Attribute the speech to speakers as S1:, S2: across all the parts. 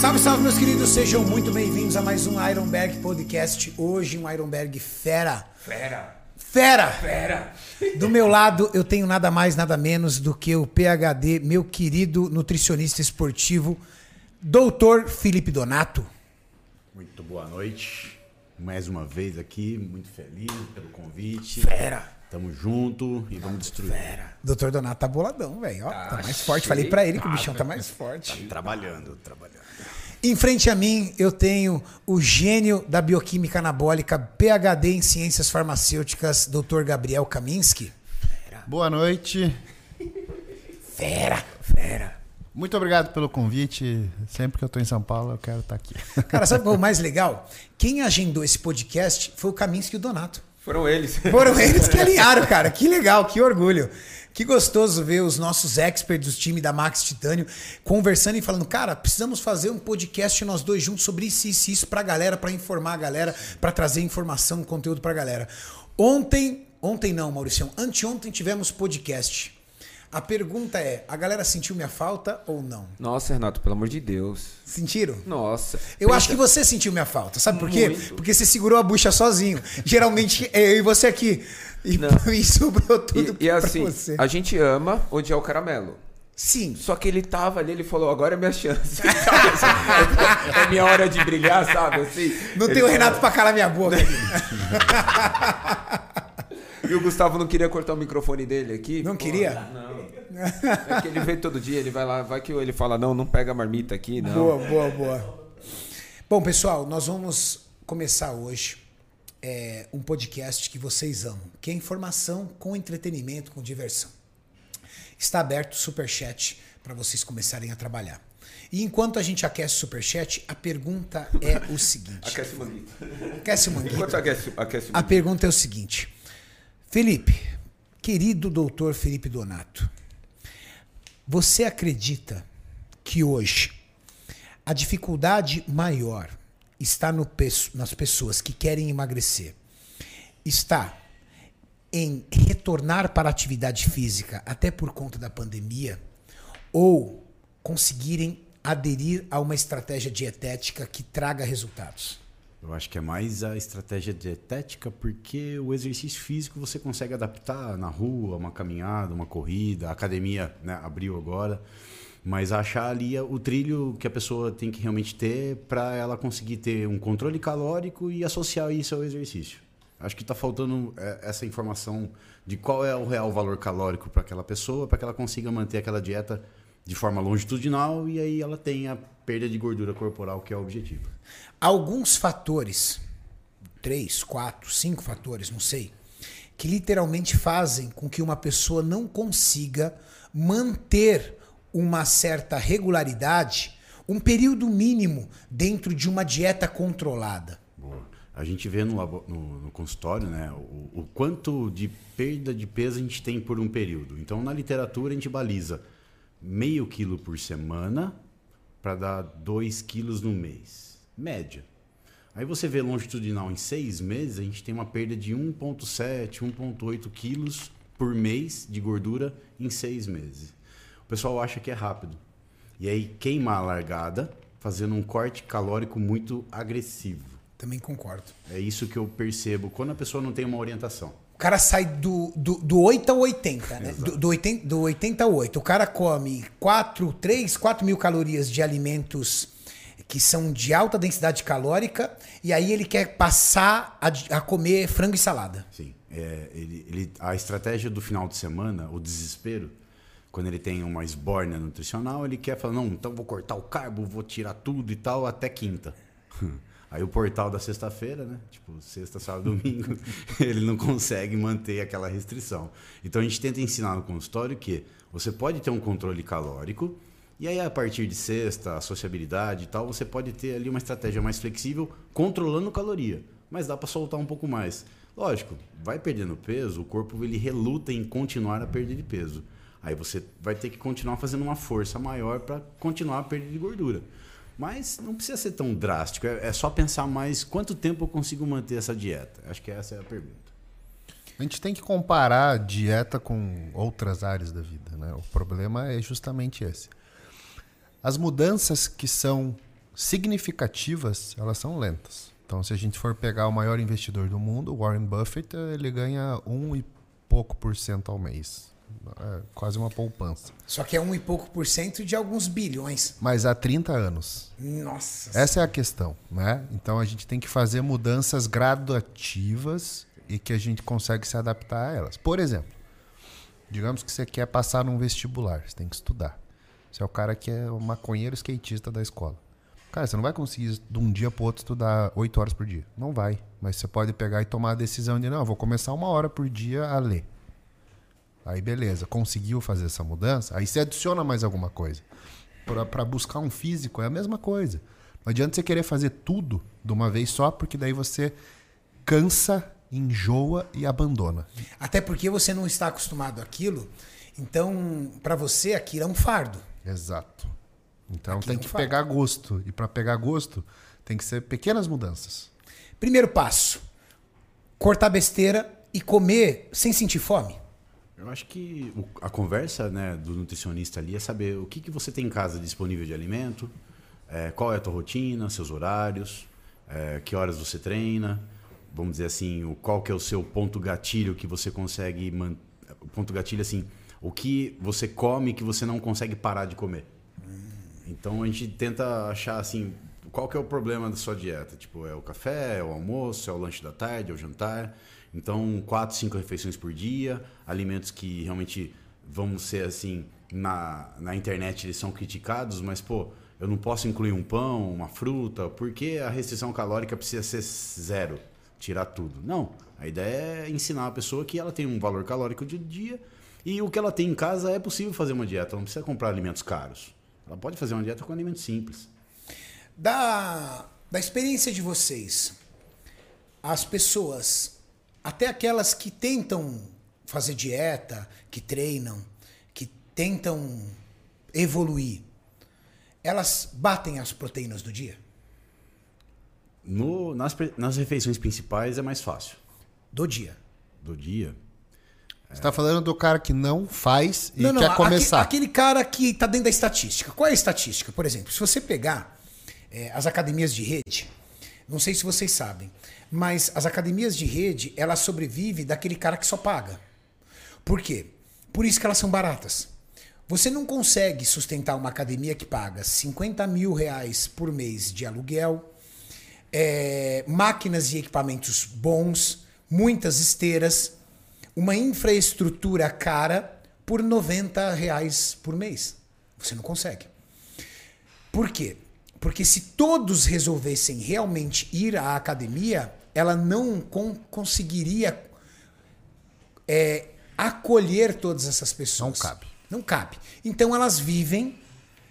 S1: Salve, salve, meus queridos, sejam muito bem-vindos a mais um Ironberg Podcast. Hoje, um Ironberg fera.
S2: Fera.
S1: Fera!
S2: Fera.
S1: Do meu lado, eu tenho nada mais, nada menos do que o PHD, meu querido nutricionista esportivo, Doutor Felipe Donato.
S3: Muito boa noite. Mais uma vez aqui, muito feliz pelo convite.
S1: Fera!
S3: Tamo junto e vamos destruir.
S1: Doutor Donato tá boladão, velho. Tá,
S2: Tá
S1: mais forte. Falei pra ele que o bichão tá mais forte.
S3: Trabalhando, trabalhando.
S1: Em frente a mim, eu tenho o gênio da bioquímica anabólica, PhD em ciências farmacêuticas, Dr. Gabriel Kaminski.
S4: Boa noite.
S1: Fera!
S2: Fera.
S4: Muito obrigado pelo convite. Sempre que eu tô em São Paulo, eu quero estar aqui.
S1: Cara, sabe o mais legal? Quem agendou esse podcast foi o Kaminski e o Donato.
S2: Foram eles.
S1: Foram eles que alinharam, cara. Que legal, que orgulho. Que gostoso ver os nossos experts do time da Max Titânio conversando e falando, cara, precisamos fazer um podcast nós dois juntos sobre isso, isso, isso pra galera, pra informar a galera, pra trazer informação, conteúdo pra galera. Ontem, ontem não, Mauricião, anteontem tivemos podcast. A pergunta é, a galera sentiu minha falta ou não?
S2: Nossa, Renato, pelo amor de Deus.
S1: Sentiram?
S2: Nossa.
S1: Eu acho que você sentiu minha falta, sabe por quê?
S2: Muito.
S1: Porque você segurou a bucha sozinho. Geralmente é eu e você aqui. E,
S2: Não.
S1: e sobrou tudo
S2: E, e assim,
S1: você.
S2: a gente ama odiar o caramelo.
S1: Sim.
S2: Só que ele tava ali, ele falou, agora é minha chance. Assim, é minha hora de brilhar, sabe? Assim,
S1: Não tem o
S2: falou-
S1: Renato pra calar minha boca.
S2: E o Gustavo não queria cortar o microfone dele aqui.
S1: Não
S2: Pô,
S1: queria?
S2: Não. É que ele vem todo dia, ele vai lá, vai que ele fala, não, não pega a marmita aqui, não.
S1: Boa, boa, boa. Bom, pessoal, nós vamos começar hoje é, um podcast que vocês amam, que é informação com entretenimento, com diversão. Está aberto o Superchat para vocês começarem a trabalhar. E enquanto a gente aquece o Superchat, a pergunta é o seguinte.
S2: Aquece o manguito.
S1: Aquece o manguito.
S2: Enquanto aquece, aquece o
S1: A
S2: manguito.
S1: pergunta é o seguinte: Felipe, querido doutor Felipe Donato, você acredita que hoje a dificuldade maior está no nas pessoas que querem emagrecer? Está em retornar para a atividade física, até por conta da pandemia, ou conseguirem aderir a uma estratégia dietética que traga resultados?
S3: Eu acho que é mais a estratégia dietética, porque o exercício físico você consegue adaptar na rua, uma caminhada, uma corrida, a academia né, abriu agora. Mas achar ali o trilho que a pessoa tem que realmente ter para ela conseguir ter um controle calórico e associar isso ao exercício. Acho que está faltando é, essa informação de qual é o real valor calórico para aquela pessoa, para que ela consiga manter aquela dieta de forma longitudinal e aí ela tenha perda de gordura corporal, que é o objetivo.
S1: alguns fatores, três, quatro, cinco fatores, não sei, que literalmente fazem com que uma pessoa não consiga manter uma certa regularidade, um período mínimo dentro de uma dieta controlada.
S3: Boa. A gente vê no, no- no consultório né, o, o quanto de perda de peso a gente tem por um período. Então, na literatura, a gente baliza meio quilo por semana para dar 2 quilos no mês. Média. Aí você vê longitudinal em seis meses, a gente tem uma perda de 1,7, 1,8 quilos por mês de gordura em seis meses. O pessoal acha que é rápido. E aí queima a largada, fazendo um corte calórico muito agressivo.
S1: Também concordo.
S3: É isso que eu percebo quando a pessoa não tem uma orientação.
S1: O cara sai do, do, do 8 ao 80, né? Do, do, 80, do 80 ao 8. O cara come 4, 3, 4 mil calorias de alimentos que são de alta densidade calórica e aí ele quer passar a, a comer frango e salada.
S3: Sim. É, ele, ele- a estratégia do final de semana, o desespero, quando ele tem uma esbórnia nutricional, ele quer falar, não, então vou cortar o carbo, vou tirar tudo e tal até quinta. Aí o portal da sexta-feira, né? Tipo, sexta, sábado, domingo, ele não consegue manter aquela restrição. Então a gente tenta ensinar no consultório que você pode ter um controle calórico, e aí a partir de sexta, a sociabilidade e tal, você pode ter ali uma estratégia mais flexível, controlando caloria. Mas dá para soltar um pouco mais. Lógico, vai perdendo peso, o corpo ele reluta em continuar a perda de peso. Aí você vai ter que continuar fazendo uma força maior para continuar a perda de gordura. Mas não precisa ser tão drástico, é, é só pensar mais quanto tempo eu consigo manter essa dieta. Acho que essa é a pergunta.
S4: A gente tem que comparar dieta com outras áreas da vida, né? O problema é justamente esse. As mudanças que são significativas, elas são lentas. Então, se a gente for pegar o maior investidor do mundo, Warren Buffett, ele ganha um e pouco por cento ao mês. É quase uma poupança.
S1: Só que é um e pouco por cento de alguns bilhões.
S4: Mas há 30 anos.
S1: Nossa.
S4: Essa é a questão, né? Então a gente tem que fazer mudanças gradativas e que a gente consegue se adaptar a elas. Por exemplo, digamos que você quer passar num vestibular, você tem que estudar. Você é o cara que é o maconheiro skatista da escola. Cara, você não vai conseguir de um dia para outro estudar 8 horas por dia. Não vai. Mas você pode pegar e tomar a decisão de, não, eu vou começar uma hora por dia a ler. Aí beleza, conseguiu fazer essa mudança, aí você adiciona mais alguma coisa. Para buscar um físico é a mesma coisa. Não adianta você querer fazer tudo de uma vez só, porque daí você cansa, enjoa e abandona.
S1: Até porque você não está acostumado àquilo, então para você aquilo é um fardo.
S4: Exato. Então
S1: Aqui
S4: tem que
S1: fala.
S4: pegar gosto. E para pegar gosto, tem que ser pequenas mudanças.
S1: Primeiro passo: cortar besteira e comer sem sentir fome.
S3: Eu acho que a conversa né, do nutricionista ali é saber o que, que você tem em casa disponível de alimento, é, qual é a tua rotina, seus horários, é, que horas você treina, vamos dizer assim, o, qual que é o seu ponto gatilho que você consegue man- o ponto gatilho assim, o que você come que você não consegue parar de comer. Então a gente tenta achar assim, qual que é o problema da sua dieta? Tipo, é o café, é o almoço, é o lanche da tarde, é o jantar. Então, quatro, cinco refeições por dia, alimentos que realmente vamos ser assim, na, na internet eles são criticados, mas pô, eu não posso incluir um pão, uma fruta, porque a restrição calórica precisa ser zero, tirar tudo. Não, a ideia é ensinar a pessoa que ela tem um valor calórico de dia e o que ela tem em casa é possível fazer uma dieta, ela não precisa comprar alimentos caros. Ela pode fazer uma dieta com alimentos simples.
S1: Da, da experiência de vocês, as pessoas, até aquelas que tentam fazer dieta, que treinam, que tentam evoluir, elas batem as proteínas do dia?
S3: No, nas, nas refeições principais é mais fácil.
S1: Do dia.
S3: Do dia.
S4: Você está falando do cara que não faz e
S1: não, não,
S4: quer começar.
S1: Aquele cara que está dentro da estatística. Qual é a estatística? Por exemplo, se você pegar é, as academias de rede, não sei se vocês sabem, mas as academias de rede, elas sobrevivem daquele cara que só paga. Por quê? Por isso que elas são baratas. Você não consegue sustentar uma academia que paga 50 mil reais por mês de aluguel, é, máquinas e equipamentos bons, muitas esteiras, uma infraestrutura cara por 90 reais por mês. Você não consegue. Por quê? Porque se todos resolvessem realmente ir à academia, ela não con- conseguiria é, acolher todas essas pessoas.
S4: Não cabe.
S1: Não cabe. Então elas vivem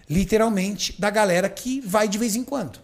S1: literalmente da galera que vai de vez em quando.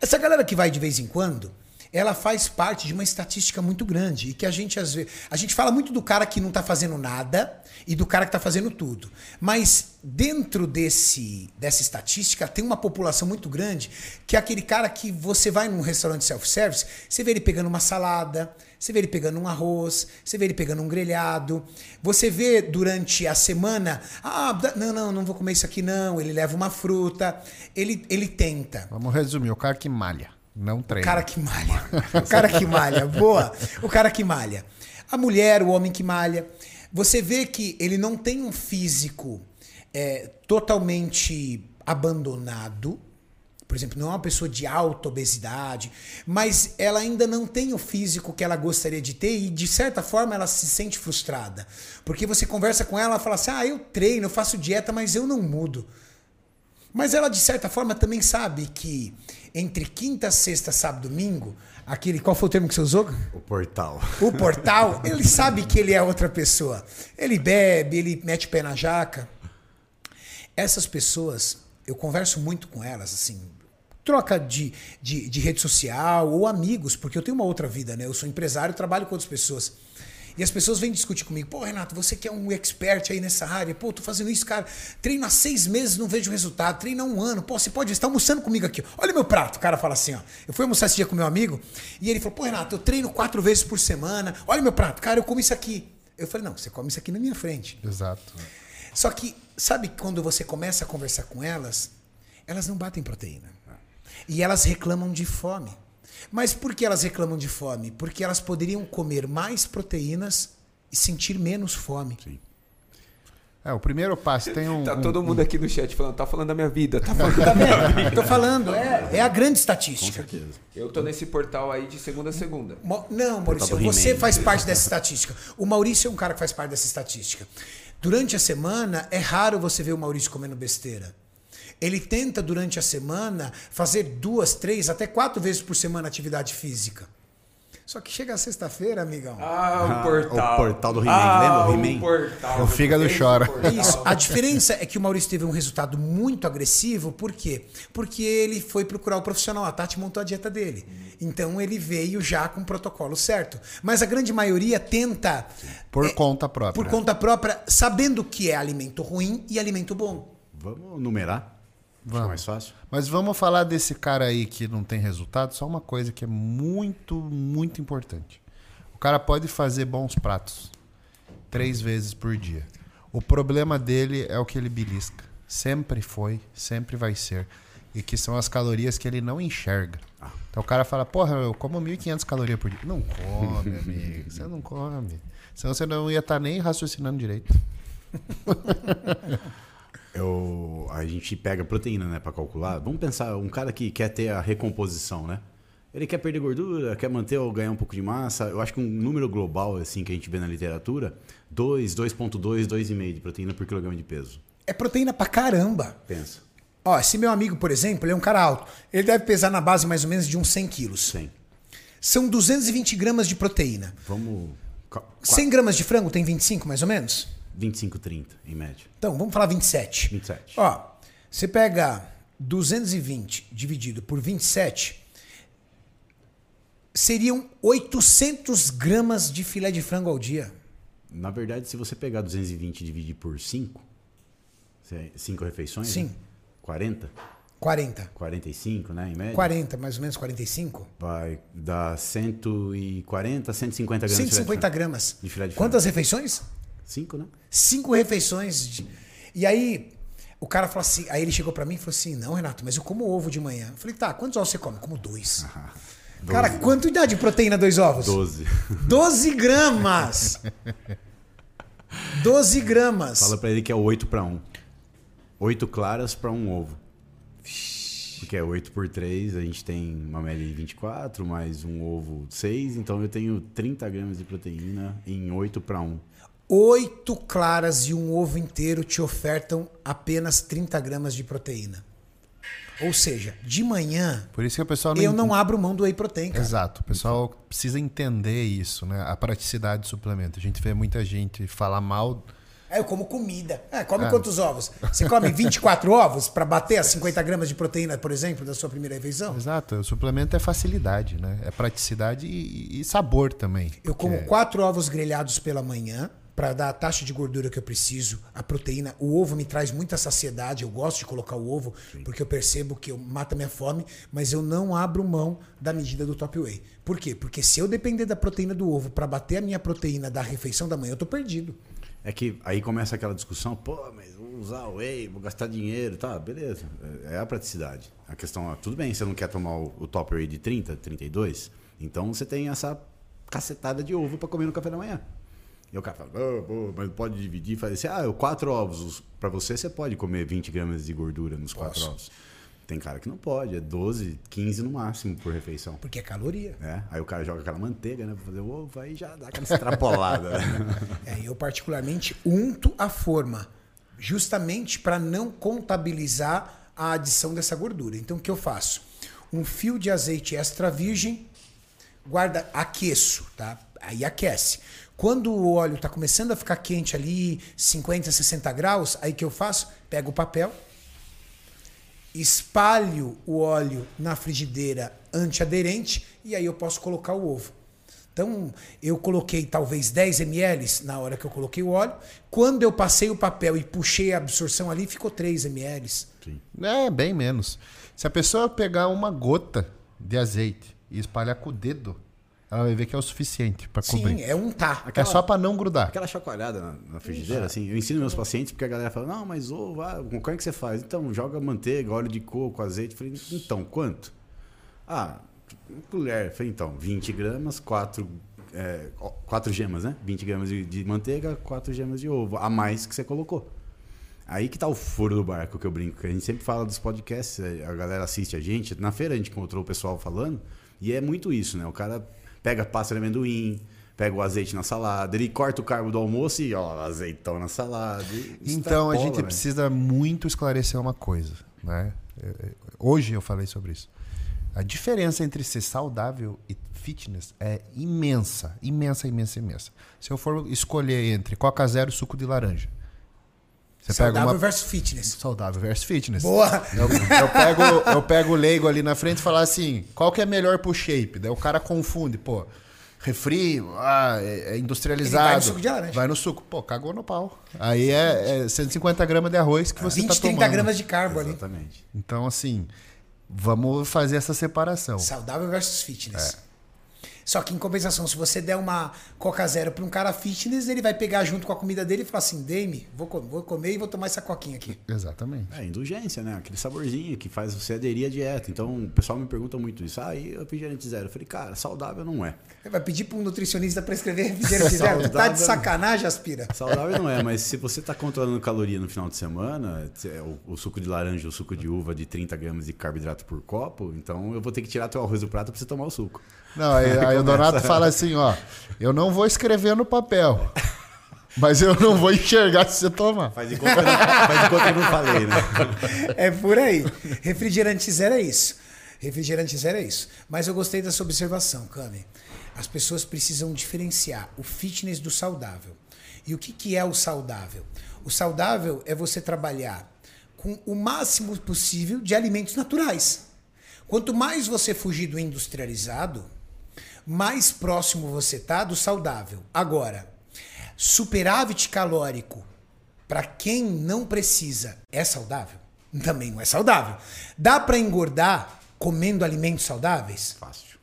S1: Essa galera que vai de vez em quando, ela faz parte de uma estatística muito grande e que a gente às vezes, a gente fala muito do cara que não tá fazendo nada e do cara que tá fazendo tudo. Mas dentro desse dessa estatística tem uma população muito grande que é aquele cara que você vai num restaurante self-service, você vê ele pegando uma salada, você vê ele pegando um arroz, você vê ele pegando um grelhado, você vê durante a semana, ah, não, não, não vou comer isso aqui não, ele leva uma fruta, ele ele tenta.
S4: Vamos resumir, o cara que malha, não
S1: O
S4: treina.
S1: cara que malha. O cara que malha. Boa. O cara que malha. A mulher, o homem que malha. Você vê que ele não tem um físico é, totalmente abandonado. Por exemplo, não é uma pessoa de alta obesidade, mas ela ainda não tem o físico que ela gostaria de ter e, de certa forma, ela se sente frustrada. Porque você conversa com ela, ela fala assim: ah, eu treino, eu faço dieta, mas eu não mudo. Mas ela, de certa forma, também sabe que entre quinta, sexta, sábado, domingo, aquele. Qual foi o termo que você usou?
S3: O portal.
S1: O portal, ele sabe que ele é outra pessoa. Ele bebe, ele mete o pé na jaca. Essas pessoas, eu converso muito com elas, assim, troca de, de, de rede social ou amigos, porque eu tenho uma outra vida, né? Eu sou empresário, trabalho com outras pessoas. E as pessoas vêm discutir comigo, pô, Renato, você que é um expert aí nessa área, pô, tô fazendo isso, cara, treino há seis meses, não vejo resultado, treino há um ano, pô, você pode estar almoçando comigo aqui, olha meu prato. O cara fala assim, ó, eu fui almoçar esse dia com meu amigo, e ele falou, pô, Renato, eu treino quatro vezes por semana, olha meu prato, cara, eu como isso aqui. Eu falei, não, você come isso aqui na minha frente.
S4: Exato.
S1: Só que, sabe quando você começa a conversar com elas, elas não batem proteína. E elas reclamam de fome. Mas por que elas reclamam de fome? Porque elas poderiam comer mais proteínas e sentir menos fome.
S3: Sim.
S4: É, o primeiro passo tem um.
S2: Tá
S4: um-
S2: todo mundo aqui no chat falando, tá falando da minha vida, tá falando
S1: Tá vendo? Tô falando, é, é a grande
S3: Com
S1: estatística.
S3: certeza.
S2: Eu tô nesse portal aí de segunda a segunda.
S1: Mo- Não, Maurício, você faz parte dessa estatística. O Maurício é um cara que faz parte dessa estatística. Durante a semana, é raro você ver o Maurício comendo besteira. Ele tenta, durante a semana, fazer duas, três, até quatro vezes por semana atividade física. Só que chega a sexta-feira, amigão.
S2: Ah,
S3: Ah,
S2: o portal.
S3: o portal do He-Man,
S2: ah,
S3: lembra o
S2: o
S3: He-Man?
S2: portal.
S4: O fígado chora.
S1: Isso. A diferença é que o Maurício teve um resultado muito agressivo. Por quê? Porque ele foi procurar o profissional. A Tati montou a dieta dele. Então ele veio já com o protocolo certo. Mas a grande maioria tenta.
S4: Por
S1: é,
S4: conta própria.
S1: Por conta própria, sabendo que é alimento ruim e alimento bom.
S3: Vamos numerar? Fica
S4: Vamos.
S3: mais fácil.
S4: Mas vamos falar desse cara aí que não tem resultado. Só uma coisa que é muito, muito importante. O cara pode fazer bons pratos três vezes por dia. O problema dele é o que ele belisca. Sempre foi, sempre vai ser. E que são as calorias que ele não enxerga. Então o cara fala, porra, eu como 1.500 calorias por dia. Não come, amigo. Você não come. Senão você não ia estar nem raciocinando direito.
S3: Eu, a gente pega proteína, né, para calcular. Vamos pensar, um cara que quer ter a recomposição, né? Ele quer perder gordura, quer manter ou ganhar um pouco de massa. Eu acho que um número global, assim, que a gente vê na literatura, 2, 2.2, 2,5 de proteína por quilograma de peso.
S1: É proteína pra caramba.
S3: Pensa.
S1: Ó, esse meu amigo, por exemplo, ele é um cara alto. Ele deve pesar na base mais ou menos de uns 100 quilos.
S3: 100.
S1: São 220 gramas de proteína.
S3: Vamos... qua- qua-
S1: 100 gramas de frango tem 25, mais ou menos?
S3: 25, 30, em média.
S1: Então, vamos falar 27.
S3: 27.
S1: Ó, você pega 220 dividido por 27, seriam 800 gramas de filé de frango ao dia.
S3: Na verdade, se você pegar 220 e dividir por 5, 5 refeições,
S1: Sim.
S3: né? 40,
S1: 40.
S3: 45, né, em média,
S1: 40, mais ou menos 45.
S3: vai dar 140, 150 gramas
S1: 150 gramas.
S3: de filé de
S1: Quantas refeições?
S3: 5, né?
S1: Cinco refeições. de- E aí, o cara falou assim, aí ele chegou pra mim e falou assim, não, Renato, mas eu como ovo de manhã. Eu falei, tá, quantos ovos você come? Eu como dois. Cara, quanto dá de proteína dois ovos?
S3: 12.
S1: 12 gramas! 12 gramas.
S3: Fala pra ele que é 8 para 1. 8 claras para um ovo. Porque é 8 por 3, a gente tem uma média de 24, mais um ovo 6, então eu tenho 30 gramas de proteína em 8 para 1.
S1: Oito claras e um ovo inteiro te ofertam apenas 30 gramas de proteína. Ou seja, de manhã,
S4: Por isso que o pessoal não
S1: eu
S4: ent-
S1: não abro mão do whey protein, cara.
S4: Exato. O pessoal precisa entender isso, né? A praticidade do suplemento. A gente vê muita gente falar mal.
S1: É, eu como comida. É, come quantos ovos? Você come 24 ovos para bater as 50 gramas de proteína, por exemplo, da sua primeira refeição?
S4: Exato. O suplemento é facilidade, né? É praticidade e, e sabor também.
S1: Eu como
S4: Porque-
S1: quatro ovos grelhados pela manhã para dar a taxa de gordura que eu preciso, a proteína. O ovo me traz muita saciedade. Eu gosto de colocar o ovo porque eu percebo que eu mata minha fome, mas eu não abro mão da medida do top whey. Por quê? Porque se eu depender da proteína do ovo para bater a minha proteína da refeição da manhã, eu tô perdido.
S3: É que aí começa aquela discussão, pô, mas vou usar o whey, vou gastar dinheiro, tá, beleza. É é a praticidade. A questão é, tudo bem, você não quer tomar o, o top whey de 30, 32, então você tem essa cacetada de ovo para comer no café da manhã. E o cara fala, "Ah, pô, mas pode dividir, faz assim, ah, eu quatro ovos, para você você pode comer 20 gramas de gordura nos quatro
S1: Posso.
S3: ovos. Tem cara que não pode, é 12, 15 no máximo por refeição.
S1: Porque é caloria.
S3: É, aí o cara joga aquela manteiga, né, pra fazer o ovo, aí já dá aquela extrapolada.
S1: É, eu particularmente unto a forma, justamente para não contabilizar a adição dessa gordura. Então o que eu faço? Um fio de azeite extra virgem, guarda, aqueço, tá? Aí aquece. Quando o óleo está começando a ficar quente ali, 50, 60 graus, aí que eu faço? Pego o papel, espalho o óleo na frigideira antiaderente e aí eu posso colocar o ovo. Então, eu coloquei talvez 10 ml na hora que eu coloquei o óleo. Quando eu passei o papel e puxei a absorção ali, ficou 3 ml.
S3: Sim.
S4: É, bem menos. Se a pessoa pegar uma gota de azeite e espalhar com o dedo, ela vai ver que é o suficiente para
S1: Sim,
S4: cobrir.
S1: é um tá.
S4: É só para não grudar.
S3: Aquela chacoalhada na, na frigideira, assim. Eu ensino meus pacientes porque a galera fala, não, mas ovo, ah, como é que você faz? Então, joga manteiga, óleo de coco, azeite. Eu falei, então, quanto? Ah, uma colher. Eu falei, então, 20 gramas, 4, é, ó, quatro gemas, né? 20 gramas de, de manteiga, 4 gemas de ovo, a mais que você colocou. Aí que tá o furo do barco que eu brinco, que a gente sempre fala dos podcasts, a galera assiste a gente. Na feira a gente encontrou o pessoal falando, e é muito isso, né? O cara pega pasta de amendoim, pega o azeite na salada, ele corta o carbo do almoço e ó, azeitão na salada.
S4: Então a gente
S3: velho.
S4: precisa muito esclarecer uma coisa, né? Hoje eu falei sobre isso. A diferença entre ser saudável e fitness é imensa, imensa, imensa, imensa. Se eu for escolher entre Coca Zero e suco de laranja, você
S1: Saudável
S4: pega uma
S1: versus fitness.
S4: saudável versus fitness.
S1: Boa!
S4: Eu, eu pego, eu pego o leigo ali na frente e falar assim, qual que é melhor pro shape? Daí o cara confunde, pô, refri, ah, é, é industrializado.
S1: Ele vai no suco de laranja.
S4: Vai no suco. Pô, cagou no pau. Aí é, é 150 gramas de arroz que você
S1: 20,
S4: tá
S1: 30
S4: tomando.
S1: gramas de carbo ali.
S3: Exatamente.
S4: Então, assim, vamos fazer essa separação.
S1: Saudável versus fitness.
S4: É.
S1: Só que em compensação, se você der uma Coca Zero para um cara fitness, ele vai pegar junto com a comida dele e falar assim: Dame, vou, vou comer e vou tomar essa coquinha aqui.
S4: Exatamente.
S3: É, indulgência, né? Aquele saborzinho que faz você aderir à dieta. Então, o pessoal me pergunta muito isso. Ah, e refrigerante zero? Eu falei, cara, saudável não é.
S1: Você vai pedir para um nutricionista para escrever refrigerante zero? Tá de sacanagem, aspira.
S3: Saudável não é, mas se você está controlando caloria no final de semana, é o, o suco de laranja, o suco de uva de 30 gramas de carboidrato por copo, então eu vou ter que tirar teu arroz do prato para você tomar o suco.
S4: Não, aí, aí o Donato fala assim, ó, eu não vou escrever no papel, mas eu não vou enxergar se você tomar.
S3: Faz de conta, que eu não- faz que eu não falei, né?
S1: É por aí. Refrigerante zero é isso. Refrigerante zero é isso. Mas eu gostei dessa observação, Cami. As pessoas precisam diferenciar o fitness do saudável. E o que, que é o saudável? O saudável é você trabalhar com o máximo possível de alimentos naturais. Quanto mais você fugir do industrializado, mais próximo você está do saudável. Agora, superávit calórico para quem não precisa é saudável? Também não é saudável. Dá para engordar comendo alimentos saudáveis?
S3: Fácil.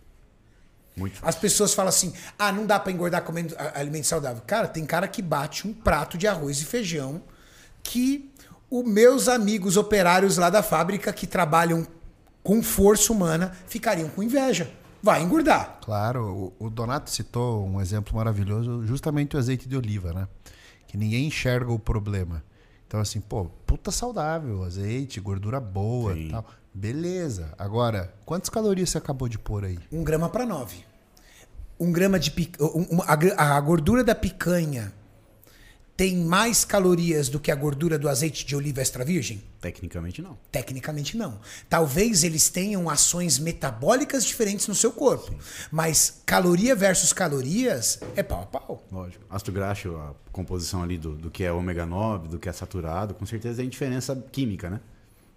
S3: Muito fácil.
S1: As pessoas falam assim: ah, não dá para engordar comendo alimento saudável. Cara, tem cara que bate um prato de arroz e feijão que os meus amigos operários lá da fábrica que trabalham com força humana ficariam com inveja. Vai engordar.
S4: Claro, o, o Donato citou um exemplo maravilhoso, justamente o azeite de oliva, né? Que ninguém enxerga o problema. Então, assim, pô, puta saudável, azeite, gordura boa e
S3: Sim.
S4: tal. Beleza. Agora, quantas calorias você acabou de pôr aí?
S1: Um grama para nove. Um grama de pic... um- uma- a, gra- a gordura da picanha tem mais calorias do que a gordura do azeite de oliva extra virgem?
S3: Tecnicamente não.
S1: Tecnicamente não. Talvez eles tenham ações metabólicas diferentes no seu corpo, mas caloria versus calorias é pau a pau.
S3: Lógico. Ácido graxo, a composição ali do, do que é ômega 9, do que é saturado, com certeza tem diferença química, né?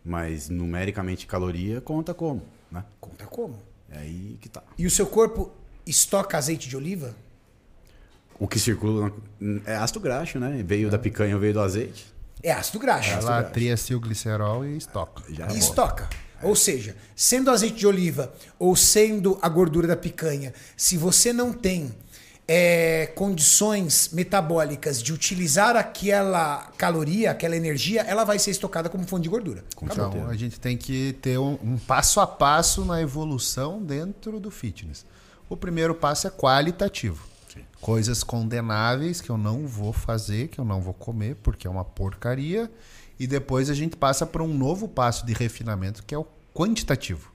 S3: Mas numericamente caloria conta como, né?
S1: Conta como?
S3: É aí que tá.
S1: E o seu corpo estoca azeite de oliva?
S3: O que circula na- é ácido graxo, né? Veio da picanha, veio do azeite.
S1: É ácido graxo.
S4: Ela triacilglicerol e estoca.
S3: Já
S1: E estoca. Ou seja, sendo azeite de oliva ou sendo a gordura da picanha, se você não tem é, condições metabólicas de utilizar aquela caloria, aquela energia, ela vai ser estocada como fonte de gordura.
S4: Então, a gente tem que ter um, um passo a passo na evolução dentro do fitness. O primeiro passo é qualitativo. Coisas condenáveis que eu não vou fazer, que eu não vou comer, porque é uma porcaria. E depois a gente passa para um novo passo de refinamento, que é o quantitativo.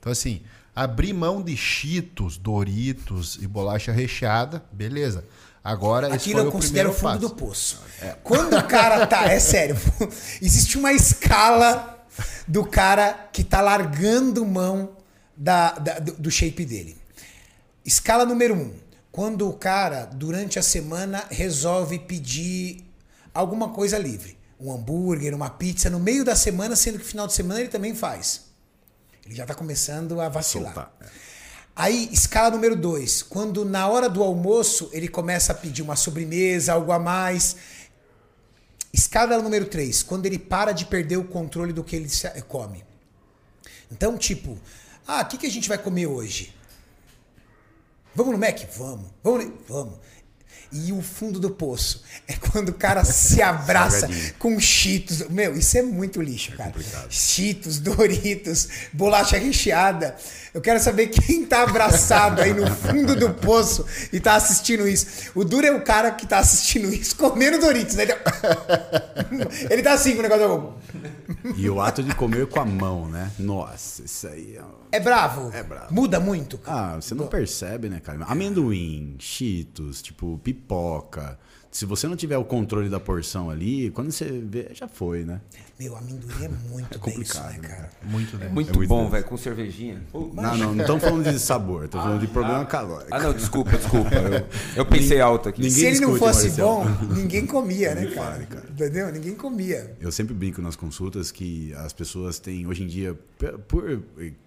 S4: Então, assim, abrir mão de Cheetos, Doritos e bolacha recheada, beleza. Agora, esse
S1: Aquilo
S4: foi
S1: eu
S4: o
S1: considero o fundo
S4: passo.
S1: do poço. Quando o cara tá. É sério. Existe uma escala do cara que tá largando mão da, da- do, do shape dele. Escala número um. Quando o cara, durante a semana, resolve pedir alguma coisa livre. Um hambúrguer, uma pizza, no meio da semana, sendo que final de semana ele também faz. Ele já tá começando a vacilar.
S3: Soltar.
S1: Aí, escala número dois, quando na hora do almoço ele começa a pedir uma sobremesa, algo a mais. Escala número três, quando ele para de perder o controle do que ele se- come. Então, tipo, ah, o que, que a gente vai comer hoje? Vamos no Mac? Vamos. Vamos. Vamos. E o fundo do poço é quando o cara se abraça com cheetos. Meu, isso é muito lixo, cara. Cheetos, Doritos, bolacha recheada. Eu quero saber quem tá abraçado aí no fundo do poço e tá assistindo isso. O duro é o cara que tá assistindo isso comendo Doritos. Né? Ele- tá assim com o negócio.
S3: E o ato de comer com a mão, né? Nossa, isso aí é.
S1: É bravo?
S3: É bravo.
S1: Muda muito? cara?
S3: Ah, você não percebe, né, cara? Amendoim, cheetos, tipo, pipoca. Se você não tiver o controle da porção ali, quando você vê, já foi, né?
S1: Meu, amendoim é muito
S3: complicado,
S1: denso, né,
S3: né,
S1: cara?
S4: Muito bem.
S2: Muito,
S3: É muito
S2: bom,
S3: denso.
S2: velho, com cervejinha.
S3: Não, não, não estamos falando de sabor, estamos falando de problema calórico.
S2: Ah, não, desculpa, desculpa. Eu, eu pensei alto aqui.
S3: Ninguém
S1: Se ele não fosse
S3: Marcelo.
S1: bom, ninguém comia, né, cara?
S3: fale, cara.
S1: Entendeu? Ninguém comia.
S3: Eu sempre brinco nas consultas que as pessoas têm, hoje em dia, por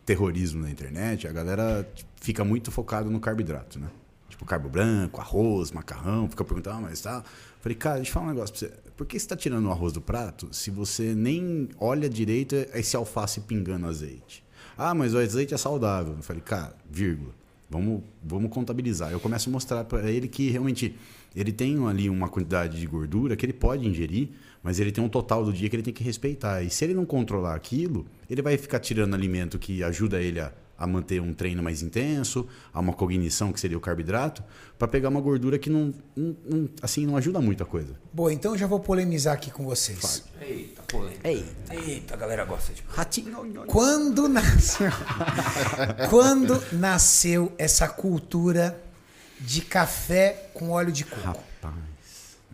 S3: terrorismo na internet, a galera tipo, fica muito focado no carboidrato, né? Tipo, carbo branco, arroz, macarrão, fica perguntando, ah, mas tá. Falei, cara, deixa eu falar um negócio pra você. Por que você tá tirando o arroz do prato se você nem olha direito esse alface pingando azeite? Ah, mas o azeite é saudável. Falei, cara, vírgula. Vamos, vamos contabilizar. Eu começo a mostrar para ele que realmente ele tem ali uma quantidade de gordura que ele pode ingerir, mas ele tem um total do dia que ele tem que respeitar. E se ele não controlar aquilo, ele vai ficar tirando alimento que ajuda ele a, a manter um treino mais intenso, a uma cognição que seria o carboidrato, para pegar uma gordura que não, não- não- assim não ajuda muito a coisa.
S1: Bom, então eu já vou polemizar aqui com vocês.
S2: Eita, polêmica. Eita. Eita, a galera gosta de.
S3: Ratinho.
S1: Quando nasceu, quando nasceu essa cultura de café com óleo de coco?
S3: Rapaz.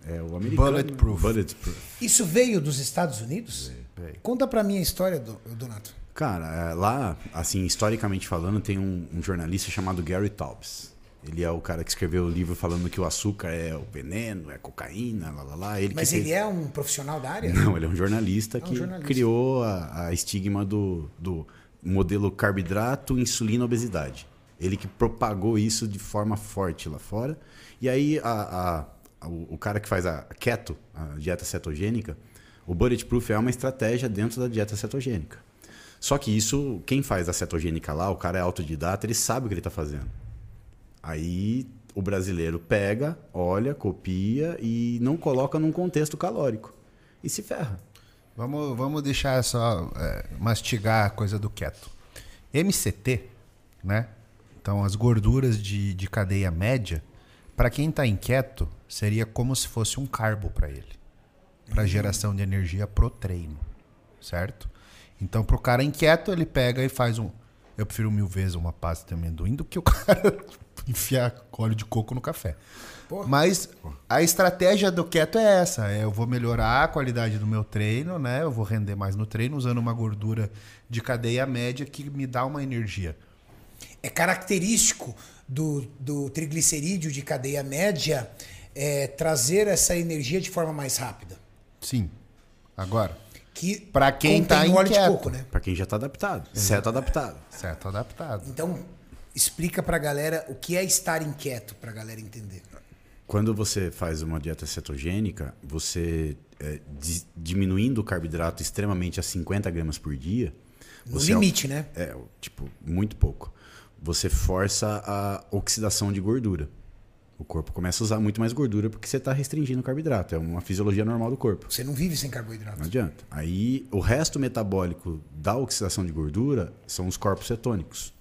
S3: É o americano.
S4: Bulletproof.
S3: Bulletproof.
S1: Isso veio dos Estados Unidos?
S4: Veio.
S1: Conta pra mim a história, do, Donato.
S3: Cara, é, lá, assim, historicamente falando, tem um, um jornalista chamado Gary Taubes. Ele é o cara que escreveu o livro falando que o açúcar é o veneno, é cocaína, lá, lá, lá. Ele
S1: Mas ele
S3: fez-
S1: é um profissional da área?
S3: Não, ele é um jornalista
S1: um
S3: que
S1: jornalista.
S3: criou a, a estigma do, do modelo carboidrato, insulina, obesidade. Ele que propagou isso de forma forte lá fora. E aí a- a- o, o cara que faz a keto, a dieta cetogênica, o bulletproof é uma estratégia dentro da dieta cetogênica. Só que isso, quem faz a cetogênica lá, o cara é autodidata, ele sabe o que ele está fazendo. Aí o brasileiro pega, olha, copia e não coloca num contexto calórico. E se ferra.
S4: Vamos, vamos deixar só é, mastigar a coisa do keto. MCT, né? Então, as gorduras de, de cadeia média, para quem está inquieto, seria como se fosse um carbo para ele. Para geração de energia pro treino, certo? Então, pro cara inquieto, ele pega e faz um. Eu prefiro mil vezes uma pasta de amendoim do que o cara enfiar óleo de coco no café.
S1: Porra.
S4: Mas a estratégia do keto é essa: é eu vou melhorar a qualidade do meu treino, né? Eu vou render mais no treino usando uma gordura de cadeia média que me dá uma energia.
S1: É característico do, do triglicerídeo de cadeia média é, trazer essa energia de forma mais rápida.
S4: Sim. Agora,
S1: Que
S4: Pra quem
S1: contém
S4: tá
S1: o óleo de
S4: inquieto.
S1: coco, né?
S3: Pra quem já tá adaptado. Certo adaptado.
S4: certo adaptado.
S1: Então, explica pra galera o que é estar inquieto, pra galera entender.
S3: Quando você faz uma dieta cetogênica, você é, di- diminuindo o carboidrato extremamente a 50 gramas por dia.
S1: No
S3: você
S1: limite, né?
S3: É, tipo, muito pouco. Você força a oxidação de gordura. O corpo começa a usar muito mais gordura porque você está restringindo o carboidrato. É uma fisiologia normal do corpo.
S1: Você não vive sem carboidrato.
S3: Não adianta. Aí, o resto metabólico da oxidação de gordura são os corpos cetônicos.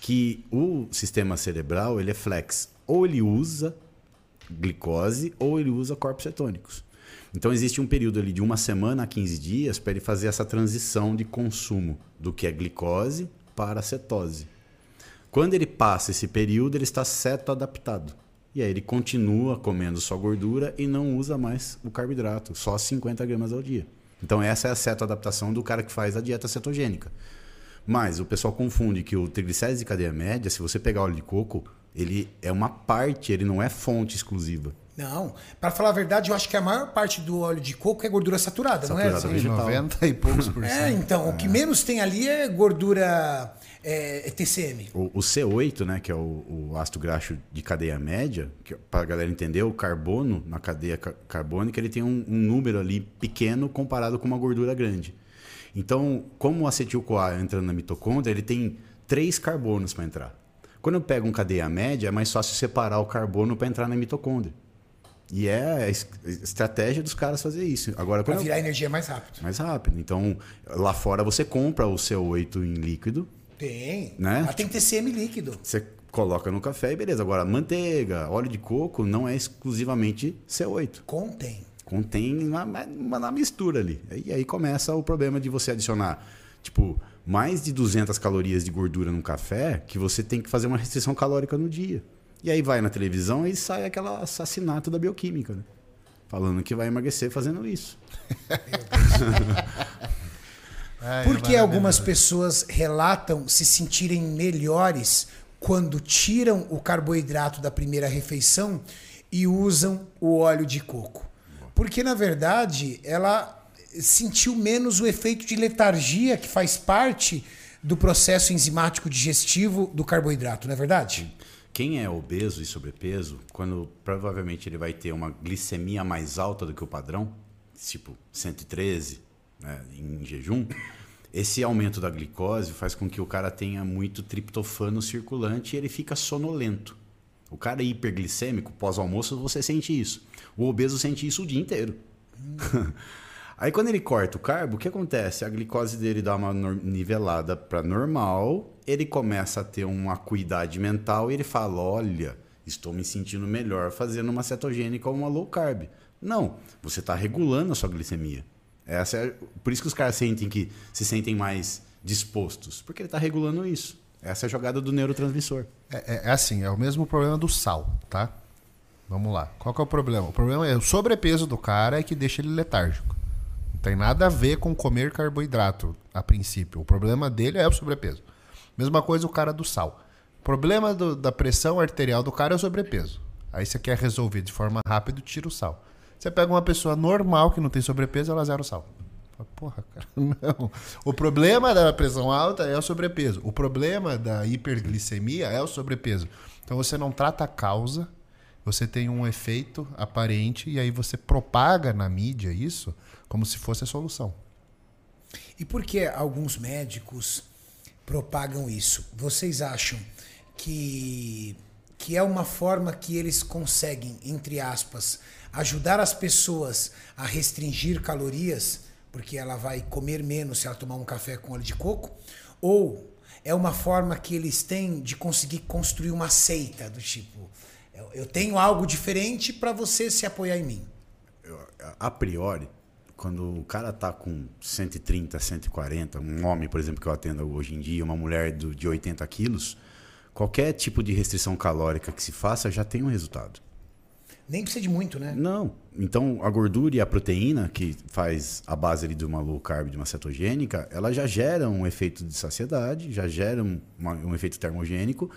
S3: Que o sistema cerebral, ele é flex. Ou ele usa glicose, ou ele usa corpos cetônicos. Então, existe um período ali de uma semana a 15 dias para ele fazer essa transição de consumo do que é glicose para cetose. Quando ele passa esse período, ele está ceto-adaptado. E aí ele continua comendo só gordura e não usa mais o carboidrato, só 50 gramas ao dia. Então essa é a ceto-adaptação do cara que faz a dieta cetogênica. Mas o pessoal confunde que o triglicérides de cadeia média, se você pegar óleo de coco, ele é uma parte, ele não é fonte exclusiva.
S1: Não. Pra falar a verdade, eu acho que a maior parte do óleo de coco é gordura saturada, não é?
S3: Saturada vegetal.
S4: 90 e poucos por
S1: É,
S4: cento.
S1: então, o que menos tem ali é gordura é, é TCM.
S3: O, o C8, né, que é o, o ácido graxo de cadeia média, para a galera entender, o carbono na cadeia ca- carbônica ele tem um, um número ali pequeno comparado com uma gordura grande. Então, como o acetil-CoA entra na mitocôndria, ele tem três carbonos para entrar. Quando eu pego um cadeia média, é mais fácil separar o carbono para entrar na mitocôndria. E é a es- estratégia dos caras fazer isso. Agora,
S1: Pra
S3: quando eu-
S1: virar energia mais rápido.
S3: mais rápido. Então, lá fora você compra o CO8 em líquido,
S1: Tem.
S3: Né?
S1: Ela tem que ter CM líquido.
S3: você coloca no café e beleza. Agora, manteiga, óleo de coco não é exclusivamente CO8.
S1: Contém.
S3: Contém uma, uma, uma mistura ali. E aí começa o problema de você adicionar, tipo, mais de 200 calorias de gordura num café que você tem que fazer uma restrição calórica no dia. E aí vai na televisão e sai aquele assassinato da bioquímica, né? Falando que vai emagrecer fazendo isso.
S4: Ai,
S1: Por que
S4: é
S1: algumas pessoas relatam se sentirem melhores quando tiram o carboidrato da primeira refeição e usam o óleo de coco? Porque, na verdade, ela sentiu menos o efeito de letargia que faz parte do processo enzimático digestivo do carboidrato, não é verdade?
S3: Quem é obeso e sobrepeso, quando provavelmente ele vai ter uma glicemia mais alta do que o padrão, tipo 113 né, em jejum, esse aumento da glicose faz com que o cara tenha muito triptofano circulante e ele fica sonolento. O cara hiperglicêmico, pós-almoço, você sente isso. O obeso sente isso o dia inteiro. Aí quando ele corta o carbo, o que acontece? A glicose dele dá uma nivelada para normal, ele começa a ter uma acuidade mental e ele fala: Olha, estou me sentindo melhor fazendo uma cetogênica ou uma low carb. Não, você está regulando a sua glicemia. Essa é, por isso que os caras sentem que se sentem mais dispostos, porque ele está regulando isso. Essa é a jogada do neurotransmissor.
S4: É, é- é assim, é o mesmo problema do sal, tá? Vamos lá. Qual que é o problema? O problema é o sobrepeso do cara é que deixa ele letárgico. Não tem nada a ver com comer carboidrato, a princípio. O problema dele é o sobrepeso. Mesma coisa o cara do sal. O problema do- da pressão arterial do cara é o sobrepeso. Aí você quer resolver de forma rápida, tira o sal. Você pega uma pessoa normal que não tem sobrepeso, ela zera o sal. Porra, cara, não. O problema da pressão alta é o sobrepeso. O problema da hiperglicemia é o sobrepeso. Então você não trata a causa, você tem um efeito aparente e aí você propaga na mídia isso como se fosse a solução.
S1: E por que alguns médicos propagam isso? Vocês acham que, que é uma forma que eles conseguem, entre aspas, ajudar as pessoas a restringir calorias, porque ela vai comer menos se ela tomar um café com óleo de coco? Ou é uma forma que eles têm de conseguir construir uma seita do tipo, eu, tenho algo diferente para você se apoiar em mim?
S3: A priori, quando o cara tá com 130, 140, um homem, por exemplo, que eu atendo hoje em dia, uma mulher do- de 80 quilos, qualquer tipo de restrição calórica que se faça já tem um resultado.
S1: Nem precisa de muito, né?
S3: Não. Então, a gordura e a proteína, que faz a base ali de uma low carb, de uma cetogênica, ela já gera um efeito de saciedade, já gera um, uma- um efeito termogênico.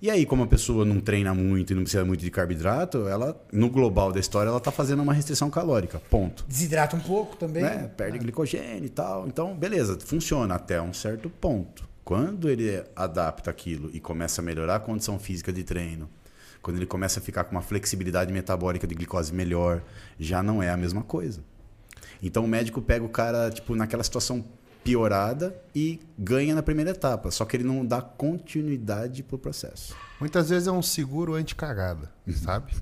S3: E aí, como a pessoa não treina muito e não precisa muito de carboidrato, ela, no global da história, ela está fazendo uma restrição calórica. Ponto.
S1: Desidrata um pouco também.
S3: Né? Perde glicogênio e tal. Então, beleza, funciona até um certo ponto. Quando ele adapta aquilo e começa a melhorar a condição física de treino, quando ele começa a ficar com uma flexibilidade metabólica de glicose melhor, já não é a mesma coisa. Então o médico pega o cara tipo naquela situação piorada e ganha na primeira etapa, só que ele não dá continuidade pro processo.
S4: Muitas vezes é um seguro anti-cagada, sabe?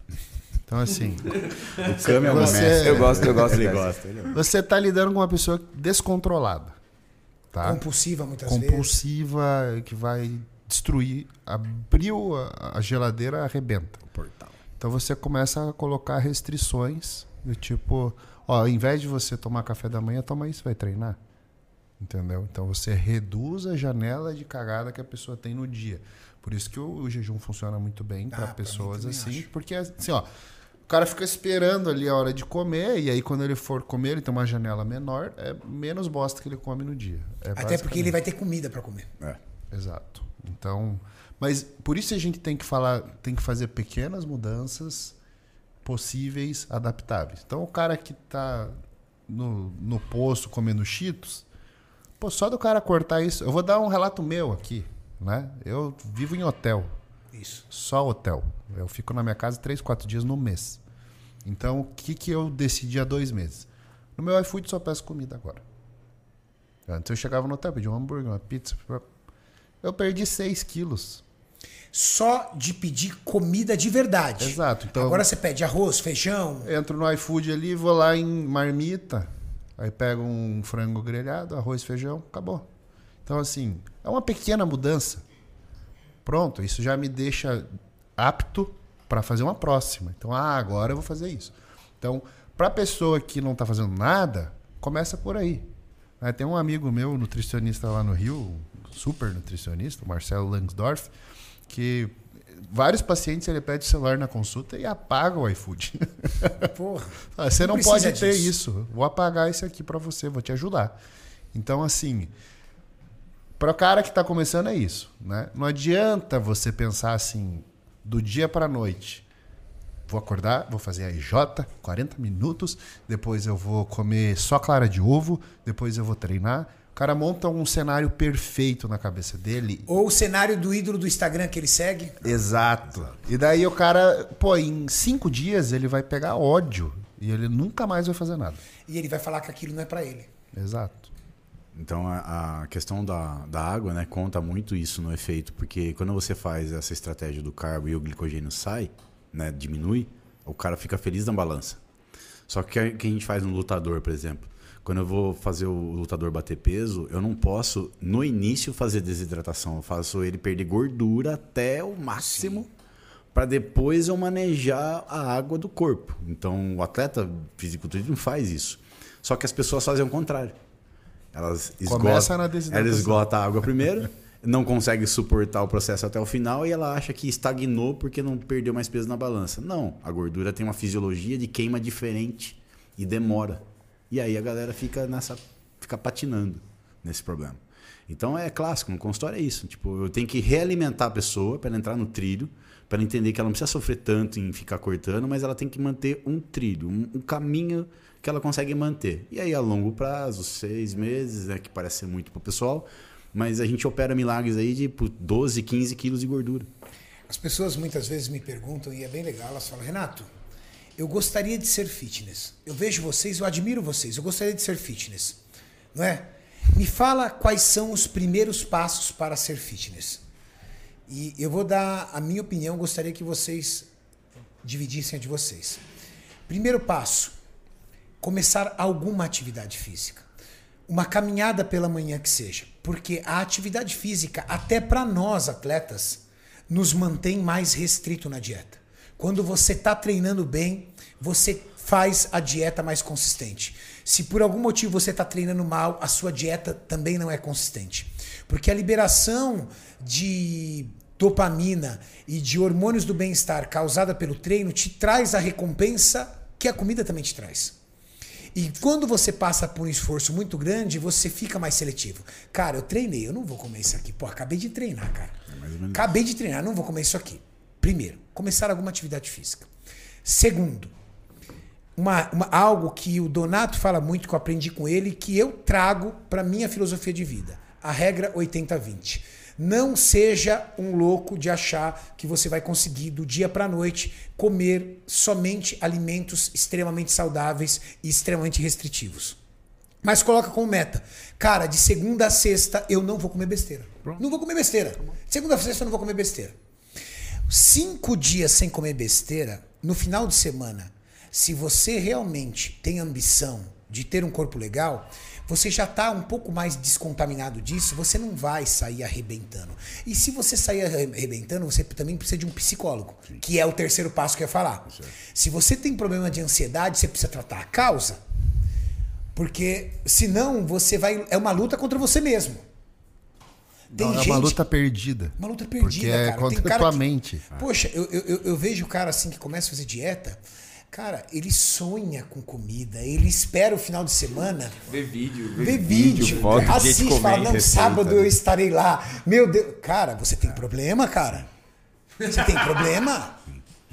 S4: Então, assim,
S3: O Cami é um
S4: Você-
S3: mestre.
S2: Eu gosto, eu gosto
S3: Ele gosta. Ele é-
S4: você tá lidando com uma pessoa descontrolada, tá?
S1: Compulsiva muitas vezes.
S4: compulsiva que vai destruir. Abriu a, a geladeira, arrebenta.
S3: o portal.
S4: Então você começa a colocar restrições do tipo, ó, ao invés de você tomar café da manhã, toma isso, vai treinar. Entendeu? Então você reduz a janela de cagada que a pessoa tem no dia. Por isso que o, o jejum funciona muito bem
S1: Ah,
S4: para
S1: pra
S4: pessoas
S1: também
S4: assim,
S1: acho.
S4: porque assim, ó, o cara fica esperando ali a hora de comer e aí quando ele for comer, ele tem uma janela menor, é menos bosta que ele come no dia. É
S1: Até porque ele vai ter comida para comer.
S3: É.
S4: Exato. Então, mas por isso a gente tem que falar, tem que fazer pequenas mudanças possíveis, adaptáveis. Então, o cara que tá no, no poço comendo cheetos, pô, só do cara cortar isso, eu vou dar um relato meu aqui, né? Eu vivo em hotel,
S1: Isso.
S4: só hotel. Eu fico na minha casa três, quatro dias no mês. Então, o que que eu decidi há dois meses? No meu iFood só peço comida agora. Antes eu chegava no hotel, pedia um hambúrguer, uma pizza. Eu perdi 6 quilos.
S1: só de pedir comida de verdade.
S4: Exato, então-
S1: Agora você pede arroz, feijão.
S4: Entro no iFood ali, vou lá em marmita, aí pego um frango grelhado, arroz, feijão, acabou. Então, assim, é uma pequena mudança. Pronto, isso já me deixa apto para fazer uma próxima. Então, ah, agora eu vou fazer isso. Então, para pessoa que não está fazendo nada, começa por aí. Tem um amigo meu, nutricionista lá no Rio, super nutricionista, o Marcelo Langsdorff, que vários pacientes ele pede o celular na consulta e apaga o iFood.
S1: Porra.
S4: Você não,
S1: Não
S4: pode ter
S1: disso.
S4: isso. Vou apagar esse aqui pra você, vou te ajudar. Então, assim, para o cara que tá começando é isso, né? Não adianta você pensar assim, do dia pra noite. Vou acordar, vou fazer a IJ, 40 minutos, depois eu vou comer só clara de ovo, depois eu vou treinar. O cara monta um cenário perfeito na cabeça dele
S1: Ou o cenário do ídolo do Instagram que ele segue.
S4: Exato. E daí o cara, pô, em cinco dias ele vai pegar ódio e ele nunca mais vai fazer nada.
S1: E ele vai falar que aquilo não é pra ele.
S4: Exato.
S3: Então a, a questão da, da água, né, conta muito isso no efeito, porque quando você faz essa estratégia do carbo e o glicogênio sai, né, diminui, o cara fica feliz na balança. Só que o que a gente faz no lutador, por exemplo, quando eu vou fazer o lutador bater peso, eu não posso no início fazer desidratação, eu faço ele perder gordura até o máximo para depois eu manejar a água do corpo. Então o atleta fisiculturista não faz isso. Só que as pessoas fazem o contrário. Elas esgotam, ela esgota a água primeiro, não consegue suportar o processo até o final e ela acha que estagnou porque não perdeu mais peso na balança. Não, a gordura tem uma fisiologia de queima diferente e demora. E aí a galera fica nessa fica patinando nesse problema. Então é clássico, no consultório é isso, tipo, eu tenho que realimentar a pessoa para ela entrar no trilho, para ela entender que ela não precisa sofrer tanto em ficar cortando, mas ela tem que manter um trilho, um, um caminho que ela consegue manter. E aí a longo prazo, seis meses, né, que parece ser muito pro pessoal, mas a gente opera milagres aí de pô, 12, 15 quilos de gordura.
S1: As pessoas muitas vezes me perguntam, e é bem legal, elas falam, Renato, eu gostaria de ser fitness. Eu vejo vocês, eu admiro vocês, eu gostaria de ser fitness. Não é? Me fala quais são os primeiros passos para ser fitness. E eu vou dar a minha opinião, gostaria que vocês dividissem a de vocês. Primeiro passo, começar alguma atividade física. Uma caminhada pela manhã que seja. Porque a atividade física, até para nós atletas, nos mantém mais restrito na dieta. Quando você está treinando bem, você faz a dieta mais consistente. Se por algum motivo você está treinando mal, a sua dieta também não é consistente. Porque a liberação de dopamina e de hormônios do bem-estar causada pelo treino te traz a recompensa que a comida também te traz. E quando você passa por um esforço muito grande, você fica mais seletivo. Cara, eu treinei, eu não vou comer isso aqui. Pô, acabei de treinar, cara. Acabei de treinar, não vou comer isso aqui. Primeiro, começar alguma atividade física. Segundo, uma, uma- algo que o Donato fala muito, que eu aprendi com ele, que eu trago para minha filosofia de vida. A regra 80-20. Não seja um louco de achar que você vai conseguir do dia para noite comer somente alimentos extremamente saudáveis e extremamente restritivos. Mas coloca como meta. Cara, de segunda a sexta eu não vou comer besteira. Não vou comer besteira. De segunda a sexta eu não vou comer besteira. Cinco dias sem comer besteira, no final de semana, se você realmente tem ambição de ter um corpo legal, você já está um pouco mais descontaminado disso, você não vai sair arrebentando. E se você sair arrebentando, você também precisa de um psicólogo, que é o terceiro passo que eu ia falar. Se você tem problema de ansiedade, você precisa tratar a causa. Porque senão você vai. É uma luta contra você mesmo. Tem
S4: Não, é
S1: gente-
S4: uma luta perdida.
S1: uma luta perdida,
S4: Porque é
S1: cara.
S4: contra
S1: Tem cara
S4: tua
S1: que-
S4: mente.
S1: Poxa, eu, eu, eu- vejo o cara assim que começa a fazer dieta. Cara, ele sonha com comida, ele espera o final de semana
S2: Ver vídeo,
S1: ver vídeo,
S2: foto, gente
S1: assiste, fala, não,
S3: receita,
S1: sábado
S3: né?
S1: eu estarei lá. Meu Deus, cara, você tem problema, cara? Você tem problema?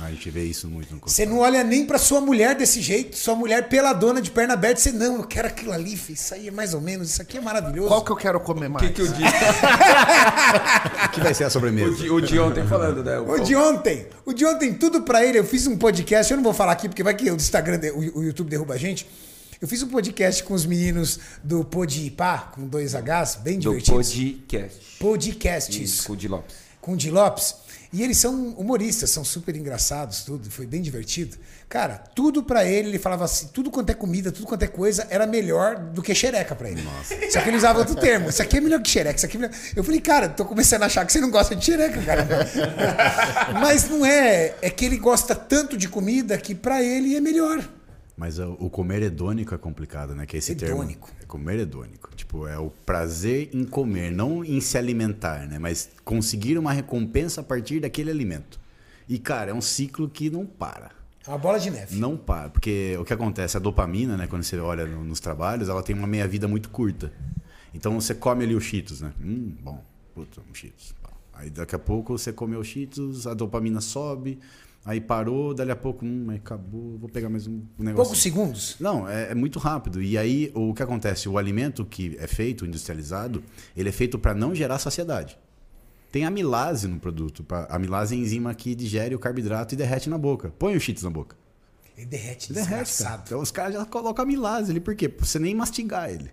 S3: A gente vê isso muito no
S1: Você não olha nem pra sua mulher desse jeito, sua mulher peladona de perna aberta, você não, eu quero aquilo ali, filho, isso aí é mais ou menos, isso aqui é maravilhoso.
S4: Qual que eu quero comer
S2: O
S4: mais?
S2: que, que eu disse?
S3: O que vai ser a
S2: O
S3: sobremesa?
S2: de, o de ontem falando, né?
S1: O de ontem, o de ontem, tudo pra ele. Eu fiz um podcast, eu não vou falar aqui porque vai que o Instagram, o, o YouTube derruba a gente. Eu fiz um podcast com os meninos do Podipá, com dois Hs, bem
S2: Do
S1: divertidos.
S2: podcast.
S1: Podcasts.
S2: Isso, com o de Lopes.
S1: com o Di Lopes. E eles são humoristas, são super engraçados, tudo, foi bem divertido. Cara, tudo pra ele, ele falava assim, tudo quanto é comida, tudo quanto é coisa, era melhor do que xereca pra ele. Nossa. Só que ele usava outro termo. Isso aqui é melhor que xereca, isso aqui é melhor. Eu falei, cara, tô começando a achar que você não gosta de xereca, cara. Mas não é, é que ele gosta tanto de comida que pra ele é melhor.
S3: Mas o o comer hedônico é complicado, né? Que é esse
S1: Hedônico.
S3: termo. É comer hedônico. Tipo, é o prazer em comer, não em se alimentar, né? Mas conseguir uma recompensa a partir daquele alimento. E, cara, é um ciclo que não para.
S1: É uma bola de neve.
S3: Não para. Porque o que acontece? A dopamina, né? Quando você olha no- nos trabalhos, ela tem uma meia-vida muito curta. Então você come ali os cheetos, né? Hum, bom. Puta, um cheetos. Aí daqui a pouco você comeu os cheetos, a dopamina sobe. Aí parou, dali a pouco, hum, aí acabou, vou pegar mais um negócio.
S1: Poucos segundos.
S3: Não, é, é muito rápido. E aí, o que acontece? O alimento que é feito, industrializado, ele é feito para não gerar saciedade. Tem amilase no produto. pra- amilase é a enzima que digere o carboidrato e derrete na boca. Põe o cheetos na boca.
S1: Ele derrete,
S3: Derrete, cara.
S1: desgraçado.
S3: Então os caras já colocam amilase ali. Por quê? Pra você nem mastigar ele.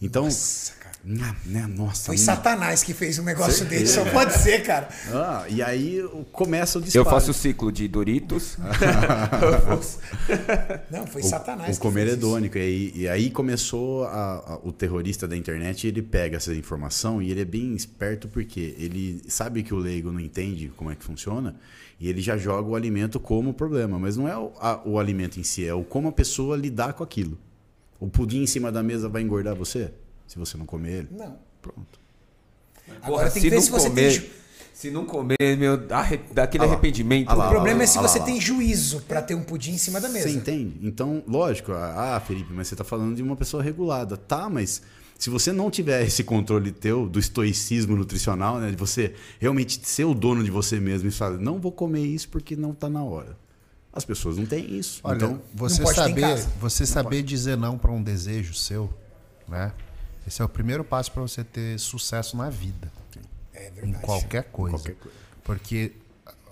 S3: Então,
S1: Nossa, cara.
S3: né, nossa.
S1: Foi
S3: hum.
S1: Satanás que fez um negócio desse. Só pode ser, cara.
S3: Ah, e aí começa o disparo.
S2: Eu faço o ciclo de Doritos.
S1: Não, foi
S3: o,
S1: Satanás.
S3: o
S1: que
S3: comer
S1: fez isso.
S3: hedônico. E aí, e aí começou a- a- o terrorista da internet, ele pega essa informação e ele é bem esperto porque ele sabe que o leigo não entende como é que funciona e ele já joga o alimento como problema. Mas não é o, a- o alimento em si, é o como a pessoa lidar com aquilo. O pudim em cima da mesa vai engordar você? Se você não comer ele?
S1: Não.
S3: Pronto.
S1: Agora tem que ver se você tem ju-
S2: Se não comer, meu, dá, arre- dá aquele
S3: Ah
S2: arrependimento.
S3: Ah lá,
S1: O
S3: ah
S1: problema
S3: lá,
S1: é se
S3: ah lá,
S1: você
S3: ah lá.
S1: tem juízo pra ter um pudim em cima da mesa.
S3: Você entende? Então, lógico, ah, Felipe, mas você está falando de uma pessoa regulada. Tá, mas se você não tiver esse controle teu do estoicismo nutricional, né, de você realmente ser o dono de você mesmo e falar, não vou comer isso porque não está na hora. As pessoas não têm isso.
S4: Olha,
S3: então,
S4: você saber, você saber dizer não para um desejo seu, né? Esse é o primeiro passo para você ter sucesso na vida,
S1: É
S4: em
S1: verdade.
S4: qualquer coisa.
S3: qualquer coisa.
S4: Porque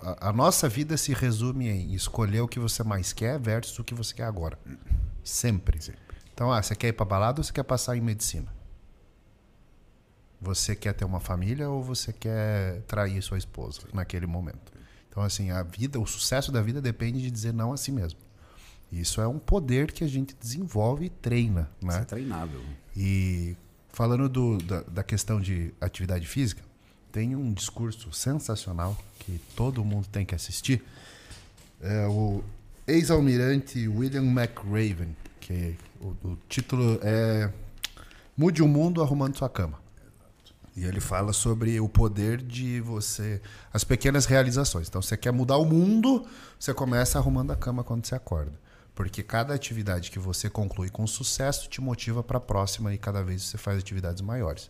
S4: a, a nossa vida se resume em escolher o que você mais quer versus o que você quer agora. Sempre. Então, ah, você quer ir para balada ou você quer passar em medicina? Você quer ter uma família ou você quer trair sua esposa naquele momento? Então, assim, a vida, o sucesso da vida depende de dizer não a si mesmo. Isso é um poder que a gente desenvolve e treina,
S3: Isso é
S4: né?
S3: treinável.
S4: E falando do- da, da questão de atividade física, tem um discurso sensacional que todo mundo tem que assistir. É o ex-almirante William McRaven, que o, o título é Mude o Mundo Arrumando Sua Cama. E ele fala sobre o poder de você. as pequenas realizações. Então, você quer mudar o mundo, você começa arrumando a cama quando você acorda. Porque cada atividade que você conclui com sucesso te motiva para a próxima e cada vez você faz atividades maiores.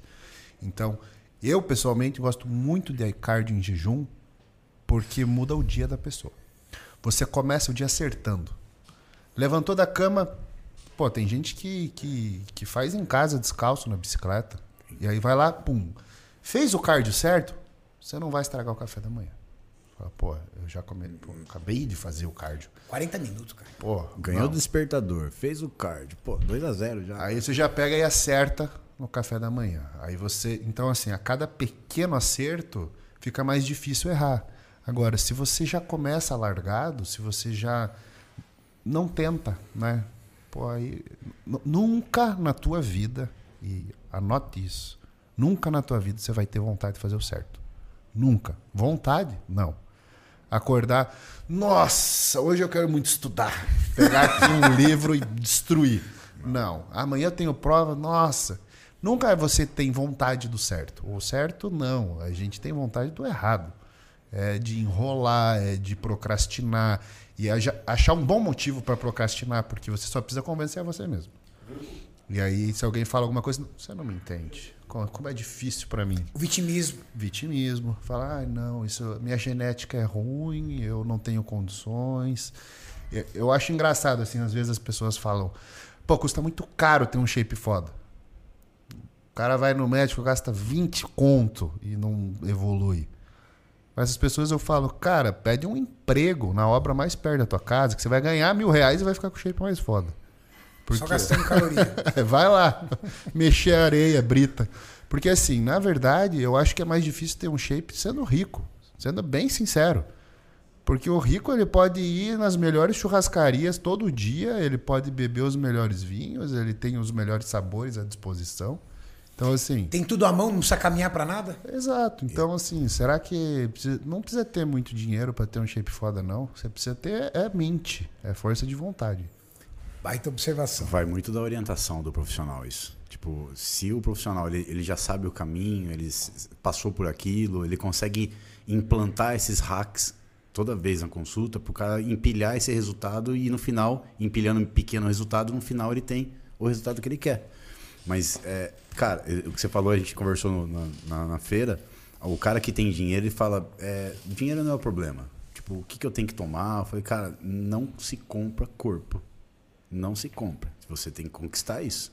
S4: Então, eu pessoalmente gosto muito de cardio em jejum porque muda o dia da pessoa. Você começa o dia acertando. Levantou da cama, pô, tem gente que, que, que faz em casa descalço na bicicleta. E aí vai lá, pum. Fez o cardio certo, você não vai estragar o café da manhã. Fala, pô, eu já come... pô, acabei de fazer o cardio.
S1: 40 minutos, cara.
S4: Pô,
S3: Ganhou
S4: não.
S3: o despertador, fez o card. Pô, 2 a 0 já.
S4: Aí você já pega e acerta no café da manhã. Aí você, então assim, a cada pequeno acerto fica mais difícil errar. Agora, se você já começa largado, se você já não tenta, né? Pô, aí nu- nunca na tua vida e anote isso. Nunca na tua vida você vai ter vontade de fazer o certo. Nunca. Vontade? Não. Acordar, nossa, hoje eu quero muito estudar. Pegar aqui um livro e destruir. Não. Amanhã eu tenho prova, nossa. Nunca você tem vontade do certo. O certo, não. A gente tem vontade do errado. É de enrolar, é de procrastinar. E achar um bom motivo para procrastinar, porque você só precisa convencer a você mesmo. E aí, se alguém fala alguma coisa, você não me entende. Como é difícil para mim
S1: O vitimismo.
S4: vitimismo, falar, ah, não, isso, minha genética é ruim, eu não tenho condições. Eu- Eu acho engraçado, assim, às vezes as pessoas falam, pô, custa muito caro ter um shape foda. O cara vai no médico, gasta 20 conto e não evolui. Mas as pessoas eu falo, cara, pede um emprego na obra mais perto da tua casa, que você vai ganhar mil reais e vai ficar com o shape mais foda.
S1: Só gastando caloria.
S4: Vai lá, mexer a areia, brita. Porque assim, na verdade, eu acho que é mais difícil ter um shape sendo rico, sendo bem sincero. Porque o rico ele pode ir nas melhores churrascarias todo dia, ele pode beber os melhores vinhos, ele tem os melhores sabores à disposição. Então assim,
S1: Tem tudo à mão, não precisa caminhar pra nada?
S4: exato. Então assim, será que precisa- não precisa ter muito dinheiro para ter um shape foda não? Você precisa ter é mente, é força de vontade.
S1: Baita observação.
S3: Vai muito da orientação do profissional isso. Tipo, se o profissional ele, ele já sabe o caminho, ele passou por aquilo, ele consegue implantar esses hacks toda vez na consulta para o cara empilhar esse resultado e no final, empilhando um pequeno resultado, no final ele tem o resultado que ele quer. Mas, é, cara, o que você falou, a gente conversou no- na, na- na feira, o cara que tem dinheiro, ele fala, é, dinheiro não é o problema. Tipo, o que, que eu tenho que tomar? Eu falei, cara, não se compra corpo não se compra. Você tem que conquistar isso.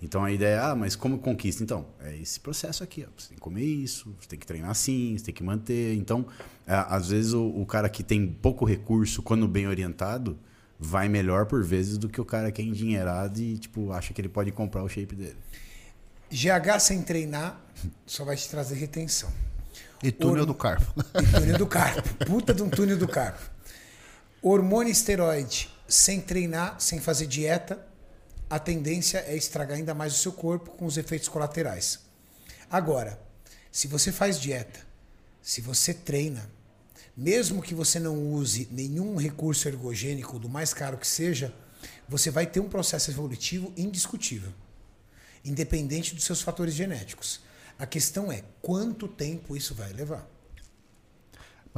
S3: Então a ideia é, ah, mas como conquista? Então, é esse processo aqui. Ó. Você tem que comer isso, você tem que treinar assim, você tem que manter. Então, é, às vezes o, o cara que tem pouco recurso, quando bem orientado, vai melhor por vezes do que o cara que é endinheirado e tipo, acha que ele pode comprar o shape dele.
S1: GH sem treinar só vai te trazer retenção.
S4: E túnel
S1: Or-
S4: do carpo.
S1: E túnel do carpo. Puta de um túnel do carpo. Hormônio esteroide sem treinar, sem fazer dieta, a tendência é estragar ainda mais o seu corpo com os efeitos colaterais. Agora, se você faz dieta, se você treina, mesmo que você não use nenhum recurso ergogênico, do mais caro que seja, você vai ter um processo evolutivo indiscutível, independente dos seus fatores genéticos. A questão é quanto tempo isso vai levar.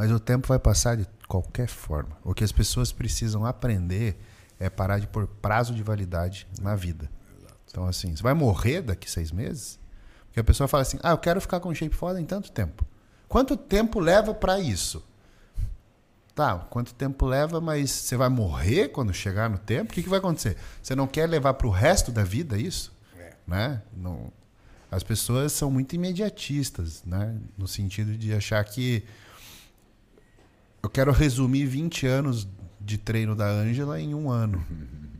S4: Mas o tempo vai passar de qualquer forma. O que as pessoas precisam aprender é parar de pôr prazo de validade na vida. Então, assim, você vai morrer daqui seis meses? Porque a pessoa fala assim: ah, eu quero ficar com shape foda em tanto tempo. Quanto tempo leva para isso? Tá, quanto tempo leva, mas você vai morrer quando chegar no tempo? O que, que vai acontecer? Você não quer levar para o resto da vida isso? Né? Não, as pessoas são muito imediatistas, né? No sentido de achar que eu quero resumir 20 anos de treino da Ângela em um ano.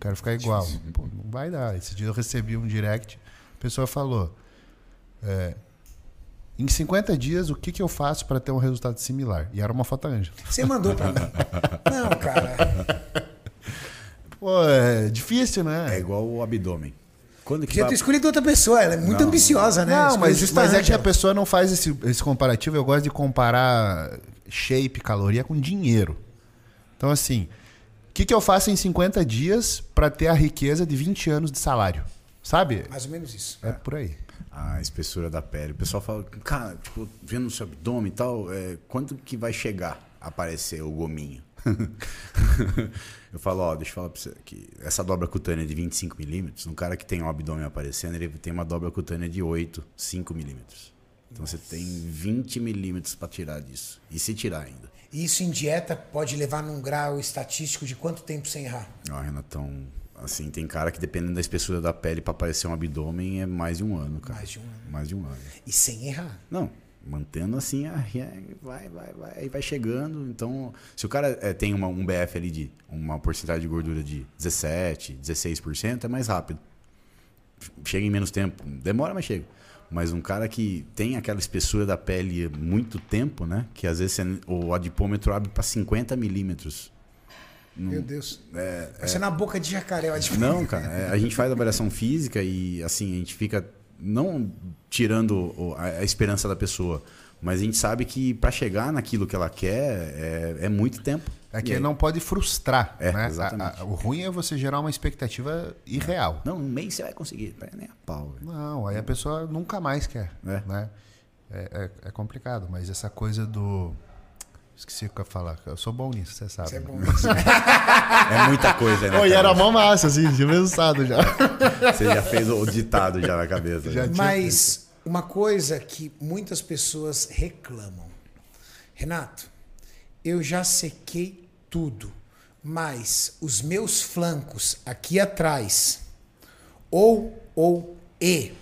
S4: Quero ficar igual. Pô, não vai dar. Esse dia eu recebi um direct, a pessoa falou: é, em 50 dias, o que, que eu faço para ter um resultado similar? E era uma foto da Ângela.
S1: Você mandou pra mim. Não, cara.
S4: Pô, é difícil, né?
S3: É igual o abdômen. Quando que
S1: Podia ter escolhido outra pessoa. Ela é muito
S3: Não,
S1: ambiciosa, né?
S4: Não, mas, mas é que a pessoa não faz esse, esse comparativo. Eu gosto de comparar shape, caloria com dinheiro. Então, assim, o que, que eu faço em 50 dias para ter a riqueza de 20 anos de salário? Sabe?
S1: Mais ou menos isso.
S4: É por aí.
S3: a espessura da pele. O pessoal fala, cara, tipo, vendo o seu abdômen e tal, é, quando que vai chegar a aparecer o gominho? eu falo, ó, deixa eu falar pra você que essa dobra cutânea de 25 milímetros, um cara que tem o abdômen aparecendo, ele tem uma dobra cutânea de 8, 5 milímetros. Então você tem 20 milímetros para tirar disso. E se tirar ainda.
S1: E isso em dieta pode levar num grau estatístico de quanto tempo sem errar?
S3: Ó, Renatão, assim, tem cara que dependendo da espessura da pele para aparecer um abdômen é mais de um ano, cara.
S1: Mais de um ano.
S3: Mais de um ano.
S1: E sem errar.
S3: Não, mantendo assim, vai, vai, vai, aí vai chegando. Então, se o cara eh, tem uma, um BF ali de uma porcentagem de gordura de 17, 16%, é mais rápido. Chega em menos tempo. Demora, mas chega. Mas um cara que tem aquela espessura da pele muito tempo, né? Que às vezes você- o adipômetro abre para 50 milímetros.
S1: Meu Deus. Vai ser na boca de jacaré. ó, tipo-
S3: Não, cara, é, a gente faz avaliação física e assim, a gente fica não tirando o- a, a esperança da pessoa, mas a gente sabe que para chegar naquilo que ela quer é, é muito tempo.
S4: É que não pode frustrar.
S3: É,
S4: né?
S3: exatamente.
S4: A- a- o ruim é você gerar uma expectativa irreal.
S3: Não, um mês você vai conseguir. Nem a pau. velho.
S4: Não, aí a pessoa nunca mais quer.
S3: É.
S4: Né? É, é- é complicado, mas essa coisa do. Esqueci o que eu ia falar. Eu sou bom nisso, você sabe.
S1: Isso é
S4: né?
S1: bom.
S3: É muita coisa, né?
S4: E era mó massa, assim, tinha pensado já.
S3: Você já fez o ditado já na cabeça.
S4: Já
S3: né?
S1: Mas uma coisa que muitas pessoas reclamam. Renato, eu já sequei tudo, mas os meus flancos aqui atrás, ou, ou, e,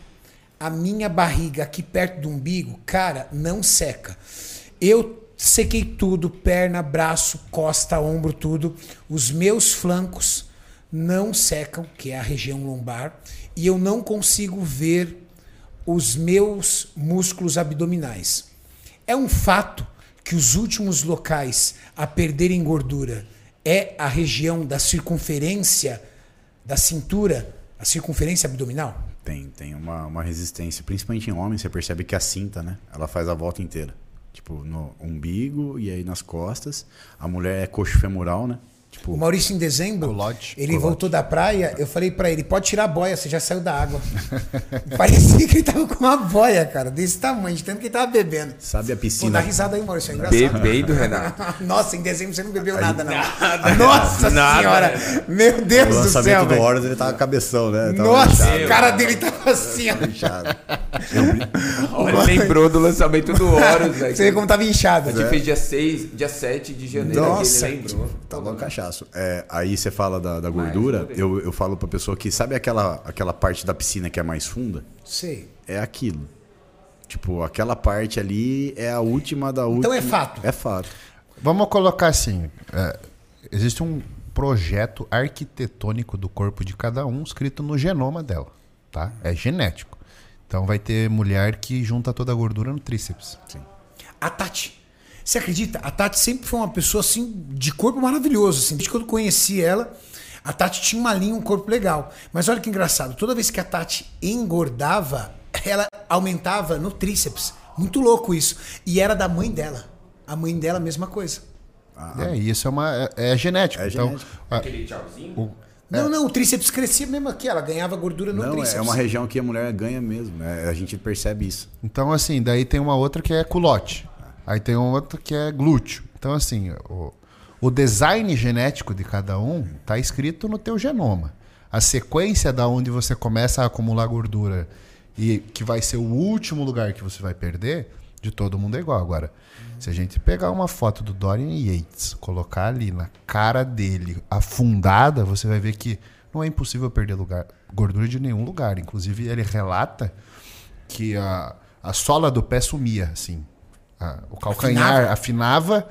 S1: a minha barriga aqui perto do umbigo, cara, não seca. Eu sequei tudo, perna, braço, costa, ombro, tudo. Os meus flancos não secam, que é a região lombar, e eu não consigo ver os meus músculos abdominais. É um fato que os últimos locais a perderem gordura é a região da circunferência da cintura, a circunferência abdominal?
S3: Tem, tem uma, uma resistência. Principalmente em homens, você percebe que a cinta, né? Ela faz a volta inteira. Tipo, no umbigo e aí nas costas. A mulher é coxo femoral, né? Tipo,
S1: O Maurício, em dezembro,
S4: Culote.
S1: ele voltou da praia. Eu falei pra ele: pode tirar a boia, você já saiu da água. Parecia que ele tava com uma boia, cara, desse tamanho, de tanto que ele tava bebendo.
S3: sabe a
S1: Pô,
S3: piscina?
S1: dá risada aí, Maurício, é engraçado.
S2: Bebendo, Renato.
S1: Nossa, em dezembro você não bebeu nada, não. Nossa
S2: nada.
S1: senhora! Meu Deus
S3: O
S1: do
S3: lançamento
S1: céu,
S3: do. Horus, ele tava cabeção, né? Tava
S1: Nossa, o cara dele tava assim, ó.
S3: Inchado.
S2: Olha, lembrou do lançamento do Horus, velho.
S1: Você vê como tava inchado.
S2: A gente fez dia 6, dia 7 de janeiro.
S1: Nossa.
S2: Ele lembrou.
S3: Tava um cachaço. É, aí você fala da, da gordura, eu, eu falo pra pessoa que sabe aquela, aquela parte da piscina que é mais funda?
S1: Sei.
S3: É aquilo. Tipo, aquela parte ali é a última da última.
S1: Então é fato.
S3: É fato.
S4: Vamos colocar assim: é, existe um projeto arquitetônico do corpo de cada um escrito no genoma dela, tá? É genético. Então vai ter mulher que junta toda a gordura no tríceps.
S1: A Tati. Você acredita? A Tati sempre foi uma pessoa assim de corpo maravilhoso. Assim. Desde que eu conheci ela, a Tati tinha uma linha, um corpo legal. Mas olha que engraçado. Toda vez que a Tati engordava, ela aumentava no tríceps. Muito louco isso. E era da mãe dela. A mãe dela, a mesma coisa.
S4: É, e isso é uma é, é genético.
S3: É
S4: então,
S3: genético.
S4: a-
S2: Aquele tchauzinho.
S4: o-
S1: Não, não, o tríceps crescia mesmo aqui. Ela ganhava gordura no
S3: Não,
S1: tríceps.
S3: é uma região que a mulher ganha mesmo. né? A gente percebe isso.
S4: então assim, daí tem uma outra que é culote. Aí tem uma outra que é glúteo. Então assim, o, o design genético de cada um tá escrito no teu genoma. A sequência da onde você começa a acumular gordura e que vai ser o último lugar que você vai perder, de todo mundo é igual. Agora, se a gente pegar uma foto do Dorian Yates, colocar ali na cara dele afundada, você vai ver que não é impossível perder lugar, gordura de nenhum lugar. Inclusive, ele relata que a, a sola do pé sumia, assim. A- o calcanhar afinava.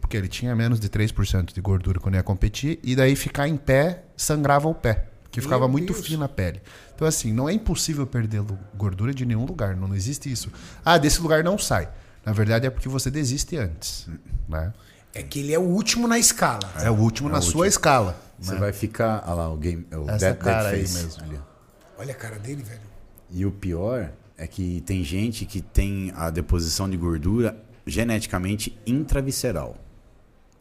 S4: porque ele tinha menos de 3% de gordura quando ia competir, e daí ficar em pé sangrava o pé, que ficava
S1: Meu
S4: muito
S1: Deus.
S4: fina a pele. Então, assim, não é impossível perder gordura de nenhum lugar, não, não existe isso. Ah, desse lugar não sai. Na verdade, é porque você desiste antes. Né?
S1: É que ele é o último na escala.
S4: É o último na sua escala.
S3: Você
S4: né?
S3: vai ficar. Olha lá, o game. O
S4: Essa
S3: dead,
S4: cara aí
S3: face
S4: mesmo.
S3: ali.
S1: Olha a cara dele, velho.
S3: E o pior é que tem gente que tem a deposição de gordura geneticamente intravisceral.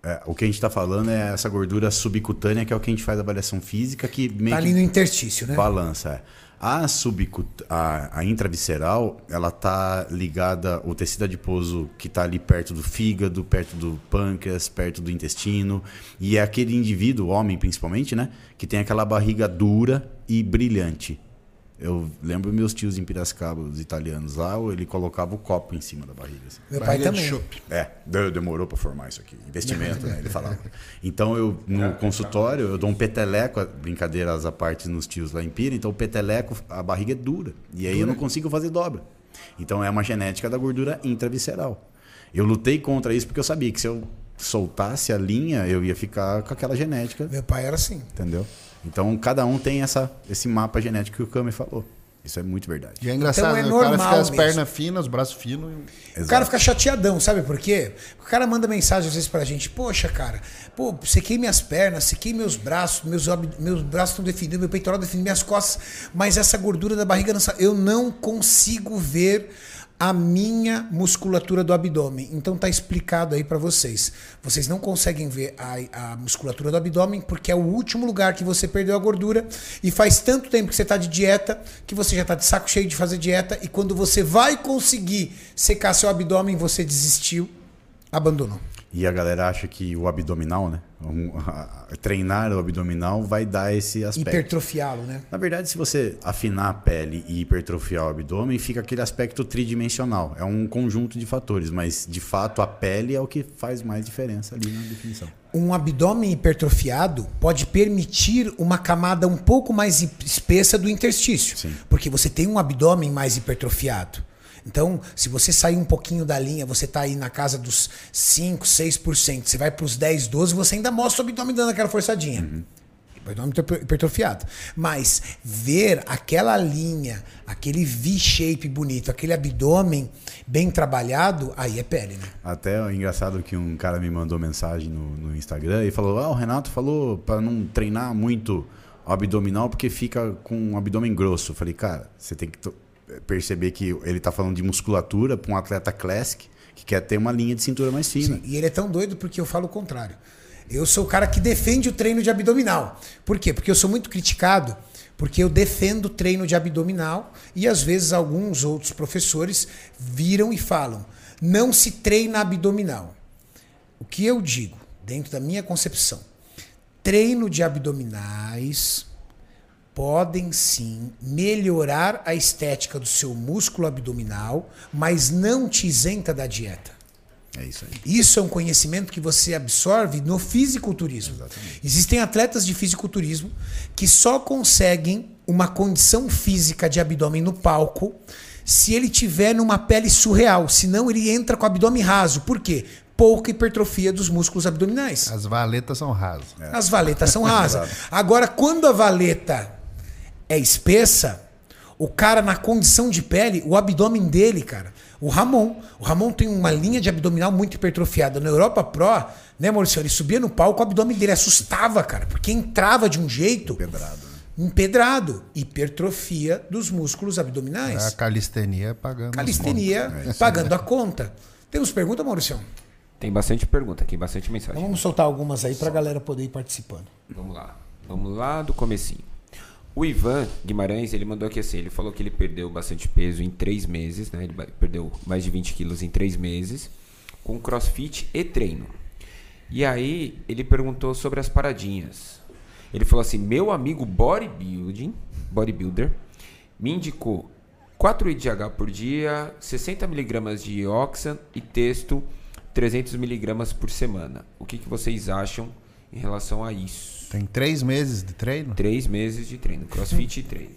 S3: É, o que a gente está falando é essa gordura subcutânea, que é o que a gente faz a avaliação física, que meio
S1: Tá
S3: que
S1: ali no interstício, né?
S3: balança. é. A, subcut... a, a intravisceral, ela tá ligada ao tecido adiposo que tá ali perto do fígado, perto do pâncreas, perto do intestino. E é aquele indivíduo, homem principalmente, né? Que tem aquela barriga dura e brilhante. Eu lembro meus tios em Piracicaba, os italianos lá, ele colocava o copo em cima da barriga. assim.
S1: Meu pai
S4: Barriga de
S1: também.
S4: chope.
S3: É, de- demorou para formar isso aqui. Investimento, né? Ele falava. Então eu no consultório eu dou um peteleco, brincadeiras à parte nos tios lá em Pira, então o peteleco, a barriga é dura. E aí eu não consigo fazer dobra. Então é uma genética da gordura intravisceral. Eu lutei contra isso porque eu sabia que se eu soltasse a linha, eu ia ficar com aquela genética,
S1: Meu pai era assim.
S3: entendeu? Então cada um tem essa, esse mapa genético que o Kami falou. Isso é muito verdade.
S4: E é engraçado,
S1: Então é
S4: né? o cara
S1: normal
S4: fica as
S1: mesmo.
S4: pernas finas, os braços finos. e-
S1: O cara fica chateadão, sabe por quê? O cara manda mensagem às vezes pra gente, poxa, cara, pô, sequei minhas pernas, sequei meus braços, meus, meus braços estão definidos, meu peitoral definido, minhas costas, mas essa gordura da barriga não. Eu não consigo ver a minha musculatura do abdômen. Então tá explicado aí pra vocês. Vocês não conseguem ver a, a musculatura do abdômen porque é o último lugar que você perdeu a gordura e faz tanto tempo que você tá de dieta que você já tá de saco cheio de fazer dieta e quando você vai conseguir secar seu abdômen, você desistiu, abandonou.
S3: E a galera acha que o abdominal, né? um- treinar o abdominal vai dar esse aspecto.
S1: Hipertrofiá-lo, né?
S3: Na verdade, se você afinar a pele e hipertrofiar o abdômen, fica aquele aspecto tridimensional. É um conjunto de fatores, mas de fato a pele é o que faz mais diferença ali na definição.
S1: Um abdômen hipertrofiado pode permitir uma camada um pouco mais espessa do interstício.
S3: Sim.
S1: Porque você tem um abdômen mais hipertrofiado. Então, se você sair um pouquinho da linha, você está aí na casa dos 5, 6%, você vai para os 10, 12, você ainda mostra o abdômen dando aquela forçadinha. abdômen hipertrofiado. Mas ver aquela linha, aquele V-shape bonito, aquele abdômen bem trabalhado, aí é pele, né?
S3: Até é engraçado que um cara me mandou mensagem no, no Instagram e falou: Ah, o Renato falou para não treinar muito o abdominal porque fica com um abdômen grosso. Eu falei, cara, você tem que perceber que ele tá falando de musculatura para um atleta classic que quer ter uma linha de cintura mais fina.
S1: E ele é tão doido porque eu falo o contrário. Eu sou o cara que defende o treino de abdominal. Por quê? Porque eu sou muito criticado, porque eu defendo o treino de abdominal e às vezes alguns outros professores viram e falam: não se treina abdominal. O que eu digo, dentro da minha concepção, treino de abdominais podem sim melhorar a estética do seu músculo abdominal, mas não te isenta da dieta.
S3: É isso aí.
S1: Isso é um conhecimento que você absorve no fisiculturismo. Existem atletas de fisiculturismo que só conseguem uma condição física de abdômen no palco se ele tiver numa pele surreal, senão ele entra com o abdômen raso. Por quê? Pouca hipertrofia dos músculos abdominais.
S4: As valetas são rasas.
S1: As valetas são rasas. Agora, quando a valeta é espessa, o cara na condição de pele, o abdômen dele, cara, o Ramon, o Ramon tem uma linha de abdominal muito hipertrofiada. Na Europa Pro, né, Maurício? Ele subia no palco, o abdômen dele assustava, cara, porque entrava de um jeito
S3: Pedrado. né?
S1: empedrado. Hipertrofia dos músculos abdominais.
S4: A calistenia pagando.
S1: Calistenia
S3: É isso
S1: pagando a conta. Temos pergunta, Maurício?
S2: Tem bastante pergunta aqui, bastante mensagem.
S1: Então vamos soltar algumas aí pra galera poder ir participando.
S2: Vamos lá. Vamos lá do comecinho. O Ivan Guimarães, ele mandou aqui assim, ele falou que ele perdeu bastante peso em três meses, né? Ele perdeu mais de 20 quilos em três meses, com crossfit e treino. E aí, ele perguntou sobre as paradinhas. Ele falou assim, meu amigo bodybuilding, bodybuilder, me indicou 4 IDH por dia, 60 miligramas de Oxan e texto 300 miligramas por semana. O que, que vocês acham em relação a isso?
S4: Tem três meses de treino?
S2: Três meses de treino, crossfit e treino.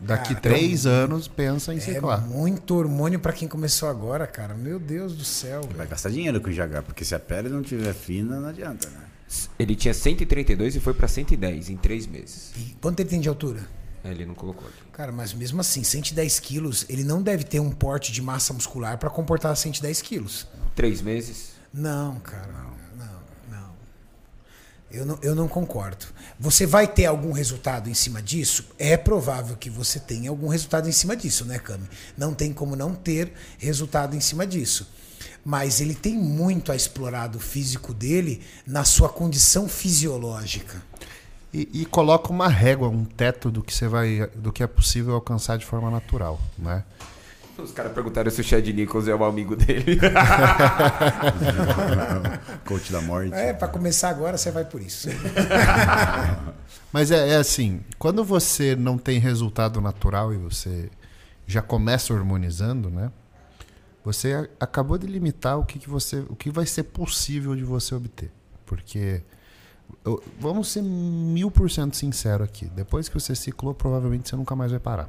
S4: Daqui
S1: Cara,
S4: três anos pensa em
S1: É
S4: ciclar.
S1: muito hormônio pra quem começou agora, cara. Meu Deus do céu.
S3: Vai gastar dinheiro com o IGH, porque se a pele não tiver fina, não adianta, né?
S2: Ele tinha 132 e foi pra 110 em três meses.
S1: E quanto ele tem de altura?
S2: É, Ele não colocou aqui.
S1: Cara, mas mesmo assim, 110 quilos, ele não deve ter um porte de massa muscular pra comportar 110 quilos.
S2: Três meses?
S1: Não, cara. Não. Eu não, eu não concordo. Você vai ter algum resultado em cima disso? É provável que você tenha algum resultado em cima disso, né, Cami? Não tem como não ter resultado em cima disso. Mas ele tem muito a explorar do físico dele na sua condição fisiológica.
S4: E, e coloca uma régua, um teto do que você vai, do que é possível alcançar de forma natural, né?
S2: Os caras perguntaram se o Chad Nichols é o amigo dele.
S3: Coach da morte.
S1: É, para começar agora, você vai por isso.
S4: Mas é, é assim, quando você não tem resultado natural e você já começa hormonizando, né? Você acabou de limitar o que, que você, o que vai ser possível de você obter, porque eu- vamos ser mil por cento sincero aqui. Depois que você ciclou, provavelmente você nunca mais vai parar,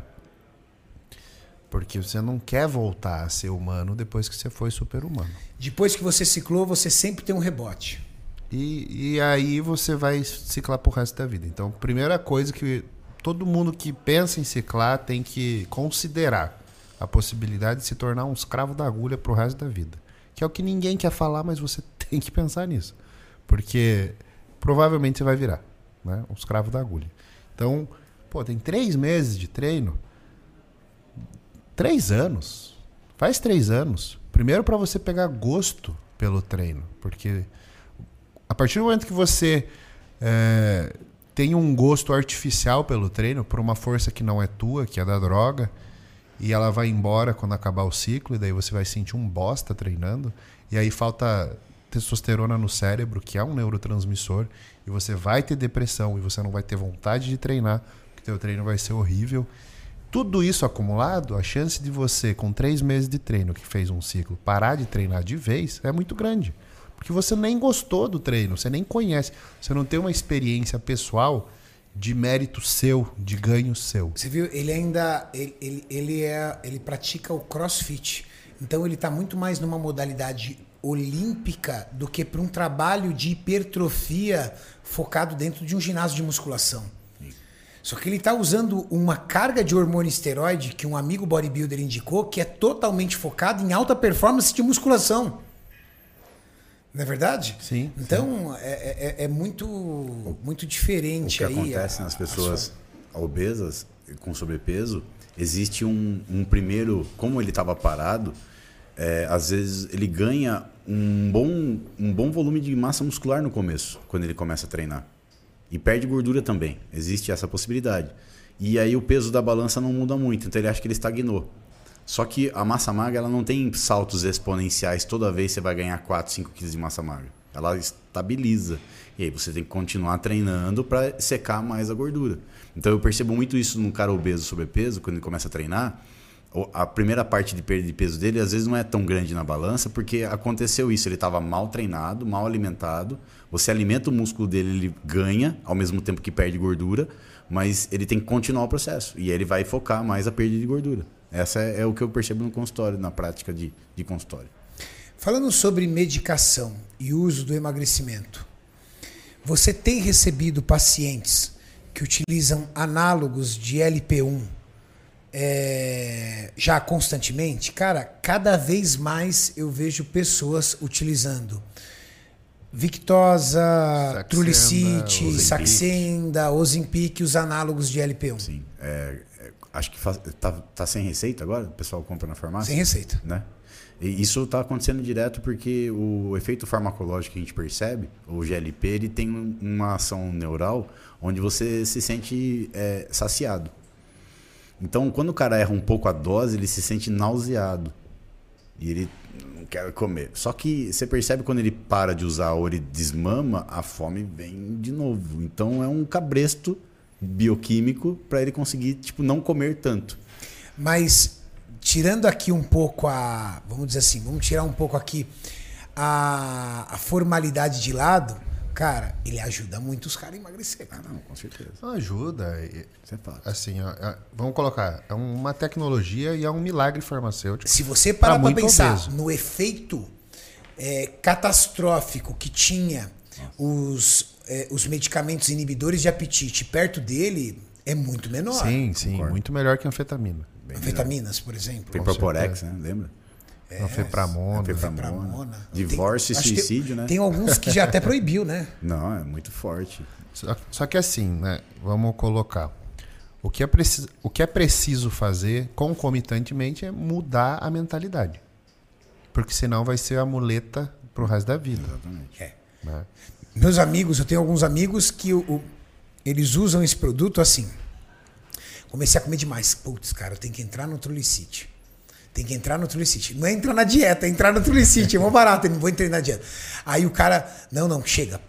S4: porque você não quer voltar a ser humano depois que você foi super humano.
S1: Depois que você ciclou, você sempre tem um rebote.
S4: E, e aí você vai ciclar pro resto da vida. Então, primeira coisa que todo mundo que pensa em ciclar tem que considerar a possibilidade de se tornar um escravo da agulha pro resto da vida. Que é o que ninguém quer falar, mas você tem que pensar nisso. Porque provavelmente você vai virar né? um escravo da agulha. Então, pô, tem três meses de treino. Três anos. Faz três anos. Primeiro para você pegar gosto pelo treino. Porque a partir do momento que você é, tem um gosto artificial pelo treino, por uma força que não é tua, que é da droga, e ela vai embora quando acabar o ciclo, e daí você vai sentir um bosta treinando, e aí falta testosterona no cérebro, que é um neurotransmissor, e você vai ter depressão, e você não vai ter vontade de treinar, porque teu treino vai ser horrível. Tudo isso acumulado, a chance de você, com três meses de treino, que fez um ciclo, parar de treinar de vez é muito grande. Porque você nem gostou do treino, você nem conhece, você não tem uma experiência pessoal de mérito seu, de ganho seu.
S1: Você viu? Ele ainda ele, ele, ele é ele pratica o CrossFit. Então ele está muito mais numa modalidade olímpica do que para um trabalho de hipertrofia focado dentro de um ginásio de musculação. Só que ele está usando uma carga de hormônio esteroide que um amigo bodybuilder indicou que é totalmente focado em alta performance de musculação. Não é verdade?
S4: Sim,
S1: Então É, é, é muito, muito
S3: O
S1: diferente
S3: que
S1: aí.
S3: acontece
S1: a-
S3: nas
S1: a
S3: pessoas obesas com sobrepeso, existe um, um primeiro, como ele estava parado, é, às vezes ele ganha um bom, um bom volume de massa muscular no começo, quando ele começa a treinar. E perde gordura também. Existe essa possibilidade. E aí o peso da balança não muda muito, então ele acha que ele estagnou. Só que a massa magra ela não tem saltos exponenciais toda vez você vai ganhar 4, 5 quilos de massa magra. Ela estabiliza. E aí você tem que continuar treinando para secar mais a gordura. Então eu percebo muito isso num cara obeso sobrepeso, quando ele começa a treinar. A primeira parte de perda de peso dele às vezes não é tão grande na balança, porque aconteceu isso. Ele estava mal treinado, mal alimentado. Você alimenta o músculo dele, ele ganha, ao mesmo tempo que perde gordura, mas ele tem que continuar o processo. E aí ele vai focar mais a perda de gordura. Essa é, é o que eu percebo no consultório, na prática de, de consultório.
S1: Falando sobre medicação e uso do emagrecimento, você tem recebido pacientes que utilizam análogos de LP1 é, já constantemente? Cara, cada vez mais eu vejo pessoas utilizando Victosa, Trulicite. Saxenda, Ozempic, os análogos de LP1.
S3: Sim. É, é, acho que faz, tá, tá sem receita agora? O pessoal compra na farmácia?
S1: Sem receita.
S3: né? E isso está acontecendo direto porque o efeito farmacológico que a gente percebe, o GLP, ele tem um- uma ação neural onde você se sente é, saciado. Então, quando o cara erra um pouco a dose, ele se sente nauseado. E ele não quer comer. Só que você percebe quando ele para de usar ou ele desmama, a fome vem de novo. Então, é um cabresto bioquímico para ele conseguir tipo não comer tanto.
S1: Mas tirando aqui um pouco a. Vamos dizer assim, vamos tirar um pouco aqui a, a formalidade de lado, cara, ele ajuda muito os caras a emagrecer.
S3: Ah, não, com certeza.
S4: Ajuda.
S3: Isso é fato.
S4: Assim, ó, é- vamos colocar, é uma tecnologia e é um milagre farmacêutico.
S1: Se você parar
S4: Pra
S1: para pensar
S4: obeso.
S1: no efeito é, catastrófico que tinha os, é, os medicamentos inibidores de apetite perto dele, é muito menor.
S4: Sim, sim,
S3: concordo.
S4: muito melhor que anfetamina.
S3: Bem
S1: Anfetaminas, por exemplo.
S3: Tem Proporex, né? Lembra?
S4: É, Anfepramona.
S3: Anfepramona.
S1: Pramona.
S3: Divórcio
S1: Tem-
S3: e
S1: acho que
S3: suicídio, né?
S1: Tem alguns que já até proibiu, né?
S3: Não, é muito forte.
S4: Só, só que assim, né? Vamos colocar. O que, é preciso, o que é preciso fazer concomitantemente é mudar a mentalidade. Porque senão vai ser a muleta pro resto da vida.
S3: Exatamente.
S1: É.
S4: né?
S1: Meus amigos, eu tenho alguns amigos que o, o- eles usam esse produto assim. Comecei a comer demais. Putz, cara, eu tenho que entrar no Trulicite. Tem que entrar no Trulicite. Não é entrar na dieta, é entrar no Trulicite. É mó barato, eu não vou entrar na dieta. Aí o cara, não, não, chega.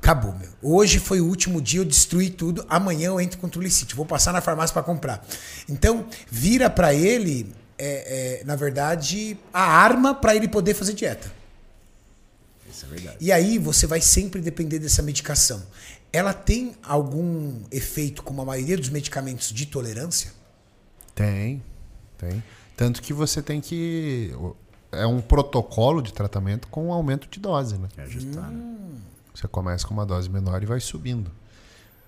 S1: Acabou, meu. Hoje foi o último dia, eu destruí tudo. Amanhã eu entro com o Trulicite. Vou passar na farmácia para comprar. Então, vira para ele, é, é, na verdade, a arma para ele poder fazer dieta.
S3: Isso é verdade.
S1: E aí você vai sempre depender dessa medicação. Ela tem algum efeito, como a maioria dos medicamentos de tolerância?
S4: Tem, tem. Tanto que você tem que. É um protocolo de tratamento com um aumento de dose, né?
S3: É ajustar, né?
S4: Você começa com uma dose menor e vai subindo.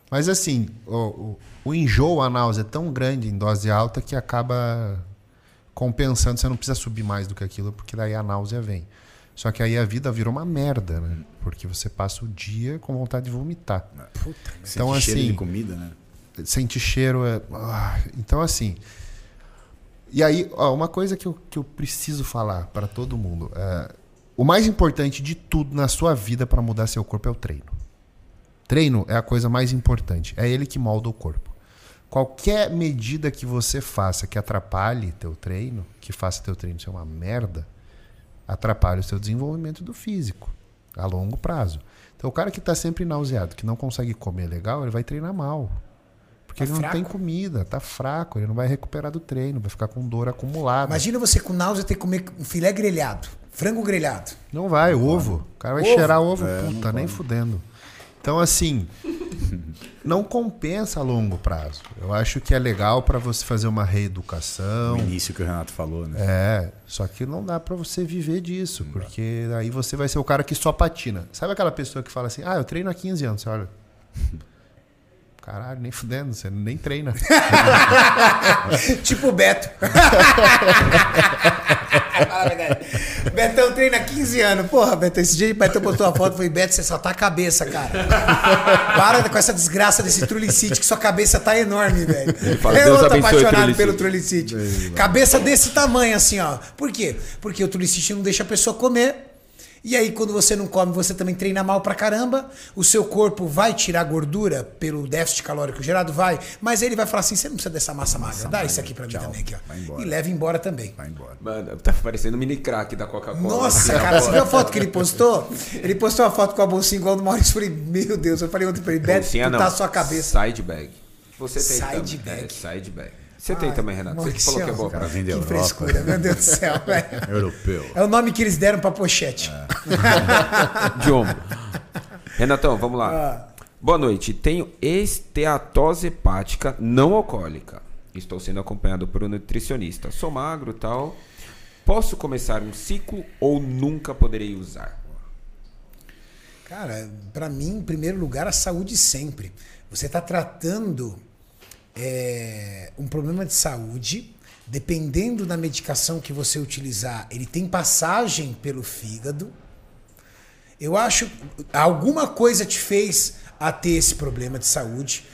S4: Mas assim, o, o, o enjoo, a náusea é tão grande em dose alta que acaba compensando. Você não precisa subir mais do que aquilo, porque daí a náusea vem. Só que aí a vida virou uma merda, né? Porque você passa o dia com vontade de vomitar.
S1: Puta,
S3: Sente
S4: Então,
S3: cheiro
S4: assim-
S3: de comida, né?
S4: Sente cheiro. É... ah, então, assim. E aí, ó, uma coisa que eu, que eu preciso falar para todo mundo. é, o mais importante de tudo na sua vida para mudar seu corpo é o treino. Treino é a coisa mais importante. É ele que molda o corpo. Qualquer medida que você faça que atrapalhe teu treino, que faça teu treino ser uma merda, atrapalha o seu desenvolvimento do físico a longo prazo. Então, o cara que está sempre nauseado, que não consegue comer legal, ele vai treinar mal. Porque
S1: Tá
S4: ele não tem comida, tá fraco, ele não vai recuperar do treino, vai ficar com dor acumulada.
S1: Imagina você com náusea ter que comer um filé grelhado, frango grelhado.
S4: Não vai, ovo. O cara vai
S1: Ovo?
S4: cheirar ovo,
S3: É,
S4: puta,
S3: não
S4: nem fudendo. Então, assim, não compensa a longo prazo. Eu acho que é legal para você fazer uma reeducação.
S3: O início que o Renato falou, né?
S4: É, só que não dá para você viver disso, porque aí você vai ser o cara que só patina. Sabe aquela pessoa que fala assim: "Ah, eu treino há 15 anos", você olha. Caralho, nem fudendo, você nem treina.
S1: tipo o Beto. A. Betão treina há 15 anos. Porra, Beto, esse dia o Betão postou uma foto e falei, Beto, você só tá a cabeça, cara. Para com essa desgraça desse Trulicite, que sua cabeça tá enorme, velho. é
S2: "Deus
S1: outro
S2: abençoe o
S1: apaixonado
S2: Trulicite."
S1: pelo Trulicite. Cabeça desse tamanho, assim, ó. Por quê? Porque o Trulicite não deixa a pessoa comer. E aí, quando você não come, você também treina mal pra caramba. O seu corpo vai tirar gordura pelo déficit calórico gerado? Vai. Mas ele vai falar assim: você não precisa dessa massa magra. Dá isso aqui pra mim
S3: Tchau.
S1: também, aqui, ó. E leva embora também.
S3: Vai embora.
S2: Mano, tá parecendo um mini crack da Coca-Cola.
S1: Nossa,
S2: Assim,
S1: cara, você viu a foto que ele postou? Ele postou uma foto com a bolsinha igual do Maurício. Eu falei, meu Deus, eu falei ontem pra ele, Beto, tu tá a sua cabeça.
S2: Side bag. Você tem
S1: Side
S2: também.
S1: bag.
S2: É, side bag. Você tem também, Renato. Você que falou que é
S3: O cara
S2: pra
S3: vem da
S1: Que
S3: Europa.
S1: frescura, meu Deus do céu, velho.
S3: Europeu.
S1: É o nome que eles deram pra pochete.
S2: De ombro. Renatão, vamos lá.
S1: Ah.
S2: Boa noite. Tenho esteatose hepática não alcoólica. Estou sendo acompanhado por um nutricionista. Sou magro tal. Posso começar um ciclo ou nunca poderei usar?
S1: Cara, pra mim, em primeiro lugar, a saúde sempre. Você tá tratando é, um problema de saúde, dependendo da medicação que você utilizar, ele tem passagem pelo fígado. Eu acho alguma coisa te fez a ter esse problema de saúde.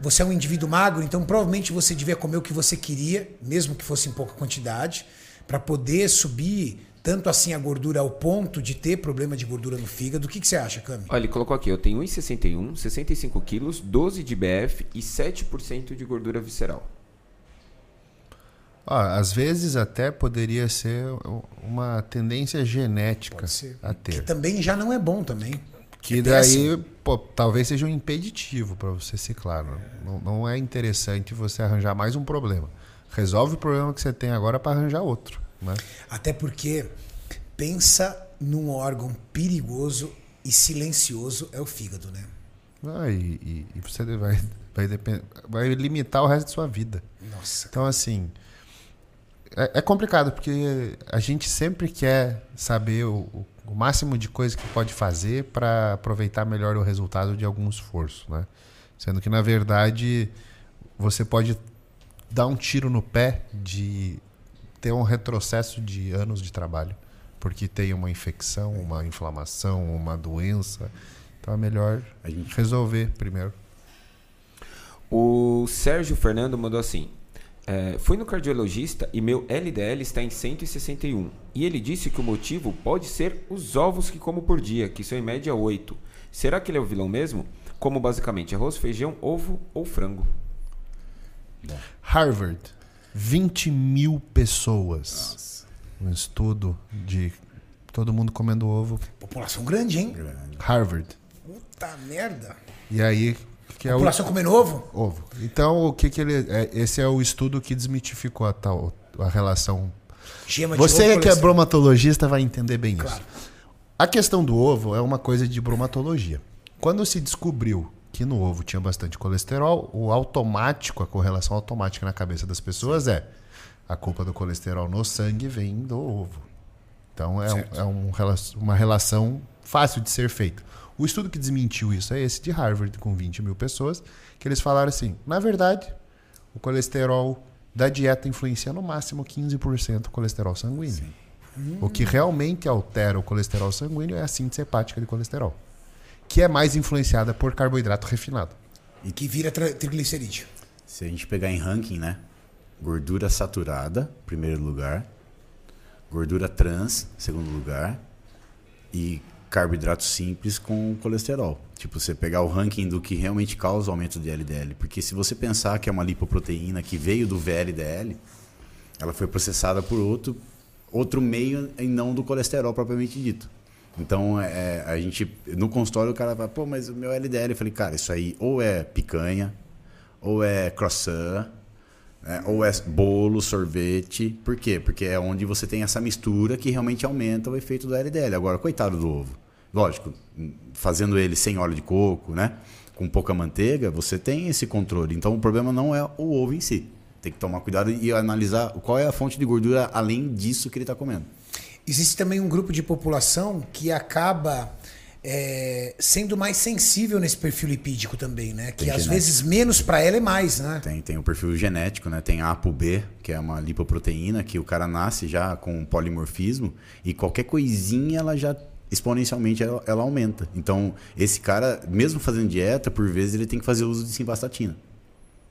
S1: Você é um indivíduo magro, então provavelmente você devia comer o que você queria, mesmo que fosse em pouca quantidade, para poder subir tanto assim a gordura ao ponto de ter problema de gordura no fígado. O que, que você acha, Cami?
S2: Olha, ele colocou aqui, eu tenho 1,61, 65 quilos, 12 de BF e 7% de gordura visceral.
S4: Ó, às vezes até poderia ser uma tendência genética
S1: Pode ser.
S4: a
S1: Que
S4: ter.
S1: também já não é bom também.
S4: Que
S1: É
S4: daí, pô, talvez seja um impeditivo para você ciclar. né? Não, não é interessante você arranjar mais um problema. Resolve o problema que você tem agora para arranjar outro. Né?
S1: Até porque pensa num órgão perigoso e silencioso é o fígado, né?
S4: Ah, e, e- você vai, vai, vai limitar o resto da sua vida.
S1: Nossa.
S4: Então, assim, é, é complicado, porque a gente sempre quer saber o, o- o máximo de coisa que pode fazer para aproveitar melhor o resultado de algum esforço, né? Sendo que, na verdade, você pode dar um tiro no pé de ter um retrocesso de anos de trabalho, porque tem uma infecção, uma inflamação, uma doença. Então é melhor
S3: A gente-
S4: resolver primeiro.
S2: O Sérgio Fernando mandou assim: é, Fui no cardiologista e meu LDL está em 161. E ele disse que o motivo pode ser os ovos que como por dia, que são em média 8. Será que ele é o vilão mesmo? Como basicamente arroz, feijão, ovo ou frango.
S4: Harvard, 20 mil pessoas. Um estudo de todo mundo comendo ovo.
S1: População grande, hein?
S4: Harvard.
S1: Puta merda.
S4: E aí, que é o
S1: População comendo ovo?
S4: ovo. Então, o que que ele é, esse é o estudo que desmitificou a tal a relação.
S1: Gema de
S4: Você
S1: ovo,
S4: que é bromatologista vai entender bem
S1: Claro.
S4: isso. A questão do ovo é uma coisa de bromatologia. Quando se descobriu que no ovo tinha bastante colesterol, o automático, a correlação automática na cabeça das pessoas é a culpa do colesterol no sangue vem do ovo. Então é, um- é um uma relação fácil de ser feita. O estudo que desmentiu isso é esse de Harvard, com 20 mil pessoas, que eles falaram assim: na verdade, o colesterol da dieta influencia no máximo 15% o colesterol sanguíneo. O que realmente altera o colesterol sanguíneo é a síntese hepática de colesterol, que é mais influenciada por carboidrato refinado.
S1: E que vira triglicerídeo.
S3: Se a gente pegar em ranking, né? Gordura saturada, primeiro lugar. Gordura trans, segundo lugar. E carboidrato simples com colesterol. Tipo, você pegar o ranking do que realmente causa o aumento de LDL. Porque se você pensar que é uma lipoproteína que veio do VLDL, ela foi processada por outro, outro meio e não do colesterol propriamente dito. Então, é, a gente, no consultório, o cara fala, pô, mas o meu LDL, eu falei, cara, isso aí ou é picanha, ou é croissant, né, ou é bolo, sorvete. Por quê? Porque é onde você tem essa mistura que realmente aumenta o efeito do LDL. Agora, coitado do ovo. Lógico, fazendo ele sem óleo de coco, né? com pouca manteiga, você tem esse controle. Então o problema não é o ovo em si. Tem que tomar cuidado e analisar qual é a fonte de gordura além disso que ele está comendo.
S1: Existe também um grupo de população que acaba é, sendo mais sensível nesse perfil lipídico também, né? Que
S3: Tem
S1: às vezes menos para ela é mais, né?
S3: Tem, tem o perfil genético, né? Tem a ApoB, que é uma lipoproteína que o cara nasce já com polimorfismo e qualquer coisinha ela já exponencialmente ela, ela aumenta. Então, esse cara, mesmo fazendo dieta, por vezes ele tem que fazer uso de simvastatina.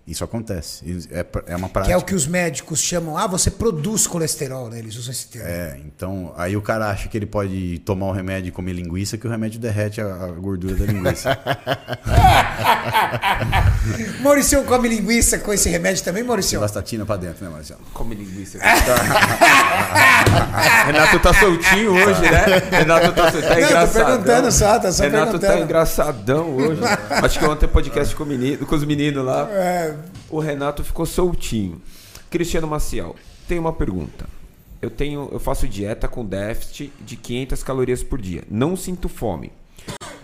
S3: Isso acontece. É, é uma prática.
S1: Que é o que os médicos chamam, ah, você produz colesterol, né? Eles usam esse termo.
S3: É, então, aí o cara acha que ele pode tomar o remédio e comer linguiça, que o remédio derrete a, a gordura da linguiça.
S1: Maurício come linguiça com esse remédio também, Maurício?
S3: Simvastatina pra dentro, né, Marcelo?
S2: Come linguiça. Renato tá soltinho hoje, né? Renato tá soltinho. Tá
S1: Não, tô
S2: engraçadão.
S1: perguntando só, tá só
S2: Renato
S1: perguntando.
S2: tá engraçadão hoje. Acho que ontem podcast com, menino, com os meninos lá.
S1: É,
S2: O Renato ficou soltinho. Cristiano Maciel, tem uma pergunta. Eu tenho, eu faço dieta com déficit de 500 calorias por dia. Não sinto fome.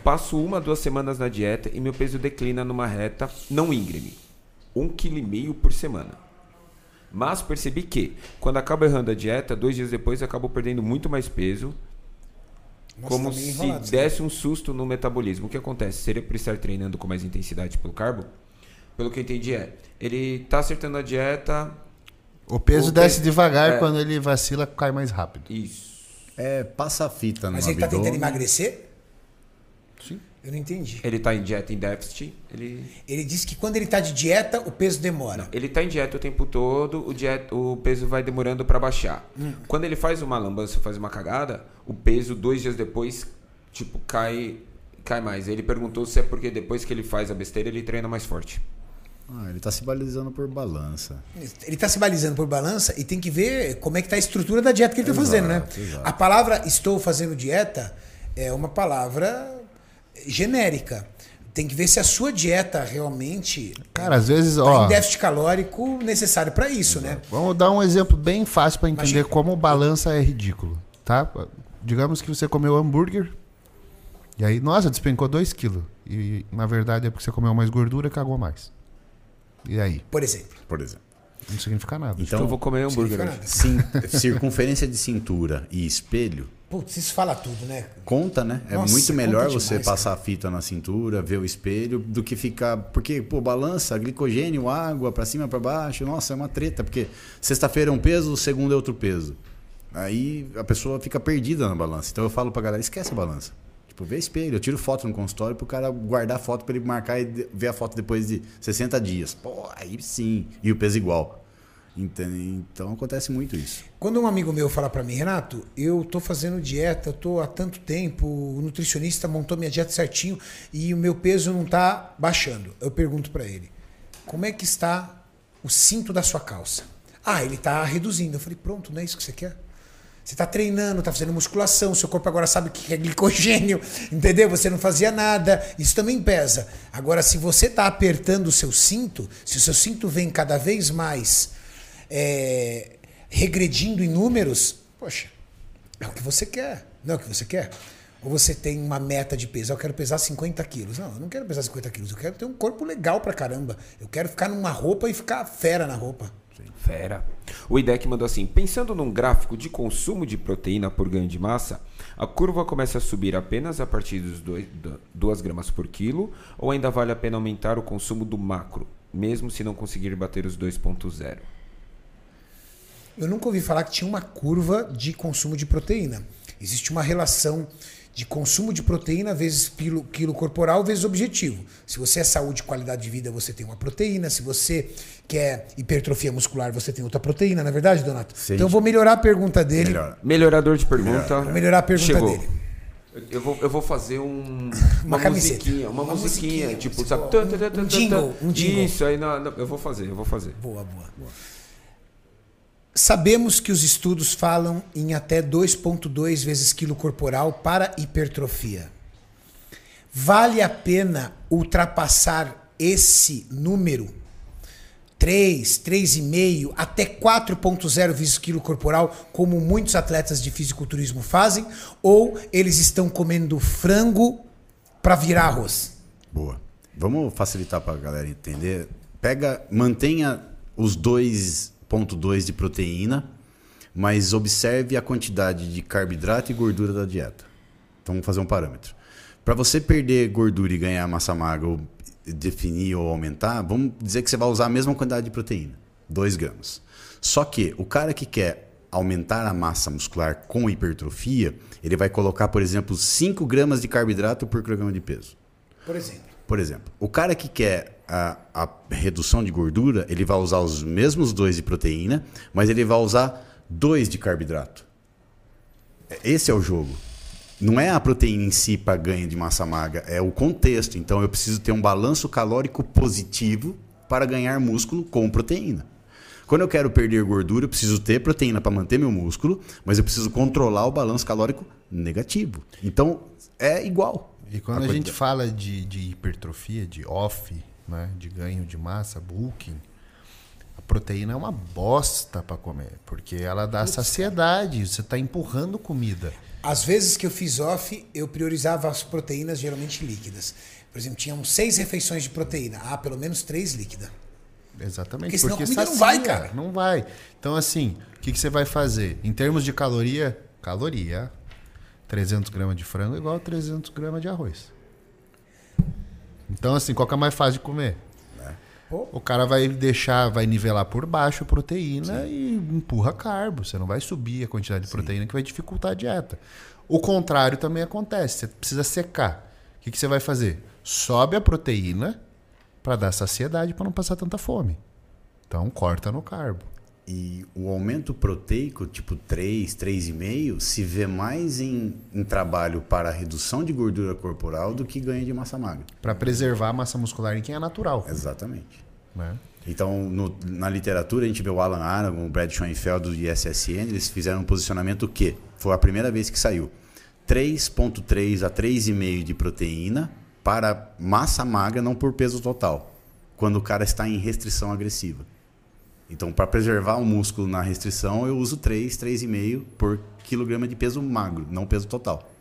S2: Passo uma, duas semanas na dieta e meu peso declina numa reta não íngreme. Um quilo e meio por semana. Mas percebi que, quando acabo errando a dieta, dois dias depois eu acabo perdendo muito mais peso,
S1: Nossa,
S2: como
S1: tá
S2: se
S1: aí.
S2: desse um susto no metabolismo. O que acontece? Seria por estar treinando com mais intensidade pelo carbo? Pelo que eu entendi é, ele tá acertando a dieta,
S4: O peso
S2: O
S4: desce
S2: peso-
S4: devagar,
S2: é.
S4: quando ele vacila, cai mais rápido.
S2: isso.
S3: É, passa a fita no
S1: Mas ele tá
S3: abdômen.
S1: tentando emagrecer?
S4: Sim.
S1: Eu não entendi.
S2: Ele tá em dieta em déficit, ele
S1: Ele disse que quando ele tá de dieta, o peso demora.
S2: ele tá em dieta o tempo todo, o, dieta, o peso vai demorando para baixar.
S1: Hum.
S2: Quando ele faz uma lambança, faz uma cagada, o peso dois dias depois, tipo, cai cai mais. Ele perguntou se é porque depois que ele faz a besteira, ele treina mais forte.
S3: Ah, ele tá se balizando por balança.
S1: Ele tá se balizando por balança e tem que ver como é que tá a estrutura da dieta que ele tá
S3: Exato,
S1: fazendo, né?
S3: exato.
S1: A palavra estou fazendo dieta é uma palavra genérica. Tem que ver se a sua dieta realmente
S4: Cara, às vezes,
S1: tá
S4: ó.
S1: em déficit calórico necessário para isso, né?
S4: Vamos dar um exemplo bem fácil para entender
S1: Imagina.
S4: como balança é ridículo, tá? Digamos que você comeu hambúrguer e aí, nossa, despencou 2 quilos. E na verdade é porque você comeu mais gordura e cagou mais. E aí?
S1: Por exemplo.
S3: Por exemplo.
S4: Não significa nada.
S2: Então eu vou comer hambúrguer
S1: significa
S2: hoje.
S1: nada.
S3: sim, circunferência de cintura e espelho
S1: Putz, isso fala tudo, né?
S3: conta, né? É
S1: Nossa,
S3: muito melhor
S1: conta
S3: você
S1: demais,
S3: passar a fita na cintura, ver o espelho, do que ficar. Porque, pô, balança, glicogênio, água, pra cima, pra baixo. Nossa, é uma treta, porque sexta-feira é um peso, segunda é outro peso. Aí a pessoa fica perdida na balança. Então eu falo pra galera: esquece a balança. Tipo, vê espelho. Eu tiro foto no consultório pro cara guardar foto pra ele marcar e ver a foto depois de 60 dias. Pô, aí sim. E o peso igual. Então, acontece muito isso.
S1: Quando um amigo meu fala pra mim, Renato, eu tô fazendo dieta, tô há tanto tempo, o nutricionista montou minha dieta certinho e o meu peso não tá baixando. Eu pergunto pra ele, como é que está o cinto da sua calça? Ah, ele tá reduzindo. Eu falei, pronto, não é isso que você quer? Você tá treinando, tá fazendo musculação, seu corpo agora sabe o que é glicogênio, entendeu? Você não fazia nada, isso também pesa. Agora, se você tá apertando o seu cinto, se o seu cinto vem cada vez mais é, regredindo em números, poxa, é o que você quer, não é o que você quer? Ou você tem uma meta de peso, eu quero pesar 50 quilos. Não, eu não quero pesar 50 quilos, eu quero ter um corpo legal pra caramba. Eu quero ficar numa roupa e ficar fera na roupa.
S2: Fera. O IDEC mandou assim: pensando num gráfico de consumo de proteína por ganho de massa, a curva começa a subir apenas a partir dos 2 gramas por quilo, ou ainda vale a pena aumentar o consumo do macro, mesmo se não conseguir bater os 2,0?
S1: Eu nunca ouvi falar que tinha uma curva de consumo de proteína. Existe uma relação de consumo de proteína vezes quilo, quilo corporal vezes objetivo. Se você é saúde e qualidade de vida, você tem uma proteína. Se você quer hipertrofia muscular, você tem outra proteína, não é verdade, Donato?
S3: Sim.
S1: Então eu vou melhorar a pergunta dele.
S3: Melhor.
S2: Melhorador de pergunta.
S1: Vou melhorar a pergunta
S2: Chegou.
S1: dele.
S2: Eu vou, eu vou fazer um,
S1: Uma
S2: uma,
S1: camiseta.
S2: musiquinha, uma,
S1: Uma
S2: musiquinha,
S1: musiquinha,
S2: tipo, sabe?
S1: um- um jingle, um jingle.
S2: Isso, aí não, não, eu vou fazer, eu vou fazer.
S1: Boa, boa. Sabemos que os estudos falam em até 2,2 vezes quilo corporal para hipertrofia. Vale a pena ultrapassar esse número? 3, 3,5, até 4,0 vezes quilo corporal, como muitos atletas de fisiculturismo fazem? Ou eles estão comendo frango para virar arroz?
S3: Boa. vamos facilitar para a galera entender. Pega, mantenha os 2.2 de proteína, mas observe a quantidade de carboidrato e gordura da dieta. Então vamos fazer um parâmetro. Para você perder gordura e ganhar massa magra, ou definir ou aumentar, vamos dizer que você vai usar a mesma quantidade de proteína, 2 gramas. Só que o cara que quer aumentar a massa muscular com hipertrofia, ele vai colocar, por exemplo, 5 gramas de carboidrato por quilograma de peso.
S1: Por exemplo.
S3: Por exemplo, o cara que quer a, a redução de gordura, ele vai usar os mesmos dois de proteína, mas ele vai usar dois de carboidrato. Esse é o jogo. Não é a proteína em si para ganho de massa magra, é o contexto. Então eu preciso ter um balanço calórico positivo para ganhar músculo com proteína. Quando eu quero perder gordura, eu preciso ter proteína para manter meu músculo, mas eu preciso controlar o balanço calórico negativo. Então é igual.
S4: E quando a, a gente fala de, de hipertrofia, de off, né, de ganho de massa, bulking, a proteína é uma bosta para comer, porque ela dá saciedade, você está empurrando comida.
S1: Às vezes que eu fiz off, eu priorizava as proteínas geralmente líquidas. Por exemplo, tinham seis refeições de proteína. Ah, pelo menos três líquidas.
S4: Exatamente.
S1: Porque senão porque a comida não vai, cara.
S4: Não vai. Então, assim, o que, que você vai fazer? Em termos de caloria, caloria, 300 gramas de frango é igual a 300 gramas de arroz. Então, assim, qual que é mais fácil de comer? É. O cara vai deixar, vai nivelar por baixo a proteína Sim. e empurra carbo. Você não vai subir a quantidade de Sim. proteína que vai dificultar a dieta. O contrário também acontece. Você precisa secar. O que, que você vai fazer? Sobe a proteína para dar saciedade, para não passar tanta fome. Então, corta no carbo.
S3: E o aumento proteico, tipo 3, 3,5, se vê mais em, em trabalho para redução de gordura corporal do que ganho de massa magra.
S4: Para preservar a massa muscular em quem é natural.
S3: Exatamente. Né? Então, no, na literatura, a gente vê o Alan Aragon, o Brad Schoenfeld do ISSN, eles fizeram um posicionamento que foi a primeira vez que saiu. 3,3 a 3,5 de proteína para massa magra, não por peso total, quando o cara está em restrição agressiva. Então, para preservar o músculo na restrição, eu uso 3, 3,5 por quilograma de peso magro, não peso total.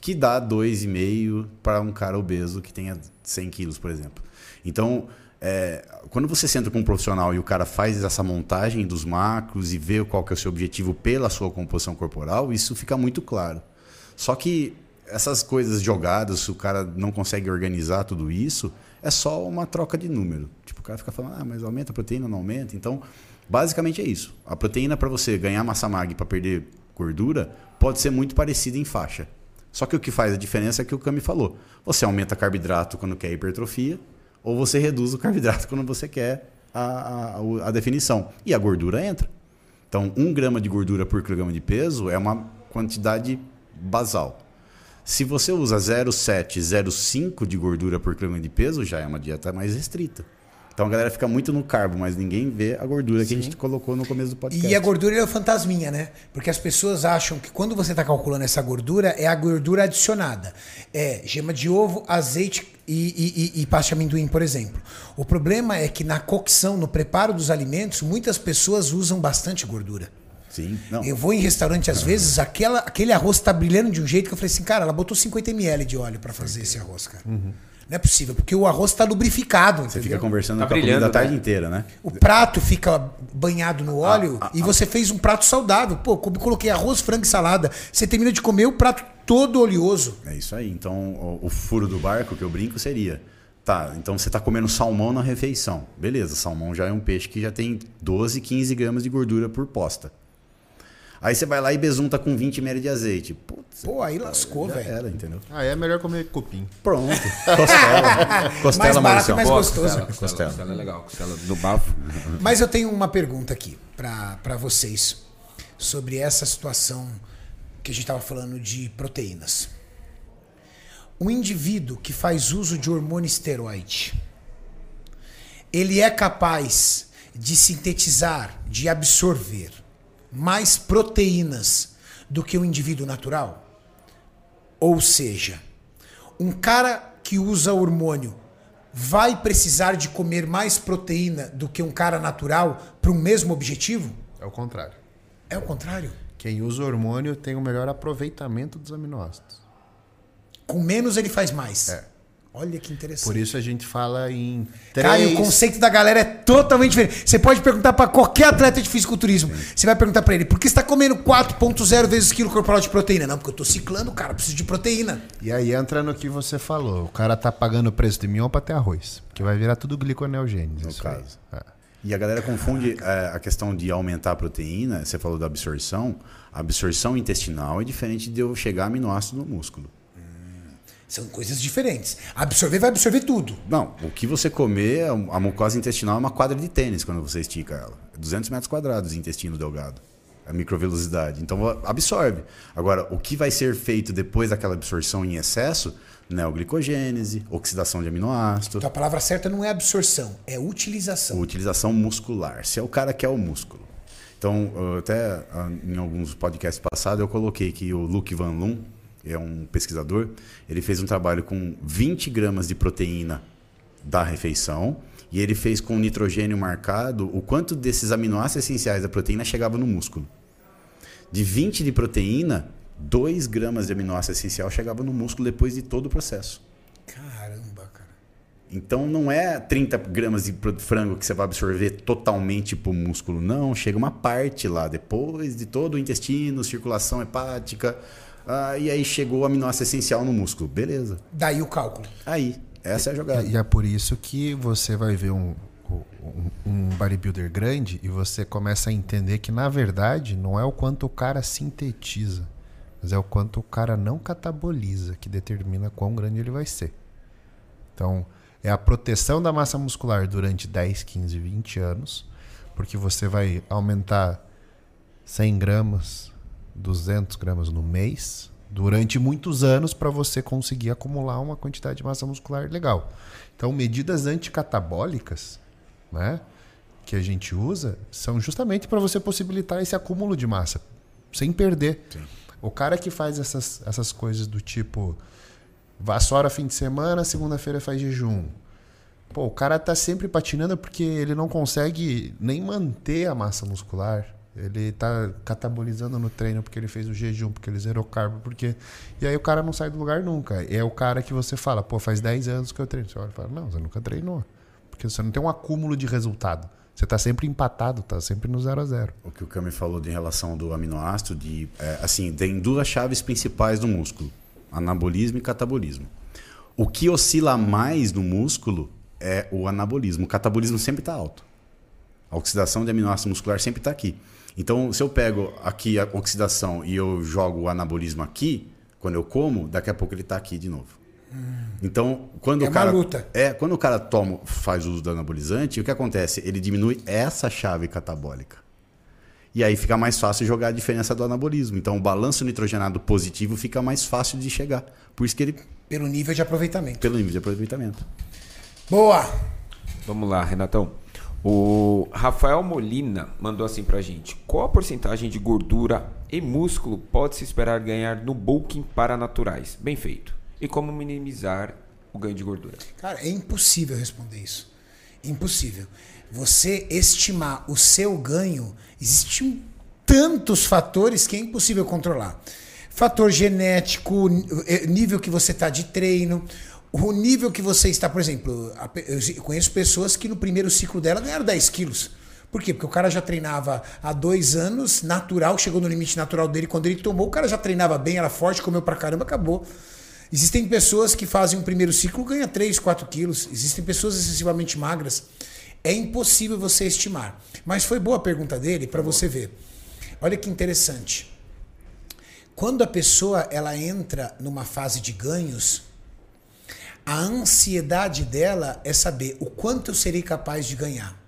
S3: Que dá 2,5 para um cara obeso que tenha 100 quilos, por exemplo. Então, é, quando você senta com um profissional e o cara faz essa montagem dos macros e vê qual que é o seu objetivo pela sua composição corporal, isso fica muito claro. Só que essas coisas jogadas, se o cara não consegue organizar tudo isso, é só uma troca de número. Tipo, o cara fica falando, ah, mas aumenta a proteína, não aumenta. Então, basicamente é isso. A proteína para você ganhar massa magra e para perder gordura pode ser muito parecida em faixa. Só que o que faz a diferença é que o Cami falou. Você aumenta carboidrato quando quer hipertrofia, ou você reduz o carboidrato quando você quer a, a, a definição. E a gordura entra. Então, um grama de gordura por quilograma de peso é uma quantidade basal. Se você usa 0,7, 0,5 de gordura por quilograma de peso, já é uma dieta mais restrita. Então a galera fica muito no carbo, mas ninguém vê a gordura Sim. que a gente colocou no começo do podcast.
S1: E a gordura é o fantasminha, né? Porque as pessoas acham que quando você está calculando essa gordura, é a gordura adicionada. É gema de ovo, azeite e, e, e, pasta de amendoim, por exemplo. O problema é que na cocção, no preparo dos alimentos, muitas pessoas usam bastante gordura.
S3: Sim,
S1: não. Eu vou em restaurante às vezes, aquela, aquele arroz tá brilhando de um jeito que eu falei assim, cara, ela botou 50 ml de óleo para fazer esse arroz, cara. Uhum. Não é possível, porque o arroz está lubrificado.
S3: Você fica conversando tá com a comida a tarde né? inteira, né?
S1: O prato fica banhado no óleo ah, ah, e você ah, fez um prato saudável. Pô, coloquei arroz, frango e salada. Você termina de comer o prato todo oleoso.
S3: É isso aí. Então, o, o furo do barco que eu brinco seria. Tá, então você está comendo salmão na refeição. Beleza, salmão já é um peixe que já tem 12, 15 gramas de gordura por posta. Aí você vai lá e besunta com 20 ml de azeite.
S1: Putz, Pô, aí lascou, velho.
S3: Era, entendeu?
S4: Aí é melhor comer cupim.
S3: Pronto. Costela.
S1: Costela, mais barato, mais gostoso.
S2: Costela, costela. costela é legal. Costela no bafo.
S1: Mas eu tenho uma pergunta aqui para vocês sobre essa situação que a gente estava falando de proteínas. Um indivíduo que faz uso de hormônio esteroide, ele é capaz de sintetizar, de absorver mais proteínas do que o indivíduo natural? Ou seja, um cara que usa hormônio vai precisar de comer mais proteína do que um cara natural para um mesmo objetivo?
S4: É o contrário.
S1: É o contrário?
S4: Quem usa hormônio tem o melhor aproveitamento dos aminoácidos.
S1: Com menos ele faz mais.
S4: É.
S1: Olha que interessante.
S4: Por isso a gente fala em
S1: Cara, e o
S4: três...
S1: conceito da galera é totalmente diferente. Você pode perguntar pra qualquer atleta de fisiculturismo. Você vai perguntar pra ele, por que você tá comendo 4.0 vezes quilo corporal de proteína? Não, porque eu tô ciclando, cara, preciso de proteína.
S4: E aí entra no que você falou. O cara tá pagando o preço de mignon pra ter arroz. Que vai virar tudo gliconeogênese.
S3: No caso.
S4: É.
S3: E a galera confunde é, a questão de aumentar a proteína, você falou da absorção. A absorção intestinal é diferente de eu chegar a aminoácido no músculo.
S1: São coisas diferentes. Absorver vai absorver tudo.
S3: Não, o que você comer, a mucosa intestinal é uma quadra de tênis quando você estica ela. É 200 metros quadrados de intestino delgado. A microvelocidade. Então absorve. Agora, o que vai ser feito depois daquela absorção em excesso? Neoglicogênese, oxidação de aminoácido,
S1: Então a palavra certa não é absorção, é utilização.
S3: utilização muscular. Se é o cara que é o músculo. Então, até ah, em alguns podcasts passados eu coloquei que o Luke Van Loon, é um pesquisador, ele fez um trabalho com 20 gramas de proteína da refeição e ele fez com nitrogênio marcado o quanto desses aminoácidos essenciais da proteína chegava no músculo. De 20 de proteína, 2 gramas de aminoácido essencial chegava no músculo depois de todo o processo.
S1: Caramba, cara.
S3: Então não é 30 gramas de frango que você vai absorver totalmente pro músculo, não. Chega uma parte lá depois de todo o intestino, circulação hepática. Ah, e aí chegou o aminoácido essencial no músculo. Beleza.
S1: Daí o cálculo.
S3: Aí, essa é a jogada.
S4: E é por isso que você vai ver um, um, um bodybuilder grande e você começa a entender que, na verdade, não é o quanto o cara sintetiza, mas é o quanto o cara não cataboliza que determina quão grande ele vai ser. Então, é a proteção da massa muscular durante 10, 15, 20 anos, porque você vai aumentar 100 gramas, 200 gramas no mês durante muitos anos para você conseguir acumular uma quantidade de massa muscular legal. Então, medidas anticatabólicas, né, que a gente usa, são justamente para você possibilitar esse acúmulo de massa sem perder. O cara que faz essas, essas coisas do tipo vassoura fim de semana, segunda-feira faz jejum. Pô, o cara tá sempre patinando porque ele não consegue nem manter a massa muscular. Ele tá catabolizando no treino porque ele fez o jejum, porque ele zerou carbo, porque. E aí o cara não sai do lugar nunca. É o cara que você fala, pô, faz 10 anos que eu treino. Você olha e fala, não, você nunca treinou. Porque você não tem um acúmulo de resultado. Você tá sempre empatado, tá sempre no 0 a 0
S3: O que o Cami falou de relação do aminoácido, de, é, assim, tem duas chaves principais do músculo: anabolismo e catabolismo. O que oscila mais no músculo é o anabolismo. O catabolismo sempre está alto. A oxidação de aminoácido muscular sempre está aqui. Então, se eu pego aqui a oxidação e eu jogo o anabolismo aqui, quando eu como, daqui a pouco ele está aqui de novo. Então, quando
S1: É
S3: o cara
S1: luta.
S3: é quando o cara toma, faz uso do anabolizante, o que acontece? Ele diminui essa chave catabólica. E aí fica mais fácil jogar a diferença do anabolismo. Então, o balanço nitrogenado positivo fica mais fácil de chegar. Por isso que ele,
S1: Pelo nível de aproveitamento.
S3: pelo nível de aproveitamento.
S1: Boa!
S2: Vamos lá, Renatão. O Rafael Molina mandou assim pra gente: Qual a porcentagem de gordura e músculo pode se esperar ganhar no bulking para naturais? Bem feito. E como minimizar o ganho de gordura?
S1: Cara, é impossível responder isso. Impossível. Você estimar o seu ganho, existem tantos fatores que é impossível controlar. Fator genético, eh, nível que você está de treino, o nível que você está, por exemplo, eu conheço pessoas que no primeiro ciclo dela ganharam 10 quilos. Por quê? Porque o cara já treinava há dois anos, natural, chegou no limite natural dele quando ele tomou, o cara já treinava bem, era forte, comeu pra caramba, acabou. Existem pessoas que fazem um primeiro ciclo ganha 3, 4 quilos. Existem pessoas excessivamente magras. É impossível você estimar. Mas foi boa a pergunta dele para você ver. Olha que interessante. Quando a pessoa ela entra numa fase de ganhos, a ansiedade dela é saber o quanto eu serei capaz de ganhar.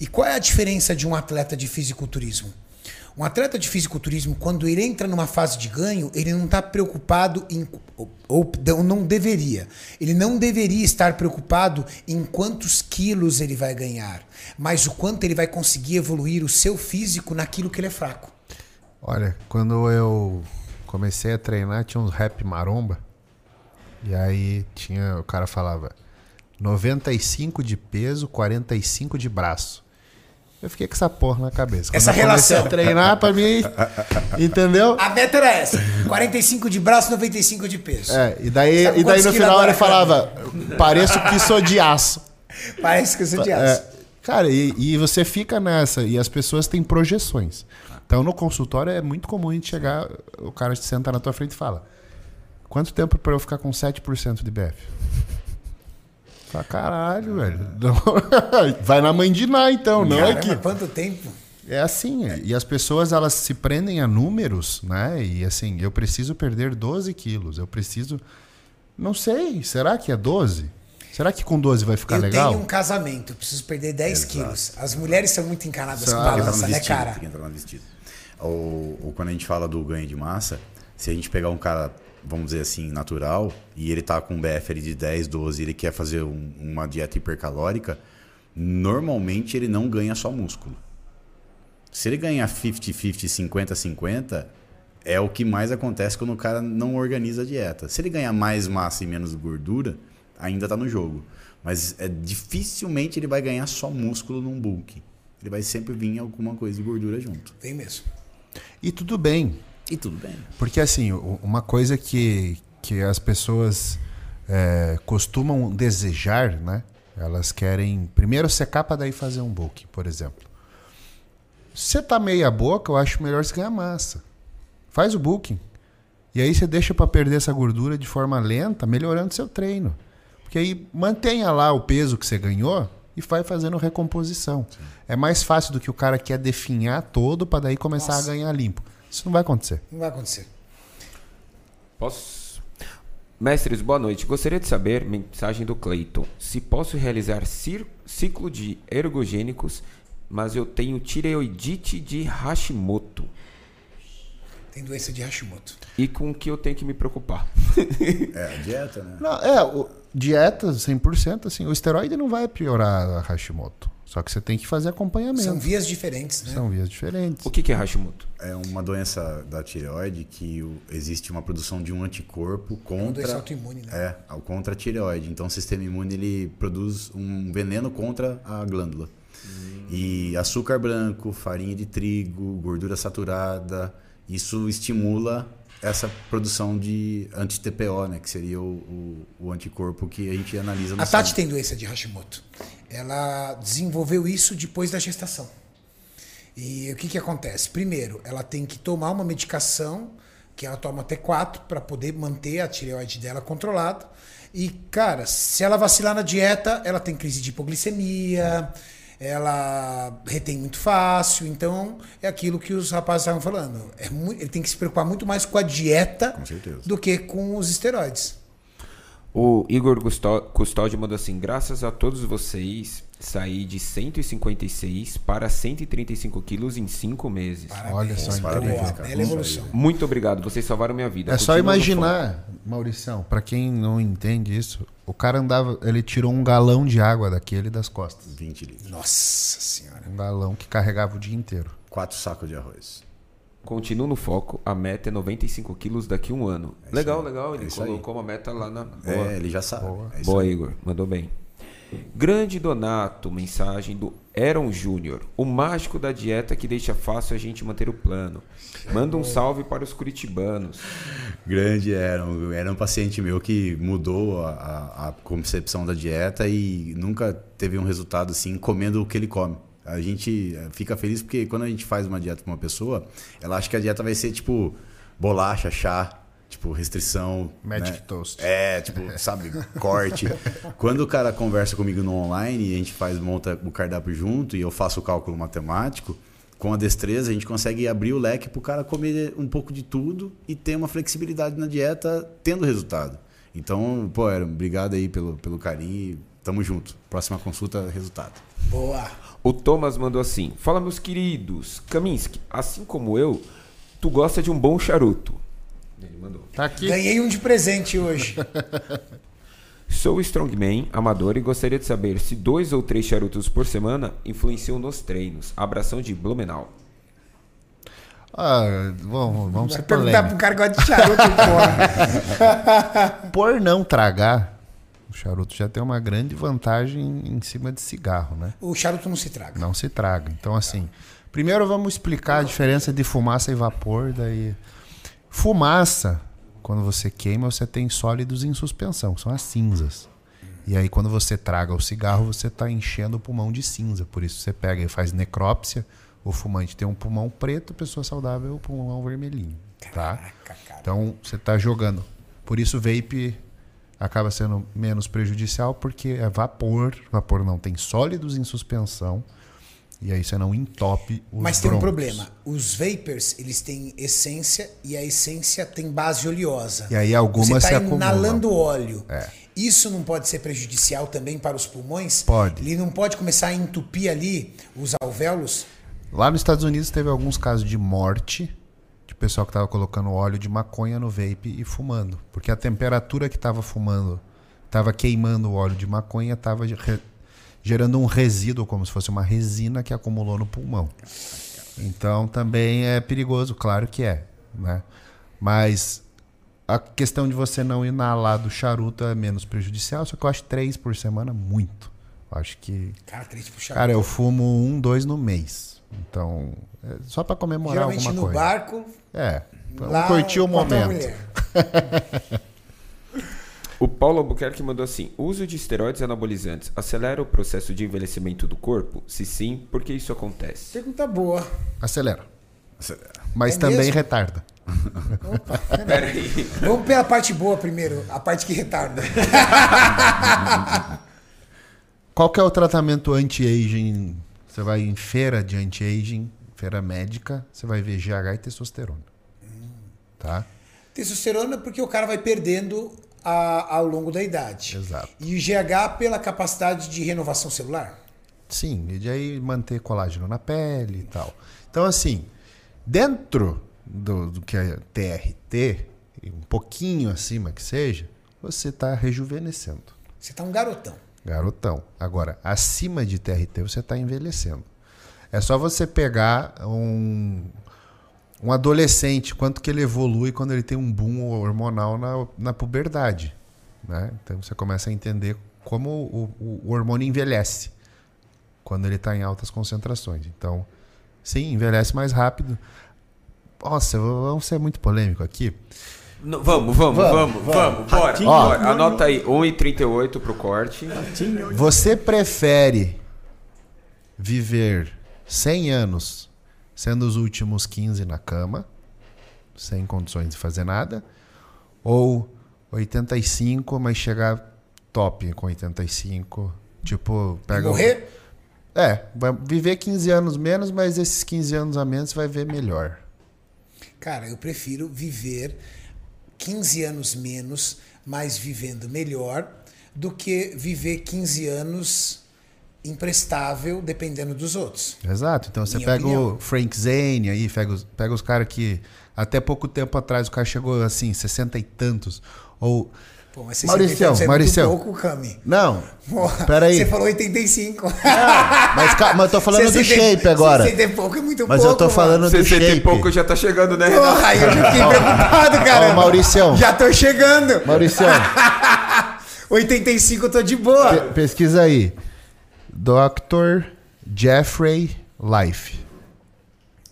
S1: E qual é a diferença de um atleta de fisiculturismo? Um atleta de fisiculturismo, quando ele entra numa fase de ganho, ele não está preocupado em. Ou, ou não deveria. Ele não deveria estar preocupado em quantos quilos ele vai ganhar, mas o quanto ele vai conseguir evoluir o seu físico naquilo que ele é fraco.
S4: Olha, quando eu comecei a treinar, tinha uns rap maromba. E aí tinha, o cara falava 95 de peso, 45 de braço. Eu fiquei com essa porra na cabeça. Quando
S1: Essa
S4: eu comecei
S1: relação.
S4: a treinar pra mim, entendeu?
S1: A meta era essa: 45 de braço, 95 de peso.
S4: É, e daí,
S1: Sabe
S4: e daí no final ele falava, pareço que sou de aço.
S1: Parece que eu sou de aço.
S4: É, cara, e, e você fica nessa, e as pessoas têm projeções. Então no consultório é muito comum a gente chegar, o cara senta na tua frente e fala: Quanto tempo pra eu ficar com 7% de BF? Fala, caralho, velho. Não- Vai na mãe de Ná, então, não
S1: Caramba,
S4: aqui.
S1: quanto tempo?
S4: É assim, e as pessoas elas se prendem a números, né? E assim, eu preciso perder 12 quilos, eu preciso. Não sei, será que é 12? Será que com 12 vai ficar
S1: eu
S4: legal?
S1: tenho um casamento, eu preciso perder 10 quilos. As mulheres são muito encanadas
S4: São.
S1: com
S3: que
S1: balança, né, cara?
S3: Tem que entrar no vestido. Ou, ou quando a gente fala do ganho de massa, se a gente pegar um cara, vamos dizer assim, natural, e ele tá com um BF de 10, 12, e ele quer fazer um- uma dieta hipercalórica, normalmente ele não ganha só músculo. Se ele ganhar 50-50, 50-50, é o que mais acontece quando o cara não organiza a dieta. Se ele ganhar mais massa e menos gordura, ainda tá no jogo. Mas é, dificilmente ele vai ganhar só músculo num bulk. Ele vai sempre vir alguma coisa de gordura junto.
S1: Tem mesmo.
S4: E tudo bem,
S3: E tudo bem.
S4: Porque assim, uma coisa que, que as pessoas é, costumam desejar, né? Elas querem primeiro secar para daí fazer um bulk, por exemplo. Se você tá meia boca, eu acho melhor você ganhar massa. Faz o bulking. E aí você deixa para perder essa gordura de forma lenta, melhorando seu treino. Porque aí mantenha lá o peso que você ganhou e vai fazendo recomposição. É mais fácil do que o cara quer definhar todo para daí começar
S1: Nossa.
S4: a ganhar limpo. Isso não vai acontecer.
S1: Não vai acontecer.
S2: Posso? Mestres, boa noite. Gostaria de saber, mensagem do Cleiton, se posso realizar ciclo de ergogênicos, mas eu tenho tireoidite de Hashimoto.
S1: Tem doença de Hashimoto.
S2: E com que eu tenho que me preocupar?
S3: É, a dieta, né?
S4: Não, é, o, dieta 100%, assim, o esteroide não vai piorar a Hashimoto. Só que você tem que fazer acompanhamento.
S1: São
S4: São,
S1: vias diferentes, né?
S4: vias diferentes.
S2: O que, que é Hashimoto?
S3: É uma doença da tireoide que existe uma produção de um anticorpo
S1: É uma doença
S3: contra
S1: autoimune, né?
S3: é, ao- contra a tireoide. Então o sistema imune ele produz um veneno contra a glândula. E açúcar branco, farinha de trigo, gordura saturada, isso estimula essa produção de anti-TPO, né, que seria o, o, o anticorpo que a gente analisa no
S1: A Tati
S3: sangue.
S1: tem doença de Hashimoto. Ela desenvolveu isso depois da gestação. E o que, que acontece? Primeiro, ela tem que tomar uma medicação, que ela toma até quatro, para poder manter a tireoide dela controlada. E, cara, se ela vacilar na dieta, ela tem crise de hipoglicemia, ela retém muito fácil. Então, é aquilo que os rapazes estavam falando. É mui- ele tem que se preocupar muito mais com a dieta
S3: Com
S1: do que com os esteroides.
S2: O Igor Custódio mandou assim: graças a todos vocês, saí de 156 para 135 quilos em 5 meses.
S4: Olha só,
S3: Parabéns, cara.
S1: bela evolução.
S2: Muito obrigado, vocês salvaram minha vida.
S4: É só
S2: Continuam no
S4: imaginar, Mauricião, pra quem não entende isso, o cara andava, ele tirou um galão de água daquele das costas.
S3: 20 litros.
S1: Nossa senhora.
S4: Um galão que carregava o dia inteiro.
S3: Quatro sacos de arroz.
S2: Continuo no foco, a meta é 95 quilos daqui a um ano. legal,
S3: aí.
S2: legal,
S3: É
S2: ele
S3: aí.
S2: colocou uma meta lá na. Boa,
S3: É, ele já sabe. É isso
S2: Boa
S3: aí.
S2: Igor, mandou bem. Grande Donato, mensagem do Aaron Júnior. O mágico da dieta que deixa fácil a gente manter o plano. Manda um salve para os curitibanos.
S3: Grande era, um- era um paciente meu que mudou a, a- a concepção da dieta e nunca teve um resultado assim comendo o que ele come. A gente eh, fica feliz porque quando a gente faz uma dieta para uma pessoa, ela acha que a dieta vai ser tipo bolacha, chá, tipo restrição,
S4: Magic
S3: né?
S4: toast.
S3: É, tipo, sabe, corte. Quando o cara conversa comigo no online e a gente faz monta o cardápio junto e eu faço o cálculo matemático, com a destreza a gente consegue abrir o leque para o cara comer um pouco de tudo e ter uma flexibilidade na dieta tendo resultado. Então, pô, Aaron, obrigado aí pelo, pelo carinho e tamo junto. Próxima consulta, resultado.
S1: Boa.
S2: O Thomas mandou assim: Fala, meus queridos. Kaminsky, assim como eu, tu gosta de um bom charuto. Ele mandou.
S4: Tá aqui.
S1: Ganhei um de presente hoje.
S2: Sou strongman, amador e gostaria de saber se dois ou três charutos por semana influenciam nos treinos. Abração de Blumenau.
S4: Ah, vamos, vamos ser
S1: Vai perguntar
S4: polêmicos.
S1: pro cara que gosta de charuto, porra.
S4: Por não tragar, o charuto já tem uma grande vantagem em cima de cigarro, né?
S1: O charuto não se traga.
S4: Não se traga. Então, assim, primeiro vamos explicar a diferença de fumaça e vapor. Daí, Fumaça, quando você queima, você tem sólidos em suspensão, que são as cinzas. E aí, quando você traga o cigarro, você está enchendo o pulmão de cinza. Por isso, você pega e faz necrópsia. O fumante tem um pulmão preto, a pessoa saudável, o pulmão vermelhinho. Tá?
S1: Caraca, cara.
S4: Então, você está jogando. Por isso, o vape acaba sendo menos prejudicial, porque é vapor. Vapor não tem sólidos em suspensão. E aí você não entope os
S1: Mas tem um problema. Os vapers, eles têm essência e a essência tem base oleosa.
S4: E aí algumas
S1: Você
S4: se
S1: está
S4: acumulam.
S1: inalando óleo.
S4: É.
S1: Isso não pode ser prejudicial também para os pulmões?
S4: Pode.
S1: Ele não pode começar a entupir ali os alvéolos?
S4: Lá nos Estados Unidos teve alguns casos de morte pessoal que estava colocando óleo de maconha no vape e fumando. Porque a temperatura que estava fumando, estava queimando o óleo de maconha, estava gerando um resíduo, como se fosse uma resina que acumulou no pulmão. Então também é perigoso, claro que é. Né? Mas a questão de você não inalar do charuto é menos prejudicial, só que eu acho três por semana muito. Eu acho que
S1: Cara, três puxar.
S4: Cara, eu fumo um, dois no mês. Então, é só pra comemorar
S1: Geralmente
S4: alguma
S1: no
S4: coisa.
S1: barco,
S4: É,
S1: lá
S4: curtir o momento.
S2: O Paulo Albuquerque mandou assim: o uso de esteroides anabolizantes acelera o processo de envelhecimento do corpo? Se sim, por que isso acontece?
S1: Pergunta boa.
S4: Acelera. Mas
S1: É
S4: também
S1: mesmo?
S4: retarda.
S2: Peraí.
S1: Vamos pela parte boa primeiro, a parte que retarda.
S4: Qual que é o tratamento anti-aging? Você vai em feira de anti-aging, feira médica, você vai ver GH e testosterona. Tá?
S1: Testosterona porque o cara vai perdendo a- ao longo da idade.
S4: Exato.
S1: E o GH pela capacidade de renovação celular.
S4: Sim, e de aí manter colágeno na pele e tal. Então, assim, dentro do, do que é TRT, um pouquinho acima que seja, você está rejuvenescendo.
S1: Você tá um garotão.
S4: Garotão. Agora, acima de TRT, você está envelhecendo. É só você pegar um, um adolescente, quanto que ele evolui quando ele tem um boom hormonal na, na puberdade. Né? Então você começa a entender como o, o- o hormônio envelhece quando ele está em altas concentrações. Então, sim, envelhece mais rápido. Nossa, vamos ser muito polêmico aqui.
S2: Não, vamos, vamos, vamos, vamos, bora,
S3: Ratinho.
S2: bora. Anota aí, 1,38 pro corte.
S4: Você prefere viver 100 anos sendo os últimos 15 na cama, sem condições de fazer nada, ou 85, mas chegar top com 85, tipo, pega
S1: Morrer?
S4: É, vai viver 15 anos menos, mas esses 15 anos a menos você vai ver melhor.
S1: Cara, eu prefiro viver 15 anos menos, mas vivendo melhor, do que viver 15 anos imprestável dependendo dos outros.
S4: Exato. Então você
S1: Minha
S4: pega
S1: opinião.
S4: o Frank Zane aí, pega os, pega os caras que até pouco tempo atrás o cara chegou assim, 60 e tantos. Ou.
S1: Pô, mas 60
S4: Mauricião,
S1: é
S4: Mauricião.
S1: muito pouco, Cami.
S4: Não.
S1: Porra,
S4: Peraí.
S1: Você falou 85.
S4: Mas, ca- mas eu tô falando do
S1: 60
S4: shape agora.
S1: 60 e pouco é muito
S4: Mas
S1: pouco.
S4: eu tô
S1: mano.
S4: falando do
S2: 60
S4: shape.
S2: e pouco já tá chegando, né?
S1: Porra, aí eu já fiquei preocupado, cara.
S4: Ô, Mauricião.
S1: Já tô chegando.
S4: Mauricião,
S1: 85 eu tô de boa.
S4: pe- pesquisa aí. Dr. Jeffrey Life.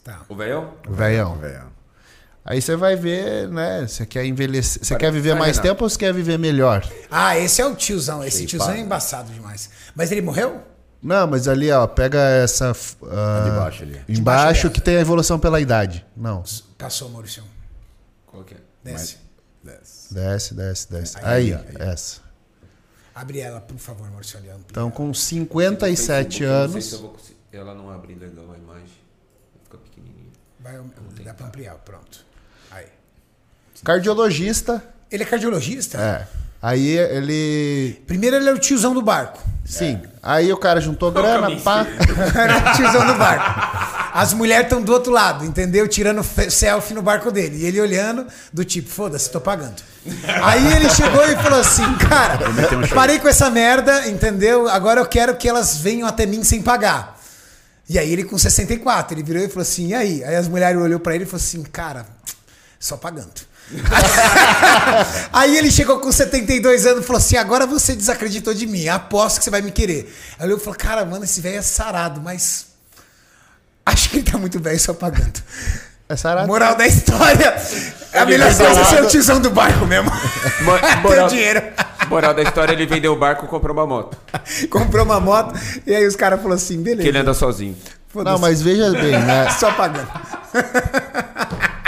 S1: Tá.
S2: O velhão?
S4: Velhão.
S3: Velho.
S4: Aí você vai ver, né? Você quer envelhecer. Você quer viver mais
S2: Renato.
S4: tempo ou você quer viver melhor?
S1: Ah, esse é o tiozão. Esse
S3: Shapeado.
S1: tiozão é embaçado demais. Mas ele morreu?
S4: Não, mas ali, ó, pega essa.
S3: de baixo ali.
S1: Baixo
S4: Embaixo que tem a evolução pela idade. Não.
S1: Passou, Maurício.
S2: Qual que é?
S1: Desce.
S3: Desce.
S4: Desce, desce, desce.
S1: Aí,
S4: Aí, essa.
S1: Abre ela, por favor, Maurício. Ali.
S4: Então, com
S2: No
S4: 57
S2: Facebook, eu não sei se
S4: anos.
S2: eu vou conseguir- Ela não abre legal a imagem. Fica pequenininha.
S1: Vai, dá pra ampliar, pronto.
S4: Cardiologista.
S1: Ele é cardiologista?
S4: É. Aí ele.
S1: Primeiro ele era o tiozão do barco.
S4: Sim. Aí o cara juntou grana,
S2: caminho
S4: pá.
S1: Era o tiozão do barco. As mulheres estão do outro lado, entendeu? Tirando selfie no barco dele. E ele olhando, do tipo, foda-se, tô pagando. Aí ele chegou e falou assim, cara, parei com essa merda, entendeu? Agora eu quero que elas venham até mim sem pagar. E aí ele com 64, ele virou e falou assim, e aí? Aí as mulheres olhou pra ele e falou assim, cara, só pagando. Aí ele chegou com 72 anos e falou assim: agora você desacreditou de mim, aposto que você vai me querer. Aí eu falei, cara, mano, esse velho é sarado, mas acho que ele tá muito velho só pagando.
S4: É sarado.
S1: Moral da história. A
S2: Ele
S1: melhor coisa é ser o tiozão do barco mesmo. Tem
S2: moral,
S1: dinheiro.
S2: moral da história, ele vendeu o barco e comprou uma moto.
S1: Comprou uma moto e aí os caras falaram assim, beleza.
S2: Que ele anda sozinho.
S4: Não, mas veja bem, né?
S1: Só pagando.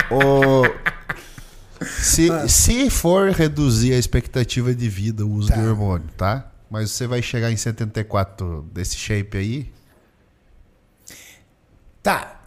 S4: O- Se, se for reduzir a expectativa de vida, o uso
S1: Tá.
S4: do hormônio, tá? Mas você vai chegar em 74 desse shape aí.
S1: Tá.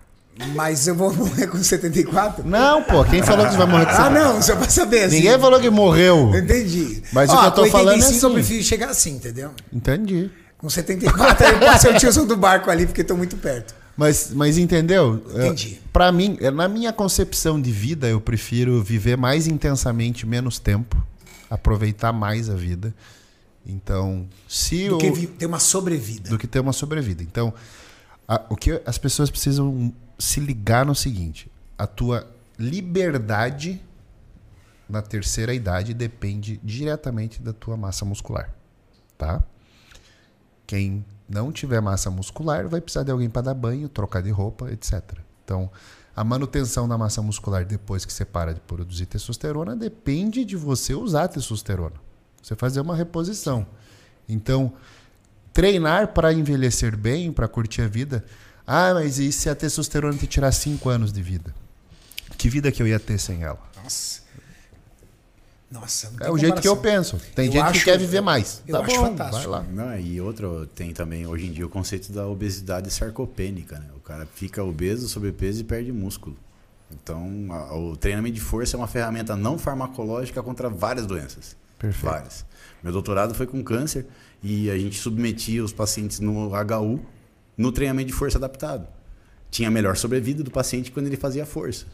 S1: Mas eu vou morrer com 74?
S4: Não, pô, quem falou que você vai morrer com
S1: Ah,
S4: 74?
S1: não, só pra saber assim.
S4: Ninguém falou que morreu.
S1: Entendi.
S4: Mas o
S1: Ó,
S4: que eu tô falando é
S1: 85 eu
S4: assim.
S1: prefiro chegar assim, entendeu?
S4: Entendi.
S1: Com 74 eu posso ser o tiozão do barco ali, porque tô muito perto.
S4: Mas, mas entendeu?
S1: Entendi.
S4: É, Pra mim, é, na minha concepção de vida, eu prefiro viver mais intensamente menos tempo, aproveitar mais a vida. Então, se
S1: Do
S4: eu,
S1: que ter uma sobrevida.
S4: do que ter uma sobrevida. Então, a- o que as pessoas precisam se ligar no seguinte: a tua liberdade na terceira idade depende diretamente da tua massa muscular, tá? Quem não tiver massa muscular vai precisar de alguém para dar banho, trocar de roupa, etc. Então, a manutenção da massa muscular depois que você para de produzir testosterona depende de você usar testosterona. Você fazer uma reposição. Então, treinar para envelhecer bem, para curtir a vida. Ah, mas e se a testosterona te tirar 5 anos de vida? Que vida que eu ia ter sem ela?
S1: Nossa. Nossa, não
S4: É
S1: tem
S4: o jeito que eu penso. Tem
S1: Eu
S4: gente
S1: acho-
S4: que quer viver mais.
S1: eu
S4: tá
S1: acho
S4: bom,
S1: fantástico.
S4: vai lá.
S3: Não, e outro, tem também hoje em dia o conceito da obesidade sarcopênica, né? O cara fica obeso, sobrepeso e perde músculo. Então, a- o treinamento de força é uma ferramenta não farmacológica contra várias doenças.
S4: Perfeito.
S3: Várias. Meu doutorado foi com câncer e a gente submetia os pacientes no HU no treinamento de força adaptado. Tinha a melhor sobrevida do paciente quando ele fazia força.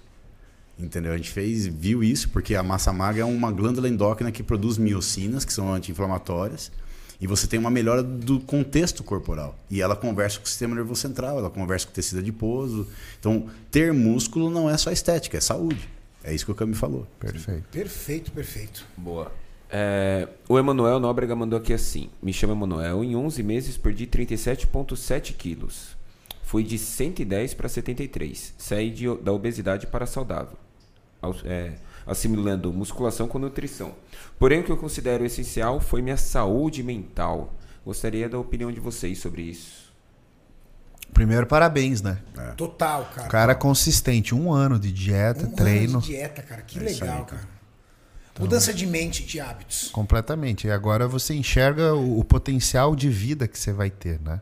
S3: Entendeu? A gente fez, viu isso, porque a massa magra é uma glândula endócrina que produz miocinas, que são anti-inflamatórias, e você tem uma melhora do contexto corporal. E ela conversa com o sistema nervoso central, ela conversa com o tecido adiposo. Então, ter músculo não é só estética, é saúde. É isso que o Cami falou.
S4: Perfeito.
S1: Perfeito, perfeito.
S2: Boa. É, o Emanuel Nóbrega mandou aqui assim: Me chamo Emanuel. Em 11 meses perdi 37,7 quilos. Fui de 110 para 73. Saí de- da obesidade para saudável. Au- é, assimilando musculação com nutrição. Porém, o que eu considero essencial foi minha saúde mental. Gostaria da opinião de vocês sobre isso.
S4: Primeiro, parabéns, né?
S1: Total, cara.
S4: O cara é consistente. Um ano de dieta,
S1: um
S4: treino.
S1: ano de dieta, cara. Que
S3: É
S1: legal,
S3: aí, cara.
S1: cara. Mudança de mente, de hábitos.
S4: Completamente. E agora você enxerga o, o potencial de vida que você vai ter, né?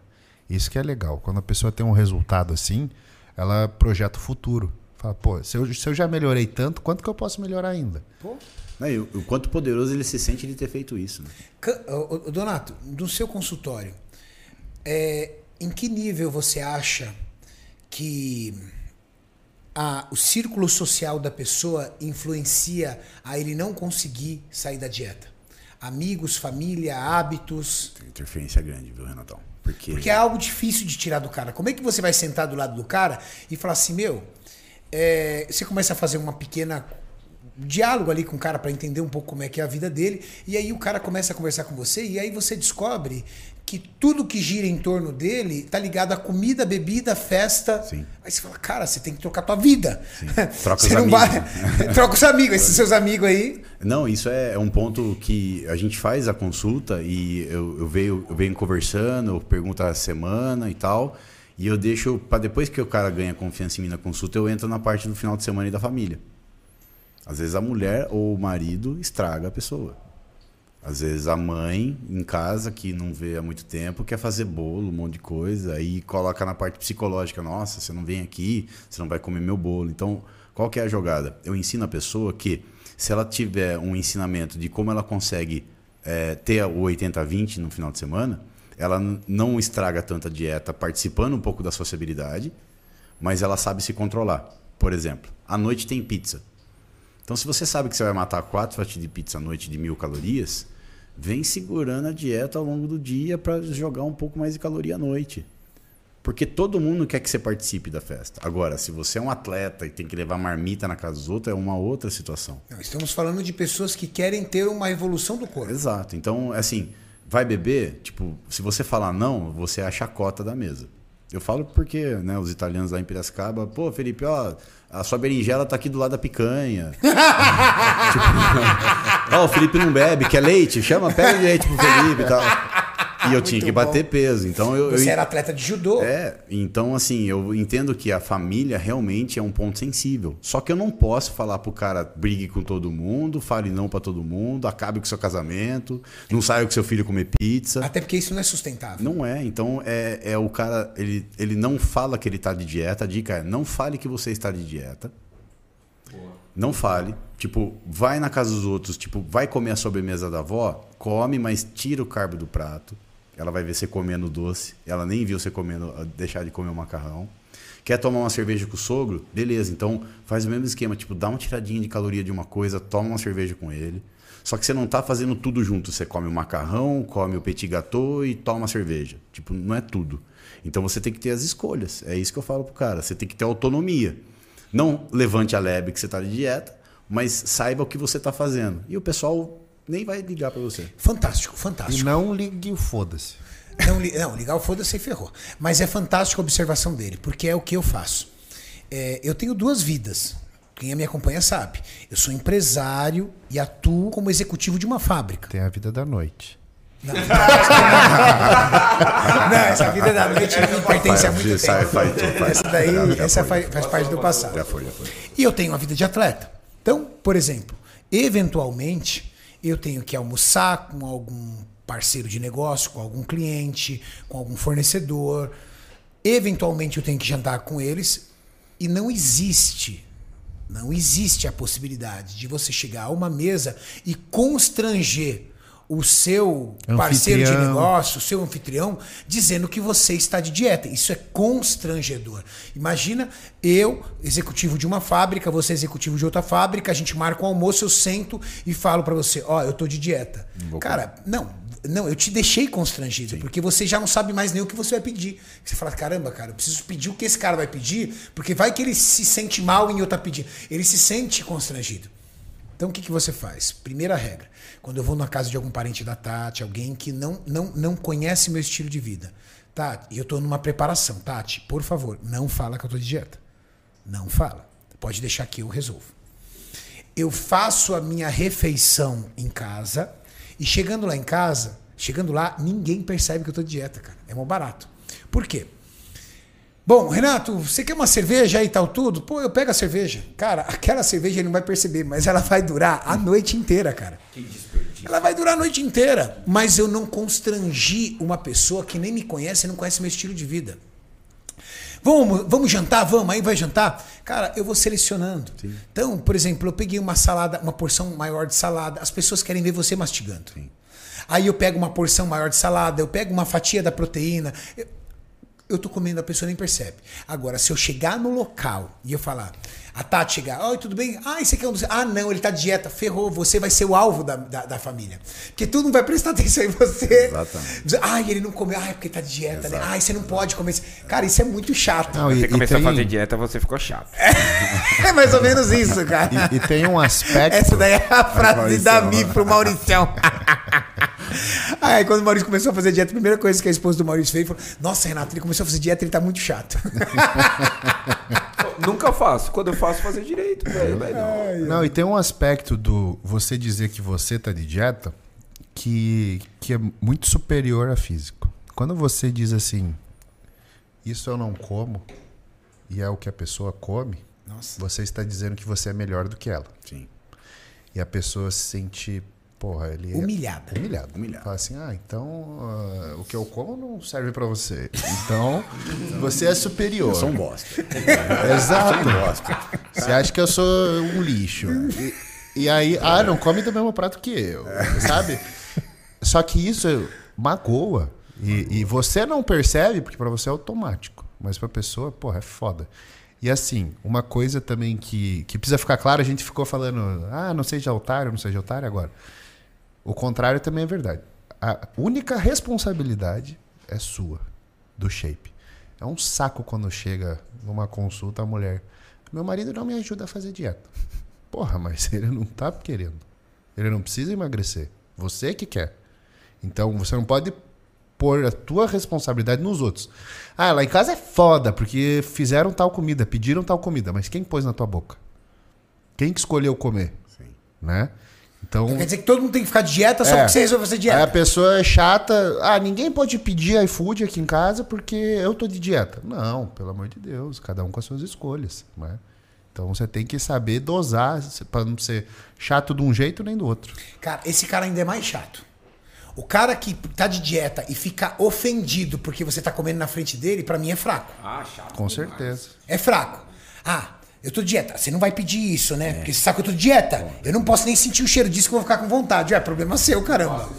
S4: Isso que é legal. Quando a pessoa tem um resultado assim, ela projeta o futuro. Fala, pô, se eu, se eu já melhorei tanto, quanto que eu posso melhorar ainda?
S1: Pô.
S3: Né, e o, o quanto poderoso ele se sente de ter feito isso. Né?
S1: Donato, no seu consultório, é, em que nível você acha que a- o círculo social da pessoa influencia a ele não conseguir sair da dieta? Amigos, família, hábitos.
S3: Tem interferência grande, viu, Renatão? Porque,
S1: Porque é algo difícil de tirar do cara. Como é que você vai sentar do lado do cara e falar assim, meu, é, você começa a fazer uma pequena diálogo ali com o cara para entender um pouco como é que é a vida dele, e aí o cara começa a conversar com você e aí você descobre que tudo que gira em torno dele tá ligado a comida, bebida, festa.
S3: Sim.
S1: Aí você fala, cara, você tem que trocar tua vida.
S3: Troca
S1: você
S3: os
S1: não
S3: amigos,
S1: vai... Troca os amigos, esses seus amigos aí.
S3: Não, isso é um ponto que a gente faz a consulta e eu, eu, venho, eu venho conversando, eu pergunto a semana e tal. E eu deixo, para depois que o cara ganha confiança em mim na consulta, eu entro na parte do final de semana e da família. Às vezes a mulher ou o marido estraga a pessoa. Às vezes a mãe em casa que não vê há muito tempo quer fazer bolo, um monte de coisa, aí coloca na parte psicológica, nossa, você não vem aqui, você não vai comer meu bolo. Então, qual que é a jogada? Eu ensino a pessoa que se ela tiver um ensinamento de como ela consegue é, ter o 80-20 no final de semana, ela não estraga tanta dieta participando um pouco da sociabilidade, mas ela sabe se controlar. Por exemplo, à noite tem pizza. Então, se você sabe que você vai matar quatro fatias de pizza à noite de mil calorias, vem segurando a dieta ao longo do dia para jogar um pouco mais de caloria à noite. Porque todo mundo quer que você participe da festa. Agora, se você é um atleta e tem que levar marmita na casa dos outros, é uma outra situação.
S1: Estamos falando de pessoas que querem ter uma evolução do corpo.
S3: Exato. Então, assim, vai beber, tipo, se você falar não, você é a chacota da mesa. Eu falo porque, né, os italianos lá em Piracicaba, pô, Felipe, ó, a sua berinjela tá aqui do lado da picanha. tipo, ó, o Felipe não bebe, quer leite? Chama, pega leite pro Felipe e tal. E eu tinha que bater
S1: bom.
S3: peso. Então eu,
S1: Você
S3: eu,
S1: era atleta de judô.
S3: é, então assim, eu entendo que a família realmente é um ponto sensível. Só que eu não posso falar pro cara brigue com todo mundo, fale não pra todo mundo, acabe com seu casamento, não saia com seu filho comer pizza.
S1: Até porque isso não é sustentável.
S3: Não é, então é, é o cara, ele, ele não fala que ele tá de dieta. A dica é: não fale que você está de dieta. Não fale. Tipo, vai na casa dos outros, tipo, vai comer a sobremesa da avó, come, mas tira o carbo do prato. Ela vai ver você comendo doce. Ela nem viu você comendo, deixar de comer o macarrão. Quer tomar uma cerveja com o sogro? Beleza, então faz o mesmo esquema, tipo, dá uma tiradinha de caloria de uma coisa, toma uma cerveja com ele. Só que você não tá fazendo tudo junto. Você come o macarrão, come o petit gâteau e toma a cerveja. Tipo, não é tudo. Então você tem que ter as escolhas. É isso que eu falo pro cara. Você tem que ter autonomia. Não levante a lebre que você tá de dieta, mas saiba o que você tá fazendo. E o pessoal nem vai ligar para você.
S1: Fantástico,
S4: E
S1: fantástico.
S4: não ligue o foda-se.
S1: Não, li- não, ligar o foda-se e ferrou. Mas é fantástica a observação dele, porque é o que eu faço. É, eu tenho duas vidas. Quem me acompanha sabe. Eu sou empresário e atuo como executivo de uma fábrica.
S4: Tem a vida da noite.
S1: Não, essa vida da noite pertence a muito
S3: Sai,
S1: tempo.
S3: faz, faz.
S1: Essa daí,
S3: Já- já
S1: essa
S3: foi,
S1: faz, faz parte do passado.
S3: Já foi, já foi.
S1: E eu tenho uma vida de atleta. Então, por exemplo, eventualmente eu tenho que almoçar com algum parceiro de negócio, com algum cliente, com algum fornecedor. Eventualmente eu tenho que jantar com eles e não existe não existe a possibilidade de você chegar a uma mesa e constranger o seu parceiro de
S4: Anfitrião.
S1: negócio, o seu anfitrião, dizendo que você está de dieta. Isso é constrangedor. Imagina eu, executivo de uma fábrica, você executivo de outra fábrica, a gente marca um almoço, eu sento e falo para você, ó, eu tô de dieta. Cara, não, não, eu te deixei constrangido, porque você já não sabe mais nem o que você vai pedir. Você fala, caramba, cara, eu preciso pedir o que esse cara vai pedir, porque vai que ele se sente mal em outra pedir. Ele se sente constrangido. Então o que, que você faz? Primeira regra. Quando eu vou na casa de algum parente da Tati, alguém que não, não, não conhece meu estilo de vida. Tati, eu tô numa preparação. Tati, por favor, não fala que eu tô de dieta. Não fala. Pode deixar que eu resolvo. Eu faço a minha refeição em casa e chegando lá em casa, chegando lá, ninguém percebe que eu tô de dieta, cara. É mó barato. Por quê? Bom, Renato, você quer uma cerveja e tal tudo? Pô, eu pego a cerveja. Cara, aquela cerveja ele não vai perceber, mas ela vai durar a noite inteira, cara. Ela vai durar a noite inteira. Mas eu não constrangi uma pessoa que nem me conhece e não conhece meu estilo de vida. Vamos, vamos jantar? Vamos, aí vai jantar? Cara, eu vou selecionando. Então, por exemplo, eu peguei uma salada, uma porção maior de salada. As pessoas querem ver você mastigando. Aí eu pego uma porção maior de salada, eu pego uma fatia da proteína. Eu, eu tô comendo, a pessoa nem percebe. Agora, se eu chegar no local e eu falar, a Tati chegar, oi, tudo bem? Ah, esse aqui é um dos... Ah, não, ele tá de dieta, ferrou, você vai ser o alvo da, da, da família. Porque todo mundo vai prestar atenção em você.
S3: Exatamente.
S1: Dizer, Ai, ele não comeu, ai, porque tá de dieta, né? Ai, você não pode comer. Cara, isso é muito chato.
S4: Não, e,
S2: Você começou
S4: tem,
S2: a fazer dieta, você ficou chato.
S1: É mais ou menos isso, cara.
S4: e- e tem um aspecto.
S1: Essa daí é a frase da Mi pro Mauricião. Aí, quando o Maurício começou a fazer dieta, a primeira coisa que a esposa do Maurício fez foi: Nossa, Renato, ele começou a fazer dieta, ele tá muito chato.
S2: Nunca faço. Quando eu faço, fazer direito. velho, velho.
S4: Não, e tem um aspecto do você dizer que você tá de dieta que, que é muito superior a físico. Quando você diz assim, isso eu não como, e é o que a pessoa come,
S1: Nossa.
S4: você está dizendo que você é melhor do que ela.
S3: Sim.
S4: E a pessoa se sente, porra, ele é
S1: Humilhada.
S4: humilhado.
S3: Humilhado.
S4: Fala assim, ah, então ah, o que eu como não serve pra você. Então, você é superior.
S3: Eu sou um bosta.
S4: Exato.
S3: Um bosta.
S4: Você acha que eu sou um lixo. E, e aí, ah, não come do mesmo prato que eu, sabe? Só que isso magoa. E, e você não percebe, porque pra você é automático. Mas pra pessoa, porra, é foda. E assim, uma coisa também que, que precisa ficar claro, a gente ficou falando, ah, não seja otário, não seja otário agora. O contrário também é verdade. A única responsabilidade é sua, do shape. É um saco quando chega numa consulta a mulher. Meu marido não me ajuda a fazer dieta. Porra, mas ele não tá querendo. Ele não precisa emagrecer. Você que quer. Então você não pode pôr a tua responsabilidade nos outros. Ah, lá em casa é foda, porque fizeram tal comida, pediram tal comida, mas quem pôs na tua boca? Quem que escolheu comer?
S3: Sim.
S4: Né? Então,
S1: Quer dizer que todo mundo tem que ficar de dieta só
S4: É.
S1: porque você resolveu fazer
S4: aí a
S1: dieta.
S4: pessoa é chata. Ah, ninguém pode pedir iFood aqui em casa porque eu tô de dieta. Não, pelo amor de Deus, cada um com as suas escolhas. Né? Então você tem que saber dosar para não ser chato de um jeito nem do outro.
S1: Cara, esse cara ainda é mais chato. O cara que tá de dieta e fica ofendido porque você tá comendo na frente dele, pra mim é fraco.
S2: Ah, chato.
S4: Com
S2: demais.
S4: certeza.
S1: É fraco. Ah, eu tô de dieta. Você não vai pedir isso, né? Porque você sabe que eu tô de dieta. Eu não posso nem sentir o cheiro disso que eu vou ficar com vontade. É problema seu, caramba.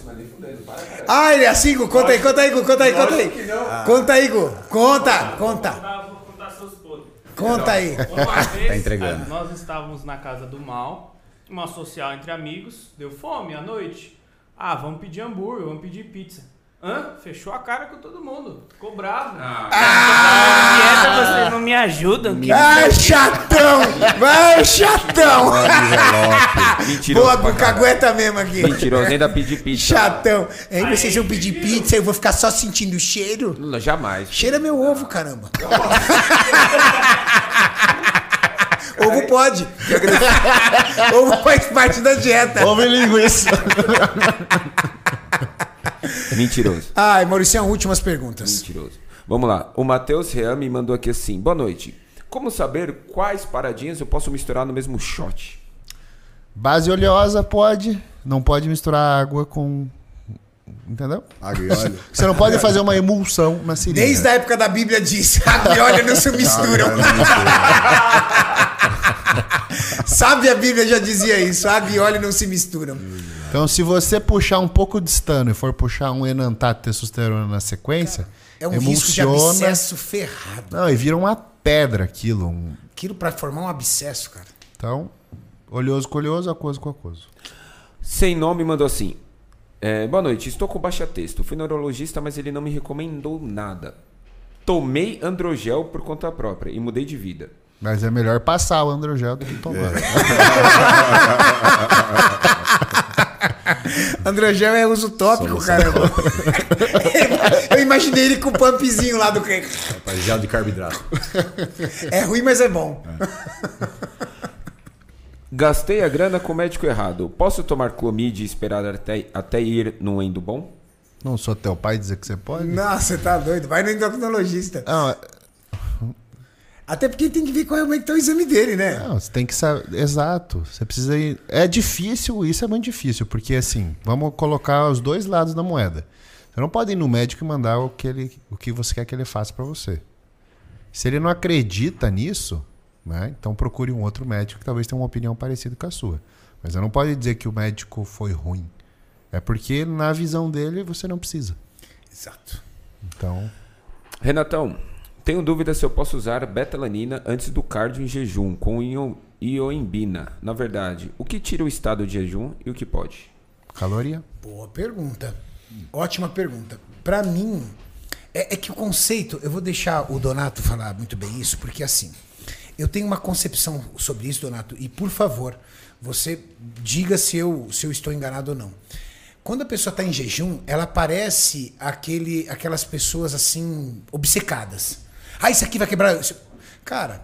S1: Ah, ele é assim, Gu? Conta aí, conta aí, Gu. Conta aí, conta aí. Conta aí, Gu. Conta, conta.
S5: Ah, vou contar seus podres.
S1: Conta aí.
S5: Uma vez,
S3: Tá entregando.
S5: nós estávamos na casa do mal, uma social entre amigos, deu fome à noite. Ah, vamos pedir hambúrguer, vamos pedir pizza. Hã? Fechou a cara com todo mundo. Ficou bravo. Ah, dieta, vocês não me ajudam. Que
S1: Ai, chatão! Vai, chatão!
S2: Mentiroso
S1: Boa,
S2: caralho.
S1: cagueta mesmo aqui.
S2: Mentiroso, ainda pedi pizza.
S1: Chatão. Aí vocês vão pedir pizza, eu vou ficar só sentindo o cheiro.
S2: Não, Jamais.
S1: Cheira meu ovo, caramba. ovo pode. ovo faz parte da dieta.
S4: Houve linguiça.
S2: Mentiroso.
S1: Ai, Mauricião, últimas perguntas.
S2: Mentiroso. Vamos lá. O Matheus Ream me mandou aqui assim. Boa noite. Como saber quais paradinhas eu posso misturar no mesmo shot?
S4: Base oleosa pode, não pode misturar água com. Entendeu?
S3: Água e óleo.
S4: Você não pode fazer uma emulsão na seringa.
S1: Desde a época da Bíblia diz, água e óleo não se misturam. Sabe a Bíblia já dizia isso, água e óleo não se misturam.
S4: Então, se você puxar um pouco de estano e for puxar um enantato testosterona na sequência,
S1: É um risco de
S4: emulsiona.
S1: abscesso ferrado.
S4: Não, e vira uma pedra aquilo. um-
S1: Aquilo pra formar um abscesso, cara.
S4: Então, oleoso com oleoso, aquoso com aquoso.
S2: Sem nome mandou assim. É, boa noite, estou com baixa texto. Fui neurologista, mas ele não me recomendou nada. Tomei androgel por conta própria e mudei de vida.
S4: Mas é melhor passar o androgel do que tomar.
S1: Androgel é uso tópico, caramba. Eu imaginei ele com o pumpzinho lá do.
S3: Rapaz, gel de carboidrato.
S1: É ruim, mas é bom.
S2: Gastei a grana com o médico errado. Posso tomar clomid e esperar até, até ir num endo bom?
S4: Não sou teu pai dizer que você pode?
S1: Nossa, você tá doido. Vai no endocrinologista.
S4: Não, é-
S1: Até porque tem que ver qual é o que tá o exame dele, né?
S4: não, você tem que saber. Exato. Você precisa ir. É difícil, isso é muito difícil, porque assim, vamos colocar os dois lados da moeda. Você não pode ir no médico e mandar o que, ele, o que você quer que ele faça pra você. Se ele não acredita nisso, né, então procure um outro médico que talvez tenha uma opinião parecida com a sua. Mas você não pode dizer que o médico foi ruim. É porque na visão dele você não precisa.
S1: Exato.
S4: Então,
S2: Renatão, tenho dúvida se eu posso usar betalanina antes do cardio em jejum com io- ioimbina. Na verdade, o que tira o estado de jejum e o que pode?
S4: caloria.
S1: Boa pergunta. Ótima pergunta. Pra mim, é, é que o conceito, eu vou deixar o Donato falar muito bem isso, porque assim, eu tenho uma concepção sobre isso, Donato, e por favor, você diga se eu, se eu estou enganado ou não. Quando a pessoa está em jejum, ela parece aquele, aquelas pessoas assim, obcecadas. Ah, isso aqui vai quebrar. isso- Cara,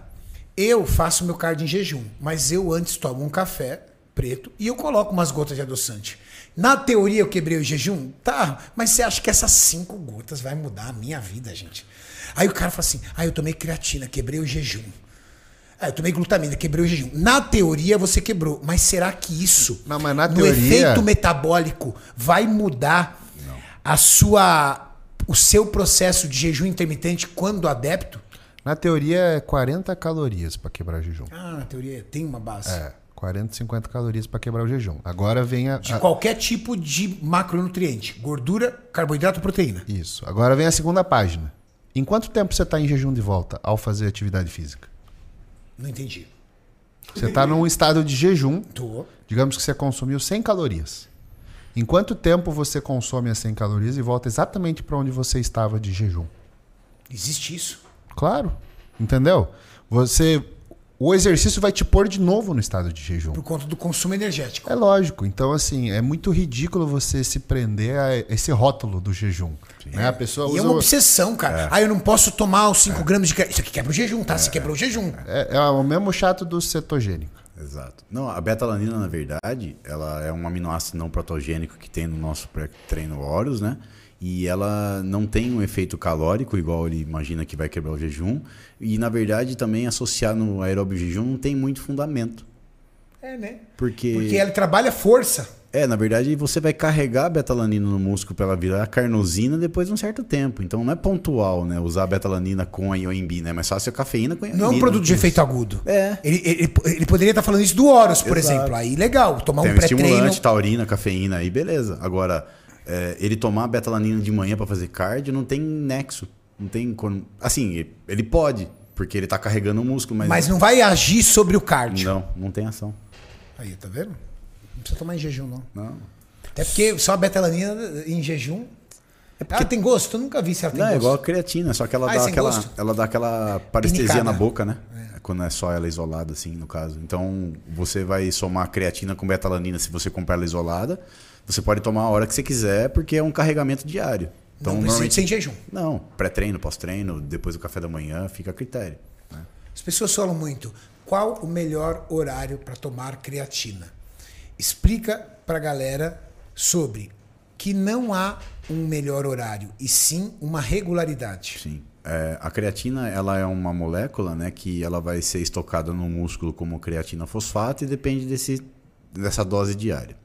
S1: eu faço meu cardio em jejum, mas eu antes tomo um café preto e eu coloco umas gotas de adoçante. Na teoria eu quebrei o jejum? Tá, mas você acha que essas cinco gotas vai mudar a minha vida, gente? Aí o cara fala assim: ah, eu tomei creatina, quebrei o jejum. Ah, eu tomei glutamina, quebrei o jejum. Na teoria você quebrou, mas será que isso,
S4: Não, mas na
S1: no
S4: teoria-
S1: efeito metabólico, vai mudar a sua, o seu processo de jejum intermitente quando adepto?
S4: Na teoria é 40 calorias para quebrar o jejum.
S1: Ah, na teoria tem uma base.
S4: É, 40, 50 calorias para quebrar o jejum. Agora vem a,
S1: De
S4: a-
S1: qualquer tipo de macronutriente: gordura, carboidrato, proteína.
S4: Isso. Agora vem a segunda página. Em quanto tempo você está em jejum de volta ao fazer atividade física?
S1: Não entendi.
S4: Você está num estado de jejum,
S1: Tô.
S4: digamos que você consumiu 100 calorias. Em quanto tempo você consome as 100 calorias e volta exatamente para onde você estava de jejum?
S1: Existe isso.
S4: Claro. Entendeu? Você o exercício vai te pôr de novo no estado de jejum.
S1: Por conta do consumo energético.
S4: É lógico. Então, assim, é muito ridículo você se prender a esse rótulo do jejum. Né? A pessoa
S1: E
S4: usa.
S1: é uma obsessão, cara. Ah, eu não posso tomar os 5 gramas de. Isso aqui quebra o jejum, tá? Você quebrou o jejum.
S4: É, é o mesmo chato do cetogênico.
S3: Exato. Não, a betalanina, na verdade, ela é um aminoácido não protogênico que tem no nosso pré-treino Horus, né? E ela não tem um efeito calórico, igual ele imagina que vai quebrar o jejum. E, na verdade, também associar no aeróbio jejum não tem muito fundamento.
S1: É, né?
S3: Porque,
S1: Porque ela trabalha força.
S3: É, na verdade, você vai carregar a betalanina no músculo para ela virar carnosina depois de um certo tempo. Então não é pontual, né? Usar a betalanina com a ioimbi, né? Mas fácil a cafeína com a
S1: Não é um
S3: ioimbi,
S1: produto de efeito agudo.
S3: É.
S1: Ele, ele, ele poderia estar falando isso do Horus, por
S3: Exato.
S1: exemplo. Aí legal, tomar
S3: Tem
S1: um
S3: um
S1: pré-treino.
S3: estimulante, taurina, cafeína, aí beleza. Agora, é, ele tomar betalanina de manhã para fazer cardio não tem nexo. Não tem. Assim, ele pode, porque ele tá carregando o músculo, mas.
S1: Mas não vai agir sobre o cardio.
S3: Não, não tem ação.
S1: Aí, tá vendo? Não precisa tomar em jejum, não.
S3: Não.
S1: Até porque só a betalanina em jejum. É porque tem gosto? Eu nunca vi se ela tem
S3: Não, é
S1: gosto.
S3: igual a creatina, só que ela
S1: Ah,
S3: dá
S1: sem
S3: aquela.
S1: gosto?
S3: Ela dá aquela parestesia
S1: Pinicada.
S3: na boca, né? Quando é só ela isolada, assim, no caso. Então, você vai somar creatina com betalanina se você comprar ela isolada. Você pode tomar a hora que você quiser, porque é um carregamento diário. Então,
S1: não
S3: normalmente.
S1: ser em jejum.
S3: Não, pré-treino, pós-treino, depois do café da manhã, fica a critério. né?
S1: As pessoas falam muito. Qual o melhor horário para tomar creatina? Explica para a galera sobre que não há um melhor horário, e sim uma regularidade.
S3: Sim. É, a creatina ela é uma molécula né, que ela vai ser estocada no músculo como creatina fosfato e depende desse, dessa dose diária.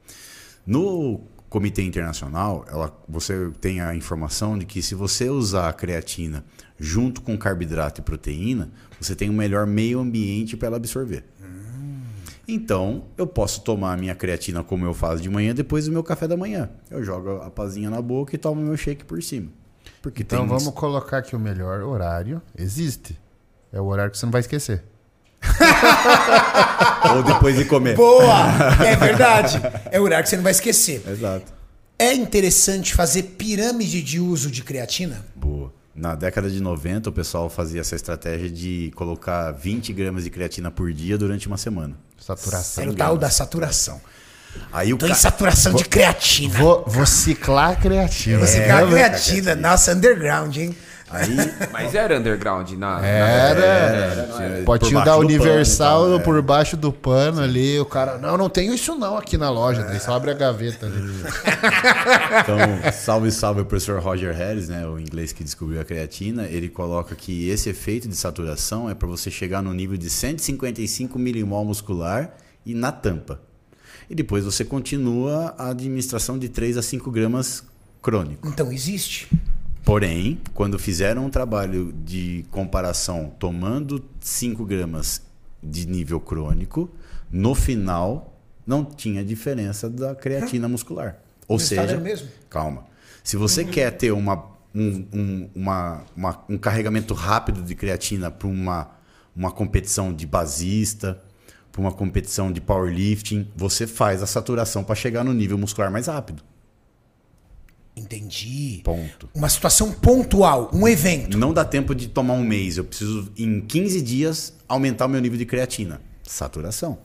S3: No Comitê Internacional, ela, você tem a informação de que se você usar a creatina junto com carboidrato e proteína, você tem um melhor meio ambiente para ela absorver. Então, eu posso tomar a minha creatina como eu faço de manhã depois do meu café da manhã. Eu jogo a pazinha na boca e tomo meu shake por cima. Porque
S4: Então
S3: tem
S4: vamos colocar que o melhor horário existe. É o horário que você não vai esquecer.
S3: Ou depois de comer.
S1: Boa! É verdade. É o horário que você não vai esquecer.
S3: Exato.
S1: É interessante fazer pirâmide de uso de creatina?
S3: Boa. Na década de 90, o pessoal fazia essa estratégia de colocar 20 gramas de creatina por dia durante uma semana.
S4: Saturação.
S1: Era o tal da saturação.
S3: Aí o
S1: Tô em
S3: ca...
S1: saturação de creatina.
S4: Vou, vou ciclar a creatina.
S1: Você
S3: É,
S1: quer a
S3: né?
S1: creatina. Nossa, underground, hein?
S3: Aí,
S2: Mas era underground na. na-
S4: Era,
S3: era, não era.
S4: Potinho
S3: Por
S4: da
S3: baixo do
S4: Universal
S3: pano e tal, é.
S4: por baixo do pano ali. O cara, não, não tenho isso não aqui na loja. Daí só abre a gaveta ali.
S3: então, salve, salve o professor Roger Harris, né, o inglês que descobriu a creatina. Ele coloca que esse efeito de saturação é para você chegar no nível de 155 milimol muscular e na tampa. E depois você continua a administração de 3 a 5 gramas crônico.
S1: Então, existe.
S3: Porém, quando fizeram um trabalho de comparação tomando 5 gramas de nível crônico, no final não tinha diferença da creatina muscular. Ou seja, calma. Se você quer ter uma, um, um- uma- uma- um carregamento rápido de creatina para uma, uma competição de basista, para uma competição de powerlifting, você faz a saturação para chegar no nível muscular mais rápido.
S1: Entendi.
S3: Ponto.
S1: Uma situação pontual, um evento.
S3: Não dá tempo de tomar um mês. Eu preciso, em 15 dias, aumentar o meu nível de creatina. Saturação.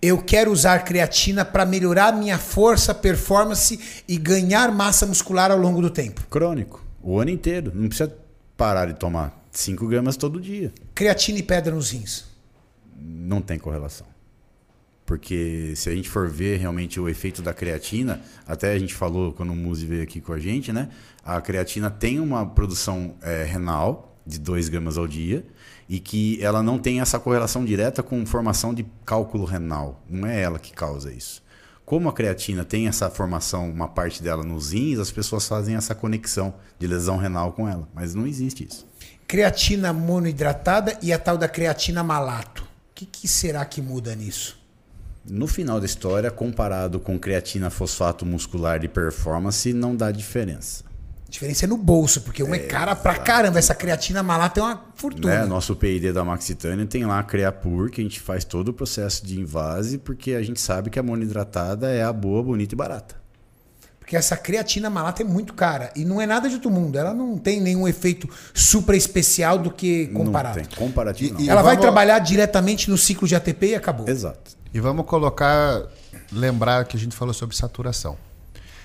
S1: Eu quero usar creatina para melhorar minha força, performance e ganhar massa muscular ao longo do tempo.
S3: Crônico. O ano inteiro. Não precisa parar de tomar 5 gramas todo dia.
S1: Creatina e pedra nos rins.
S3: Não tem correlação. Porque se a gente for ver realmente o efeito da creatina, até a gente falou quando o Muzi veio aqui com a gente, né? A creatina tem uma produção eh, renal de 2 gramas ao dia e que ela não tem essa correlação direta com formação de cálculo renal. Não é ela que causa isso. Como a creatina tem essa formação, uma parte dela nos rins, as pessoas fazem essa conexão de lesão renal com ela. Mas não existe isso.
S1: Creatina monoidratada e a tal da creatina malato. O que, que será que muda nisso?
S3: No final da história, comparado com creatina fosfato muscular de performance, não dá diferença.
S1: A diferença é no bolso, porque uma é cara pra caramba. Essa creatina malato é uma fortuna.
S3: Né? Nosso PID da Maxitânia tem lá a Creapur, que a gente faz todo o processo de invase, porque a gente sabe que a monoidratada é a boa, bonita e barata.
S1: Porque essa creatina malata é muito cara. E não é nada de outro mundo. Ela não tem nenhum efeito super especial do que comparado.
S3: Não tem. Comparativo não.
S4: E-
S1: Ela vai
S4: vamos-
S1: trabalhar diretamente no ciclo de ATP e acabou.
S3: Exato.
S4: E vamos colocar, lembrar que a gente falou sobre saturação.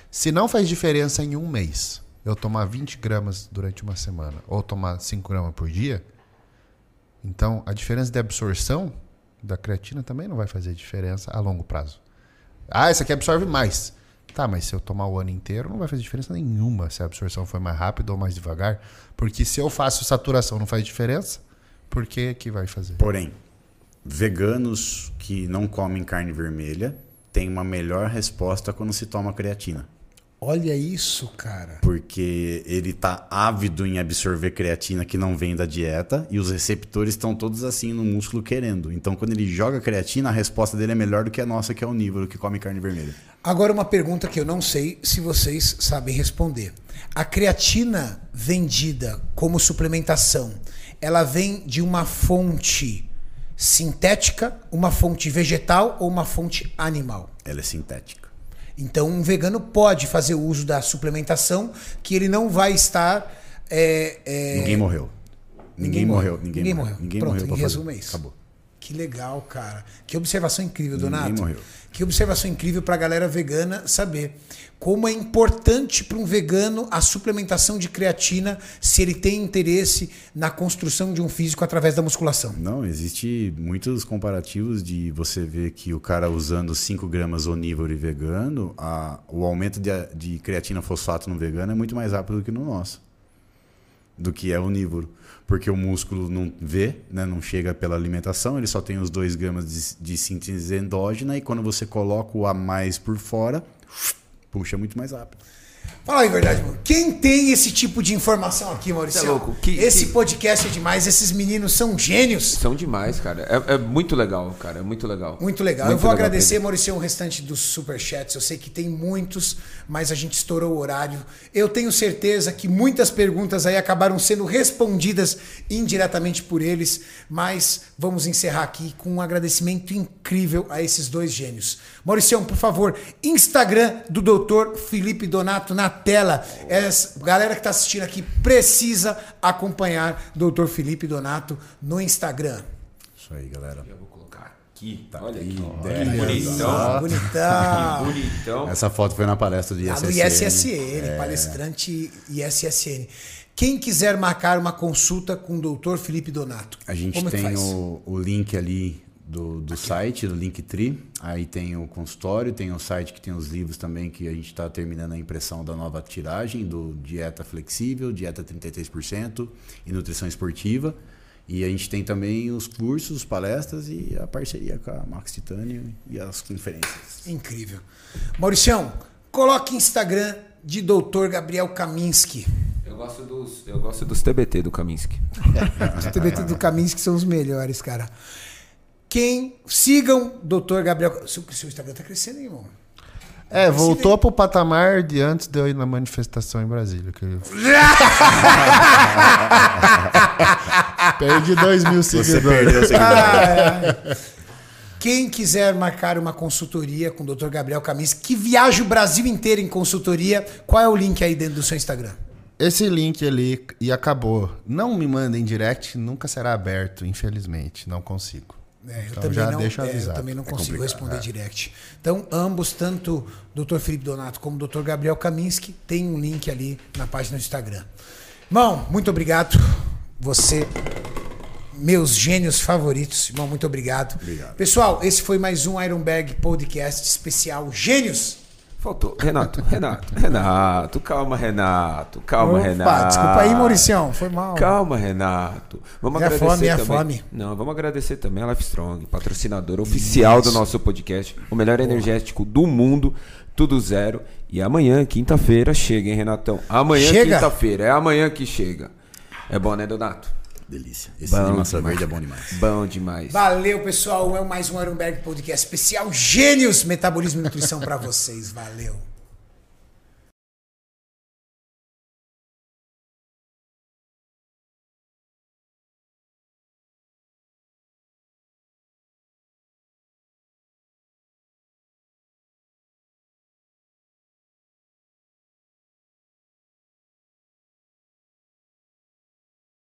S4: Se não faz diferença em um mês, eu tomar 20 gramas durante uma semana ou tomar 5 gramas por dia, então a diferença de absorção da creatina também não vai fazer diferença a longo prazo. Ah, essa aqui absorve mais. Tá, mas se eu tomar o ano inteiro, não vai fazer diferença nenhuma se a absorção foi mais rápida ou mais devagar. Porque se eu faço saturação não faz diferença, por que que vai fazer?
S3: Porém, veganos que não comem carne vermelha têm uma melhor resposta quando se toma creatina.
S1: Olha isso, cara.
S3: Porque ele tá ávido em absorver creatina que não vem da dieta e os receptores estão todos assim no músculo querendo. Então, quando ele joga creatina, a resposta dele é melhor do que a nossa, que é onívoro, que come carne vermelha.
S1: Agora uma pergunta que eu não sei se vocês sabem responder. A creatina vendida como suplementação, ela vem de uma fonte sintética, uma fonte vegetal ou uma fonte animal?
S3: Ela é sintética.
S1: Então, um vegano pode fazer uso da suplementação que ele não vai estar. é, é,
S3: Ninguém morreu. Ninguém, morreu. Ninguém,
S1: Ninguém
S3: morreu.
S1: morreu.
S3: Ninguém
S1: Pronto,
S3: morreu.
S1: em resumo é isso.
S3: Acabou.
S1: Que legal, cara. Que observação incrível,
S3: Ninguém
S1: Donato.
S3: morreu.
S1: Que observação incrível para a galera vegana saber como é importante para um vegano a suplementação de creatina se ele tem interesse na construção de um físico através da musculação.
S3: Não, existe muitos comparativos de você ver que o cara usando 5 gramas onívoro e vegano, a- o aumento de, de creatina fosfato no vegano é muito mais rápido do que no nosso. Do que é onívoro. Porque o músculo não vê, né, não chega pela alimentação, ele só tem os 2 gramas de, de síntese endógena e quando você coloca o a mais por fora, puxa muito mais rápido.
S1: Fala aí, verdade, mano. Quem tem esse tipo de informação aqui, Maurício?
S2: É louco, que-
S1: esse
S2: que-
S1: podcast é demais. Esses meninos são gênios.
S2: São demais, cara. É, é muito legal, cara. É muito legal.
S1: Muito legal.
S2: Muito
S1: eu vou
S2: legal,
S1: agradecer,
S2: Pedro.
S1: Maurício, o restante dos superchats. Eu sei que tem muitos, mas a gente estourou o horário. Eu tenho certeza que muitas perguntas aí acabaram sendo respondidas indiretamente por eles, mas vamos encerrar aqui com um agradecimento incrível a esses dois gênios. Maurício, por favor, Instagram do Dr. Felipe Donato na tela. Essa galera que está assistindo aqui precisa acompanhar Dr. Felipe Donato no Instagram.
S3: Isso aí, galera.
S2: Eu vou colocar aqui.
S3: Tá
S2: Olha aqui. ó.
S3: ideia.
S2: Que bonitão.
S1: Bonitão.
S2: Que bonitão.
S3: Essa foto foi na palestra do ISSN.
S1: do ISSN, palestrante ISSN. Quem quiser marcar uma consulta com o Dr. Felipe Donato,
S3: A gente
S1: como é que
S3: tem
S1: faz?
S3: o, o link ali do, do site, do Linktree. Aí tem o consultório, tem o site que tem os livros também, que a gente está terminando a impressão da nova tiragem, do Dieta Flexível, Dieta 33% e Nutrição Esportiva. E a gente tem também os cursos, palestras e a parceria com a Max Titânio e as conferências.
S1: Incrível. Mauricião, coloque Instagram de Dr. Gabriel Kaminski.
S2: Eu gosto dos, eu gosto dos TBT do Kaminsky.
S1: Os TBT do Kaminski são os melhores, cara. Quem sigam Dr. Gabriel. Seu, seu Instagram tá crescendo, hein, irmão.
S4: É, voltou pro patamar de antes de eu ir na manifestação em Brasília. Que eu... Perdi 2 mil
S3: Você
S4: seguidores.
S3: perdeu o seguidor.
S1: Ai, ai. Quem quiser marcar uma consultoria com o Dr. Gabriel Kaminski, que viaja o Brasil inteiro em consultoria, qual é o link aí dentro do seu Instagram?
S4: Esse link ali e acabou. Não me mandem direct, nunca será aberto, infelizmente. Não consigo.
S1: É, eu
S4: Então
S1: também
S4: já
S1: não,
S4: deixa
S1: é, eu também não
S3: É
S1: consigo responder direct. Então, ambos, tanto o Dr. Felipe Donato como o Dr. Gabriel Kaminski, tem um link ali na página do Instagram. Irmão, muito obrigado. Você, meus gênios favoritos. Irmão, muito obrigado.
S3: Obrigado.
S1: Pessoal, esse foi mais um Iron Bag Podcast especial Gênios.
S2: Faltou. Renato, Renato, Renato. Calma, Renato. Calma,
S1: Opa,
S2: Renato.
S1: desculpa aí, Mauricião. Foi mal.
S2: Calma, Renato. Vamos
S1: Minha
S2: agradecer
S1: fome, minha
S2: também.
S1: fome.
S2: Não, vamos agradecer também a Life Strong, patrocinador oficial do nosso podcast, o melhor energético do mundo, tudo zero. E amanhã, quinta-feira, chega, hein, Renatão? Amanhã,
S1: Chega?
S2: quinta-feira, é amanhã que chega. É bom, né, Donato?
S3: Delícia. Esse
S2: Bom
S3: de maçã
S2: demais.
S3: verde é bom demais.
S2: Bom demais.
S1: Valeu, pessoal. É mais um Bag Podcast especial Gênios Metabolismo e Nutrição para vocês. Valeu.